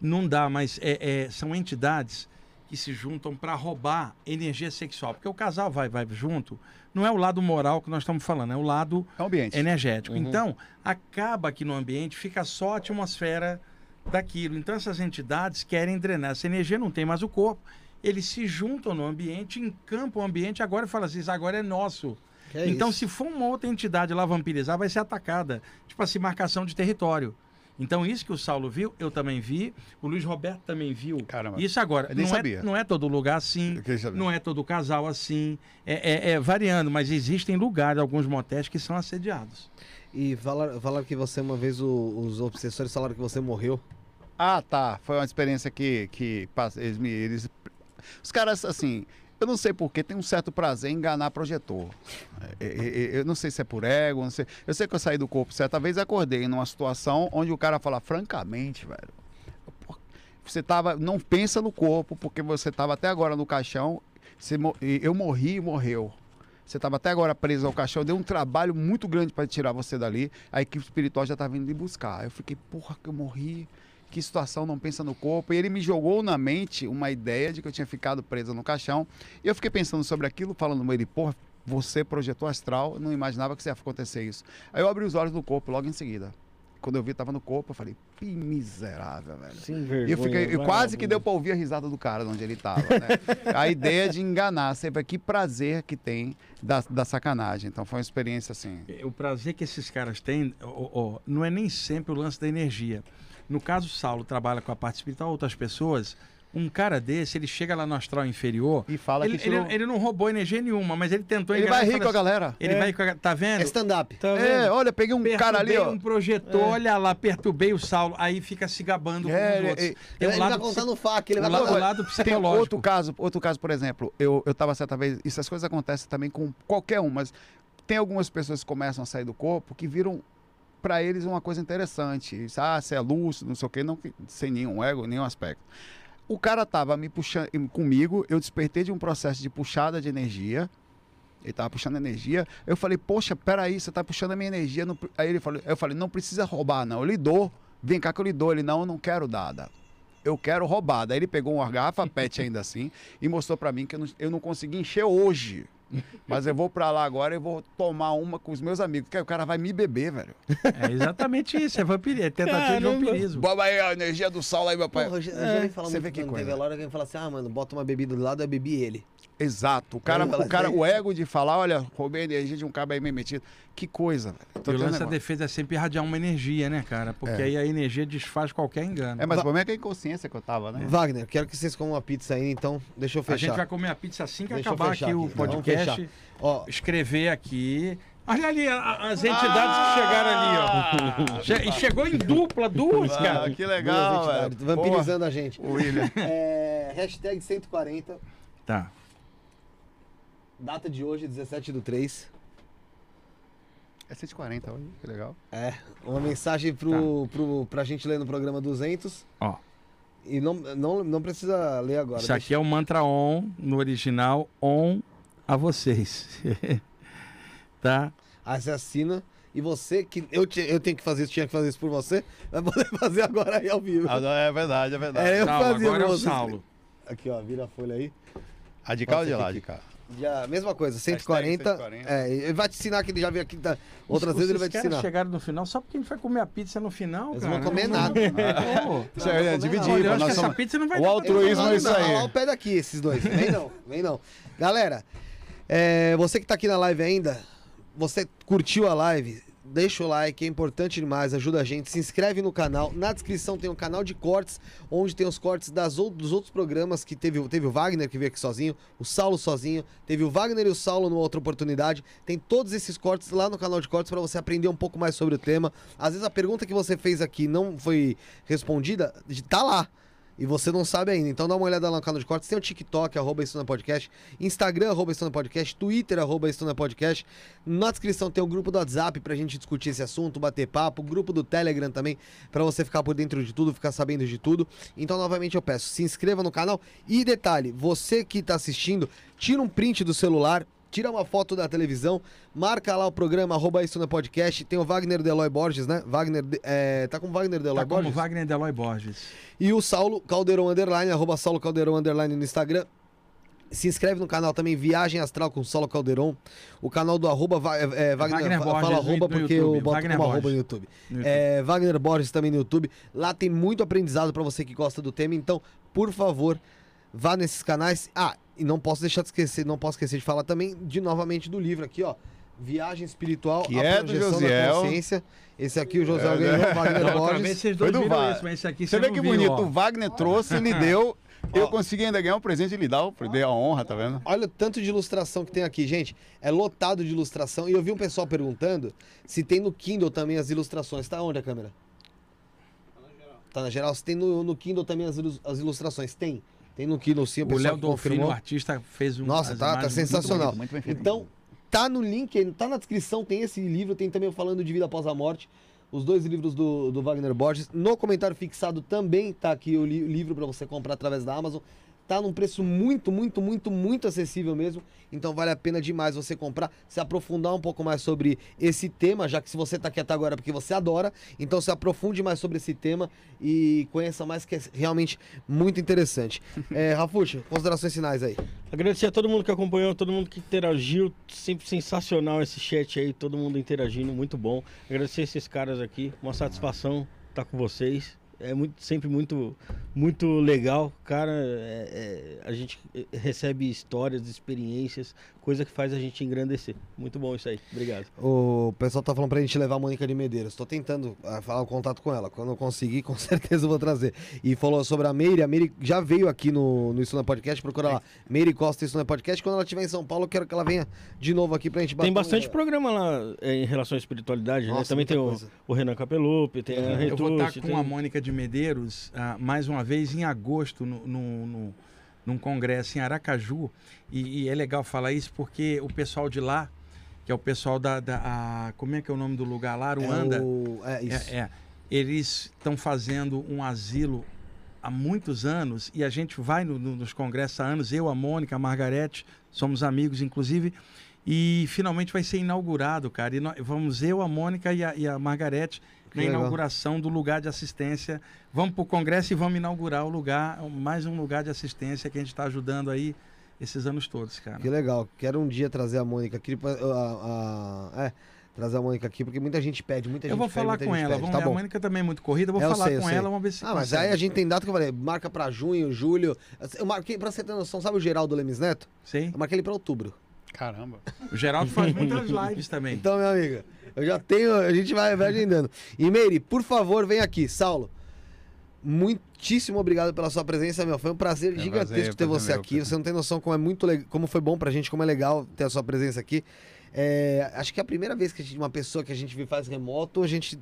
não dá, mas é, é, são entidades que se juntam para roubar energia sexual, porque o casal vai vai junto. Não é o lado moral que nós estamos falando, é o lado É um ambiente. energético. Uhum. Então, acaba que no ambiente fica só a atmosfera daquilo. Então, essas entidades querem drenar essa energia, não tem mais o corpo. Eles se juntam no ambiente, encampam o ambiente agora e falam assim: "Isso agora é nosso. É então, isso. se for uma outra entidade lá vampirizar, vai ser atacada. Tipo assim, marcação de território. Então, isso que o Saulo viu, eu também vi. O Luiz Roberto também viu. Caramba. Isso agora, Eu nem não sabia. é, não é todo lugar assim. Não é todo casal assim. É, é- é variando, mas existem lugares, alguns motéis que são assediados. E falaram, falaram que você, uma vez, o- os obsessores falaram que você morreu. Ah, tá. Foi uma experiência que, que passa- eles me. Eles, os caras, assim. Eu não sei porquê, tem um certo prazer em enganar projetor. É, é, é, Eu não sei se é por ego, não sei. Eu sei que eu saí do corpo certa vez acordei numa situação onde o cara fala, francamente, velho. Você tava. Não pensa no corpo, porque você tava até agora no caixão. você eu morri e morreu. Você estava até agora preso ao caixão, deu um trabalho muito grande para tirar você dali. A equipe espiritual já estava vindo lhe buscar. Eu fiquei, porra, que eu morri. Que situação, não pensa no corpo. E ele me jogou na mente uma ideia de que eu tinha ficado preso no caixão. E eu fiquei pensando sobre aquilo, falando com ele, porra, você projetou astral, eu não imaginava que isso ia acontecer isso. Aí eu abri os olhos no corpo logo em seguida. Quando eu vi, estava no corpo, eu falei, que miserável, velho. Sem E vergonha. eu fiquei, eu vai quase que deu pra ouvir a risada do cara de onde ele tava, né? a ideia de enganar, sempre que prazer que tem da, da sacanagem. Então foi uma experiência assim. O prazer que esses caras têm ó, ó, não é nem sempre o lance da energia. No caso, o Saulo trabalha com a parte espiritual, outras pessoas. Um cara desse, ele chega lá no astral inferior. E fala Ele, que tirou... ele, ele não roubou energia nenhuma, mas ele tentou Ele vai rir com a galera. Ele É. vai com a, Tá vendo? É stand-up. Tá É, olha, peguei um cara ali, Perturbei ó. um projetor, olha lá, perturbei o Saulo. Aí fica se gabando É, com os ele- outros. ele- Tem um ele lado vai contar psi- no fac, ele vai lado, contar. lado Tem psicológico. outro caso, outro caso, por exemplo, eu, eu tava certa vez, isso as coisas acontecem também com qualquer um, mas tem algumas pessoas que começam a sair do corpo que viram para eles uma coisa interessante. Isso, Ah, você é lúcido, não sei o quê, não, sem nenhum ego, nenhum aspecto. O cara tava me puxando comigo, eu despertei de um processo de puxada de energia. Ele tava puxando energia. Eu falei, poxa, peraí, você tá puxando a minha energia. não pre-" Aí ele falou, eu falei, não precisa roubar, não. Eu lhe dou. Vem cá que eu lhe dou. Ele, não, eu não quero dada. Eu quero roubada. Aí ele pegou uma garrafa PET ainda assim e mostrou pra mim que eu não, eu não consegui encher hoje. Mas eu vou pra lá agora e vou tomar uma com os meus amigos. Porque aí o cara vai me beber, velho. É exatamente isso, é vampirismo, é tentativa Caramba. de vampirismo. Bota aí a energia do sol aí, meu pai. Porra, eu já, eu já vi falar você muito vê que quando coisa. teve a hora que ele fala assim, ah, mano, bota uma bebida do lado, eu bebi ele. Exato. O cara, o, cara assim- o ego de falar, olha, roubei a energia de um cabo aí meio metido. Que coisa, velho. Tô E o lance da defesa é sempre irradiar uma energia, né, cara? Porque É. aí a energia desfaz qualquer engano. É, mas o problema é que a inconsciência que eu tava, né? Wagner, quero que vocês comam uma pizza aí, então deixa eu a fechar. gente vai comer a pizza assim que Deixa acabar fechar aqui o aqui. Podcast. Ó, Escrever aqui. Olha ali as entidades que chegaram ali, ó. Che- E chegou em dupla, duas, Ah, cara. que duas legal, entidades, velho. vampirizando a gente. Porra, William. É, hashtag 140, Tá. data de hoje, 17 do 3. É 140 hoje, que legal. É, uma mensagem pro, pro, pra gente ler no programa 200. Ó. E não, não, não precisa ler agora. Isso aqui é o mantra on, no original, on a vocês. tá? Aí você assina. E você, que eu, te- eu tenho que fazer isso, tinha que fazer isso por você, vai poder fazer agora aí ao vivo. Ah, não, é verdade, é verdade. É, eu Saulo, fazia agora é o. Saulo. Aqui, ó, vira a folha aí. A de cá ou de lá? De cá. Já, mesma coisa, 140. 140. É, ele vai te ensinar que ele já veio aqui tá, outras vezes ele vai te ensinar. chegaram no final só porque a gente vai comer a pizza no final, Eles cara. vão comer Não- nada. Isso aí, é dividir, Olha, eu nós essa pizza não vai O altruísmo é isso não, aí. Olha o pé daqui, esses dois. Vem não, vem não. Galera, é, você que tá aqui na live ainda, você curtiu a live, deixa o like, é importante demais, ajuda a gente. Se inscreve no canal. Na descrição tem um canal de cortes, onde tem os cortes das ou- dos outros programas que teve, o- teve o Wagner que veio aqui sozinho, o Saulo sozinho, teve o Wagner e o Saulo numa outra oportunidade. Tem todos esses cortes lá no canal de cortes para você aprender um pouco mais sobre o tema. Às vezes a pergunta que você fez aqui não foi respondida, tá lá. E você não sabe ainda. Então dá uma olhada lá no canal de cortes. Tem o TikTok, arroba Estuna Podcast. Instagram, arroba Estuna Podcast. Twitter, arroba Estuna Podcast. Na descrição tem o grupo do WhatsApp pra gente discutir esse assunto, bater papo. O grupo do Telegram também, pra você ficar por dentro de tudo, ficar sabendo de tudo. Então, novamente, eu peço, se inscreva no canal. E detalhe, você que tá assistindo, tira um print do celular, tira uma foto da televisão, marca lá o programa, arroba isso na podcast. Tem o Wagner Deloy Borges, né? Wagner, é, tá com o Wagner Deloy Tá Borges? Wagner Deloy Borges. E o Saulo Caldeirão Underline, arroba Saulo Caldeirão Underline no Instagram. Se inscreve no canal também, Viagem Astral com Saulo Caldeirão. O canal do arroba é, é, Wagner, Wagner Borges fala no- arroba no porque YouTube. eu boto Wagner como arroba no YouTube. No YouTube. É, Wagner Borges também no YouTube. Lá tem muito aprendizado pra você que gosta do tema. Então, por favor, vá nesses canais. Ah, e não posso deixar de esquecer, não posso esquecer de falar também de novamente do livro aqui, ó. Viagem Espiritual, Que a é do projeção da Josiel. consciência. Esse aqui o José É, ganhou, né? Wagner outra Borges. Foi do Va- esse, mas esse aqui Você vê não que viu, bonito, ó. o Wagner trouxe, ele deu. Eu Ó. consegui ainda ganhar um presente e lhe dar, eu dei a honra, tá vendo? Olha o tanto de ilustração que tem aqui, gente. É lotado de ilustração. E eu vi um pessoal perguntando se tem no Kindle também as ilustrações. Tá onde a câmera? Tá na geral. Se tem no, no Kindle também as, as ilustrações. Tem. Tem no sim, o Léo Dolfino, confirmou. o artista, fez um. Nossa, tá- tá sensacional. muito Muito bem feito. Então, tá no link, tá na descrição, tem esse livro, tem também o Falando de Vida Após a Morte, os dois livros do, do Wagner Borges. No comentário fixado também tá aqui o, li- o livro para você comprar através da Amazon. Tá num preço muito, muito, muito, muito acessível mesmo. Então vale a pena demais você comprar, se aprofundar um pouco mais sobre esse tema, já que se você tá aqui até agora é porque você adora, então se aprofunde mais sobre esse tema e conheça mais que é realmente muito interessante. É, Rafuxa, considerações finais aí. Agradecer a todo mundo que acompanhou, todo mundo que interagiu. Sempre sensacional esse chat aí, todo mundo interagindo, muito bom. Agradecer esses caras aqui, uma satisfação estar com vocês. É muito, sempre muito, muito legal, cara. é- é, a gente recebe histórias, experiências, coisa que faz a gente engrandecer. Muito bom isso aí. Obrigado. O pessoal tá falando pra gente levar a Mônica de Medeiros. Tô tentando ah, falar o contato com ela. Quando eu conseguir, com certeza eu vou trazer. E falou sobre a Meire. A Meire já veio aqui no, no Isso Não é Podcast. Procura lá. Meire Costa Isso Não é Podcast. Quando ela estiver em São Paulo, eu quero que ela venha de novo aqui pra gente bater Tem bastante um- programa lá em relação à espiritualidade, né? Nossa, Também muita tem o, o Renan Capelupi, tem a Eu vou estar Retucci, com tem- a Mônica de Medeiros ah, mais uma vez em agosto no, no, no- num congresso em Aracaju. E, e é legal falar isso porque o pessoal de lá, que é o pessoal da. da- a- como é que é o nome do lugar lá? É, Ruanda. o... é isso. É, é. Eles estão fazendo um asilo há muitos anos e a gente vai no- no- nos congressos há anos, eu, a Mônica, a Margarete, somos amigos, inclusive, e finalmente vai ser inaugurado, cara. E nós, vamos eu, a Mônica e a, e a Margarete na legal. inauguração do lugar de assistência. Vamos para o congresso e vamos inaugurar o lugar, mais um lugar de assistência que a gente está ajudando aí esses anos todos, cara. Que legal. Quero um dia trazer a Mônica aqui. pra- a- a- é, trazer a Mônica aqui, porque muita gente pede. Muita Eu gente vou pede, falar com ela. Vamos, Tá a bom. Mônica também é muito corrida. Eu vou É, eu falar sei, eu com sei. ela, vamos ver se Ah, mas consegue. aí a gente tem data que eu falei, marca pra junho, julho. Eu marquei, pra você ter noção, sabe o Geraldo Lemes Neto? Sei. Eu marquei ele pra outubro. Caramba. O Geraldo faz muitas lives também. Então, minha amiga, eu já tenho, a gente vai, vai agendando. E Meire, por favor, vem aqui. Saulo, muitíssimo obrigado pela sua presença, meu. Foi um prazer É gigantesco prazer, ter prazer você meu, aqui. Você não tem noção como é muito como foi bom pra gente, como é legal ter a sua presença aqui. É, acho que é a primeira vez que gente, uma pessoa que a gente faz remoto, a gente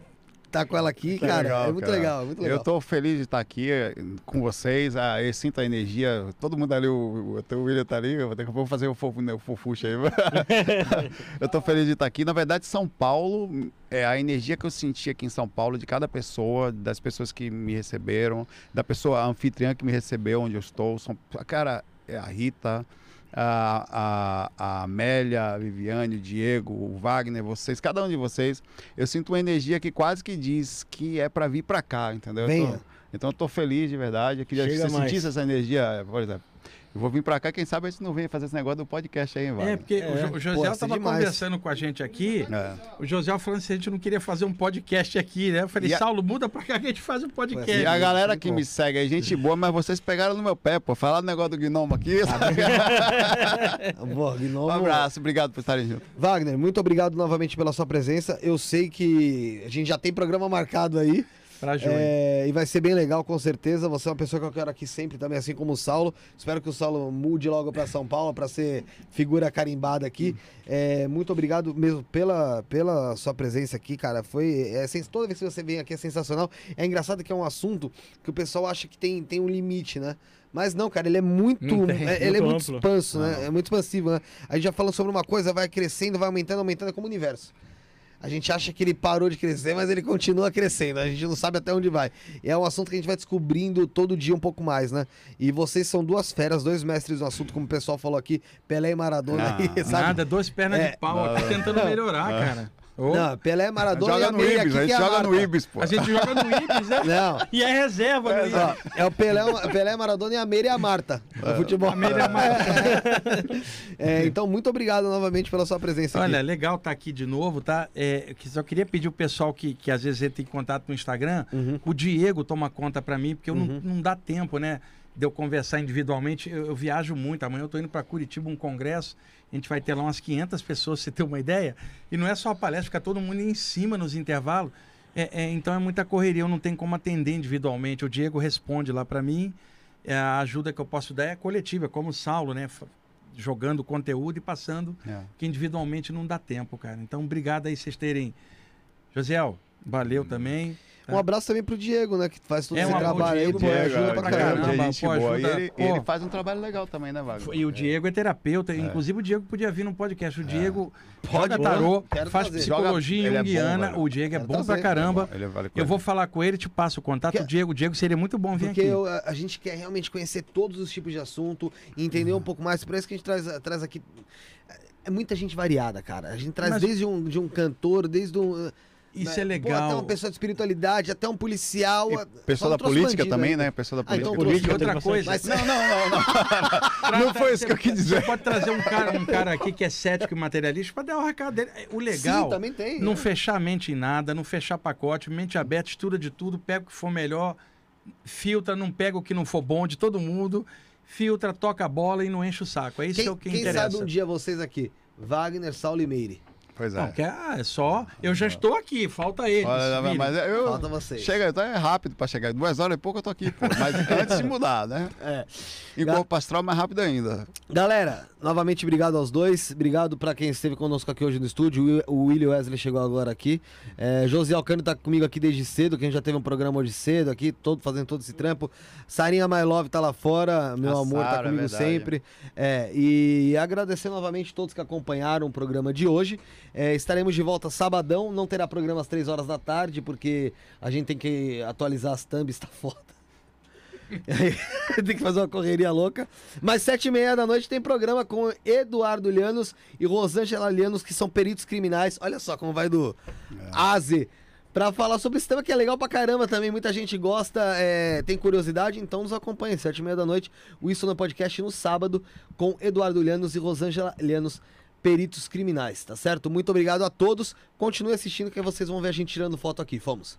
tá com ela aqui, cara. legal, é muito cara. legal, é muito legal. Eu tô feliz de estar aqui eh, com vocês. Ah, eu sinto a energia. Todo mundo ali, o, o, o William tá ali. Eu vou fazer o, fofo, né, o fofuxo aí. eu tô feliz de estar aqui. Na verdade, São Paulo, é a energia que eu senti aqui em São Paulo, de cada pessoa, das pessoas que me receberam, da pessoa, anfitriã que me recebeu onde eu estou. São, cara, é a Rita. A, a, a Amélia, a Viviane, o Diego, o Wagner, vocês, cada um de vocês, eu sinto uma energia que quase que diz que é para vir para cá, entendeu? Venha. então eu tô feliz de verdade. Eu queria que Chega você mais. sentisse essa energia, por exemplo. Eu vou vir pra cá, quem sabe a gente não vem fazer esse negócio do podcast aí, É, vai. porque É. o, Jo- o Pô, José é estava demais. conversando com a gente aqui. É. O José falando se a gente não queria fazer um podcast aqui, né? Eu falei, E a- Saulo, muda pra cá que a gente faz um podcast. É, E a galera que me segue aí, gente boa, mas vocês pegaram no meu pé, pô. Falaram do negócio do gnomo aqui. Boa, um Gnomo. abraço, obrigado por estarem juntos. Wagner, muito obrigado novamente pela sua presença. Eu sei que a gente já tem programa marcado aí. Pra junho. É, e vai ser bem legal, com certeza. Você é uma pessoa que eu quero aqui sempre também, assim como o Saulo. Espero que o Saulo mude logo para São Paulo para ser figura carimbada aqui. É, muito obrigado mesmo pela, pela sua presença aqui, cara. Foi é, sens- toda vez que você vem aqui é sensacional. É engraçado que é um assunto que o pessoal acha que tem, tem um limite, né? Mas não, cara, ele é muito, tem, é- ele é muito muito expanso, né? É muito expansivo, né? A gente já falando sobre uma coisa, vai crescendo, vai aumentando, aumentando, é como o universo. A gente acha que ele parou de crescer, mas ele continua crescendo. A gente não sabe até onde vai. E é um assunto que a gente vai descobrindo todo dia um pouco mais, né? E vocês são duas feras, dois mestres no assunto, como o pessoal falou aqui, Pelé e Maradona, Ah? Nada, duas pernas É. de pau aqui tentando melhorar, cara. Ô, Não, Pelé, Maradona Joga e a no Ibis, aqui a gente é joga no. Ibis, pô. A gente joga no Ibis, né? Não. E é reserva no Ibis. Ó, é o Pelé, Pelé, Maradona e a Meire e a Marta. No futebol. A Meire e a Marta. É, então, muito obrigado novamente pela sua presença Olha, aqui. legal estar aqui de novo, tá? É, só queria pedir o pessoal que, que às vezes entra em contato no Instagram, Uhum. o Diego toma conta pra mim, porque eu não, não dá tempo, né? De eu conversar individualmente. Eu, eu viajo muito. Amanhã eu tô indo para Curitiba, um congresso. A gente vai ter lá umas 500 pessoas, você ter uma ideia. E não é só a palestra, fica todo mundo em cima nos intervalos. É, é, então é muita correria, eu não tenho como atender individualmente. O Diego responde lá para mim. É, a ajuda que eu posso dar é coletiva, como o Saulo, né? Jogando conteúdo e passando É. que individualmente não dá tempo, cara. Então, obrigado aí vocês terem. Josiel, valeu também. Um abraço também pro Diego, né? Que faz todo É, esse um- o trabalho aí, Diego, pô, Diego, ajuda é, pra pra caramba. caramba. é gente pô, boa. ajuda- E ele, ele faz um trabalho legal também, né, Wagner? E o Diego é terapeuta, inclusive o Diego podia vir no podcast. O Diego Pode, tarô, faz trazer. psicologia Joga- é junguiana. velho. o Diego é Quero bom pra trazer. caramba. Ele vale Eu vou falar com ele, te passo o contato. O Diego, o Diego seria muito bom vir Porque aqui. eu- a, gente quer realmente conhecer todos os tipos de assunto entender Uhum. um pouco mais. Por isso que a gente traz, traz aqui. É muita gente variada, cara. A gente traz Mas- desde um, de um cantor, desde um. Isso né, é pô, legal. até uma pessoa de espiritualidade, até um policial. E a- pessoa da política bandido também, ainda. né? Pessoa da Ah, então política. trouxe E outra coisa. Mas- Não, não, não, não. Não foi isso que eu quis dizer. Você pode trazer um cara, um cara aqui que é cético e materialista para dar o recado dele. O legal. Sim, também tem. Não né? fechar a mente em nada, não fechar pacote, mente aberta, estuda de tudo, pega o que for melhor, filtra, não pega o que não for bom de todo mundo, filtra, toca a bola e não enche o saco. É isso Quem, que é o que quem interessa. sabe um dia vocês aqui, Wagner, Saulo e Meire. Pois é. Não, que é, ah, é só. Eu já estou aqui, falta eles. Olha, mas eu. Falta vocês. Chega, então é rápido pra chegar. Duas horas e pouco eu tô aqui, pô. Mas antes de mudar, né? É. E corpo astral mais rápido ainda. Galera, novamente obrigado aos dois. Obrigado pra quem esteve conosco aqui hoje no estúdio. O Will- O William Wesley chegou agora aqui. É, José Alcântara tá comigo aqui desde cedo, que a gente já teve um programa hoje cedo aqui, todo, fazendo todo esse trampo. Sarinha My Love tá lá fora, meu A amor, tá Sara, é comigo verdade. sempre. É, e agradecer novamente todos que acompanharam o programa de hoje. É, estaremos de volta sabadão. Não terá programa às três horas da tarde, porque a gente tem que atualizar as thumbs, tá foda. tem que fazer uma correria louca. Mas sete e meia da noite tem programa com Eduardo Lianos e Rosângela Lianos, que são peritos criminais. Olha só como vai do A a Z. Pra falar sobre esse tema que é legal pra caramba também. Muita gente gosta, é, tem curiosidade, então nos acompanhe. Sete e meia da noite, o Isso no Podcast no sábado, com Eduardo Lianos e Rosângela Lianos, peritos criminais, tá certo? Muito obrigado a todos. Continue assistindo que vocês vão ver a gente tirando foto aqui. Fomos.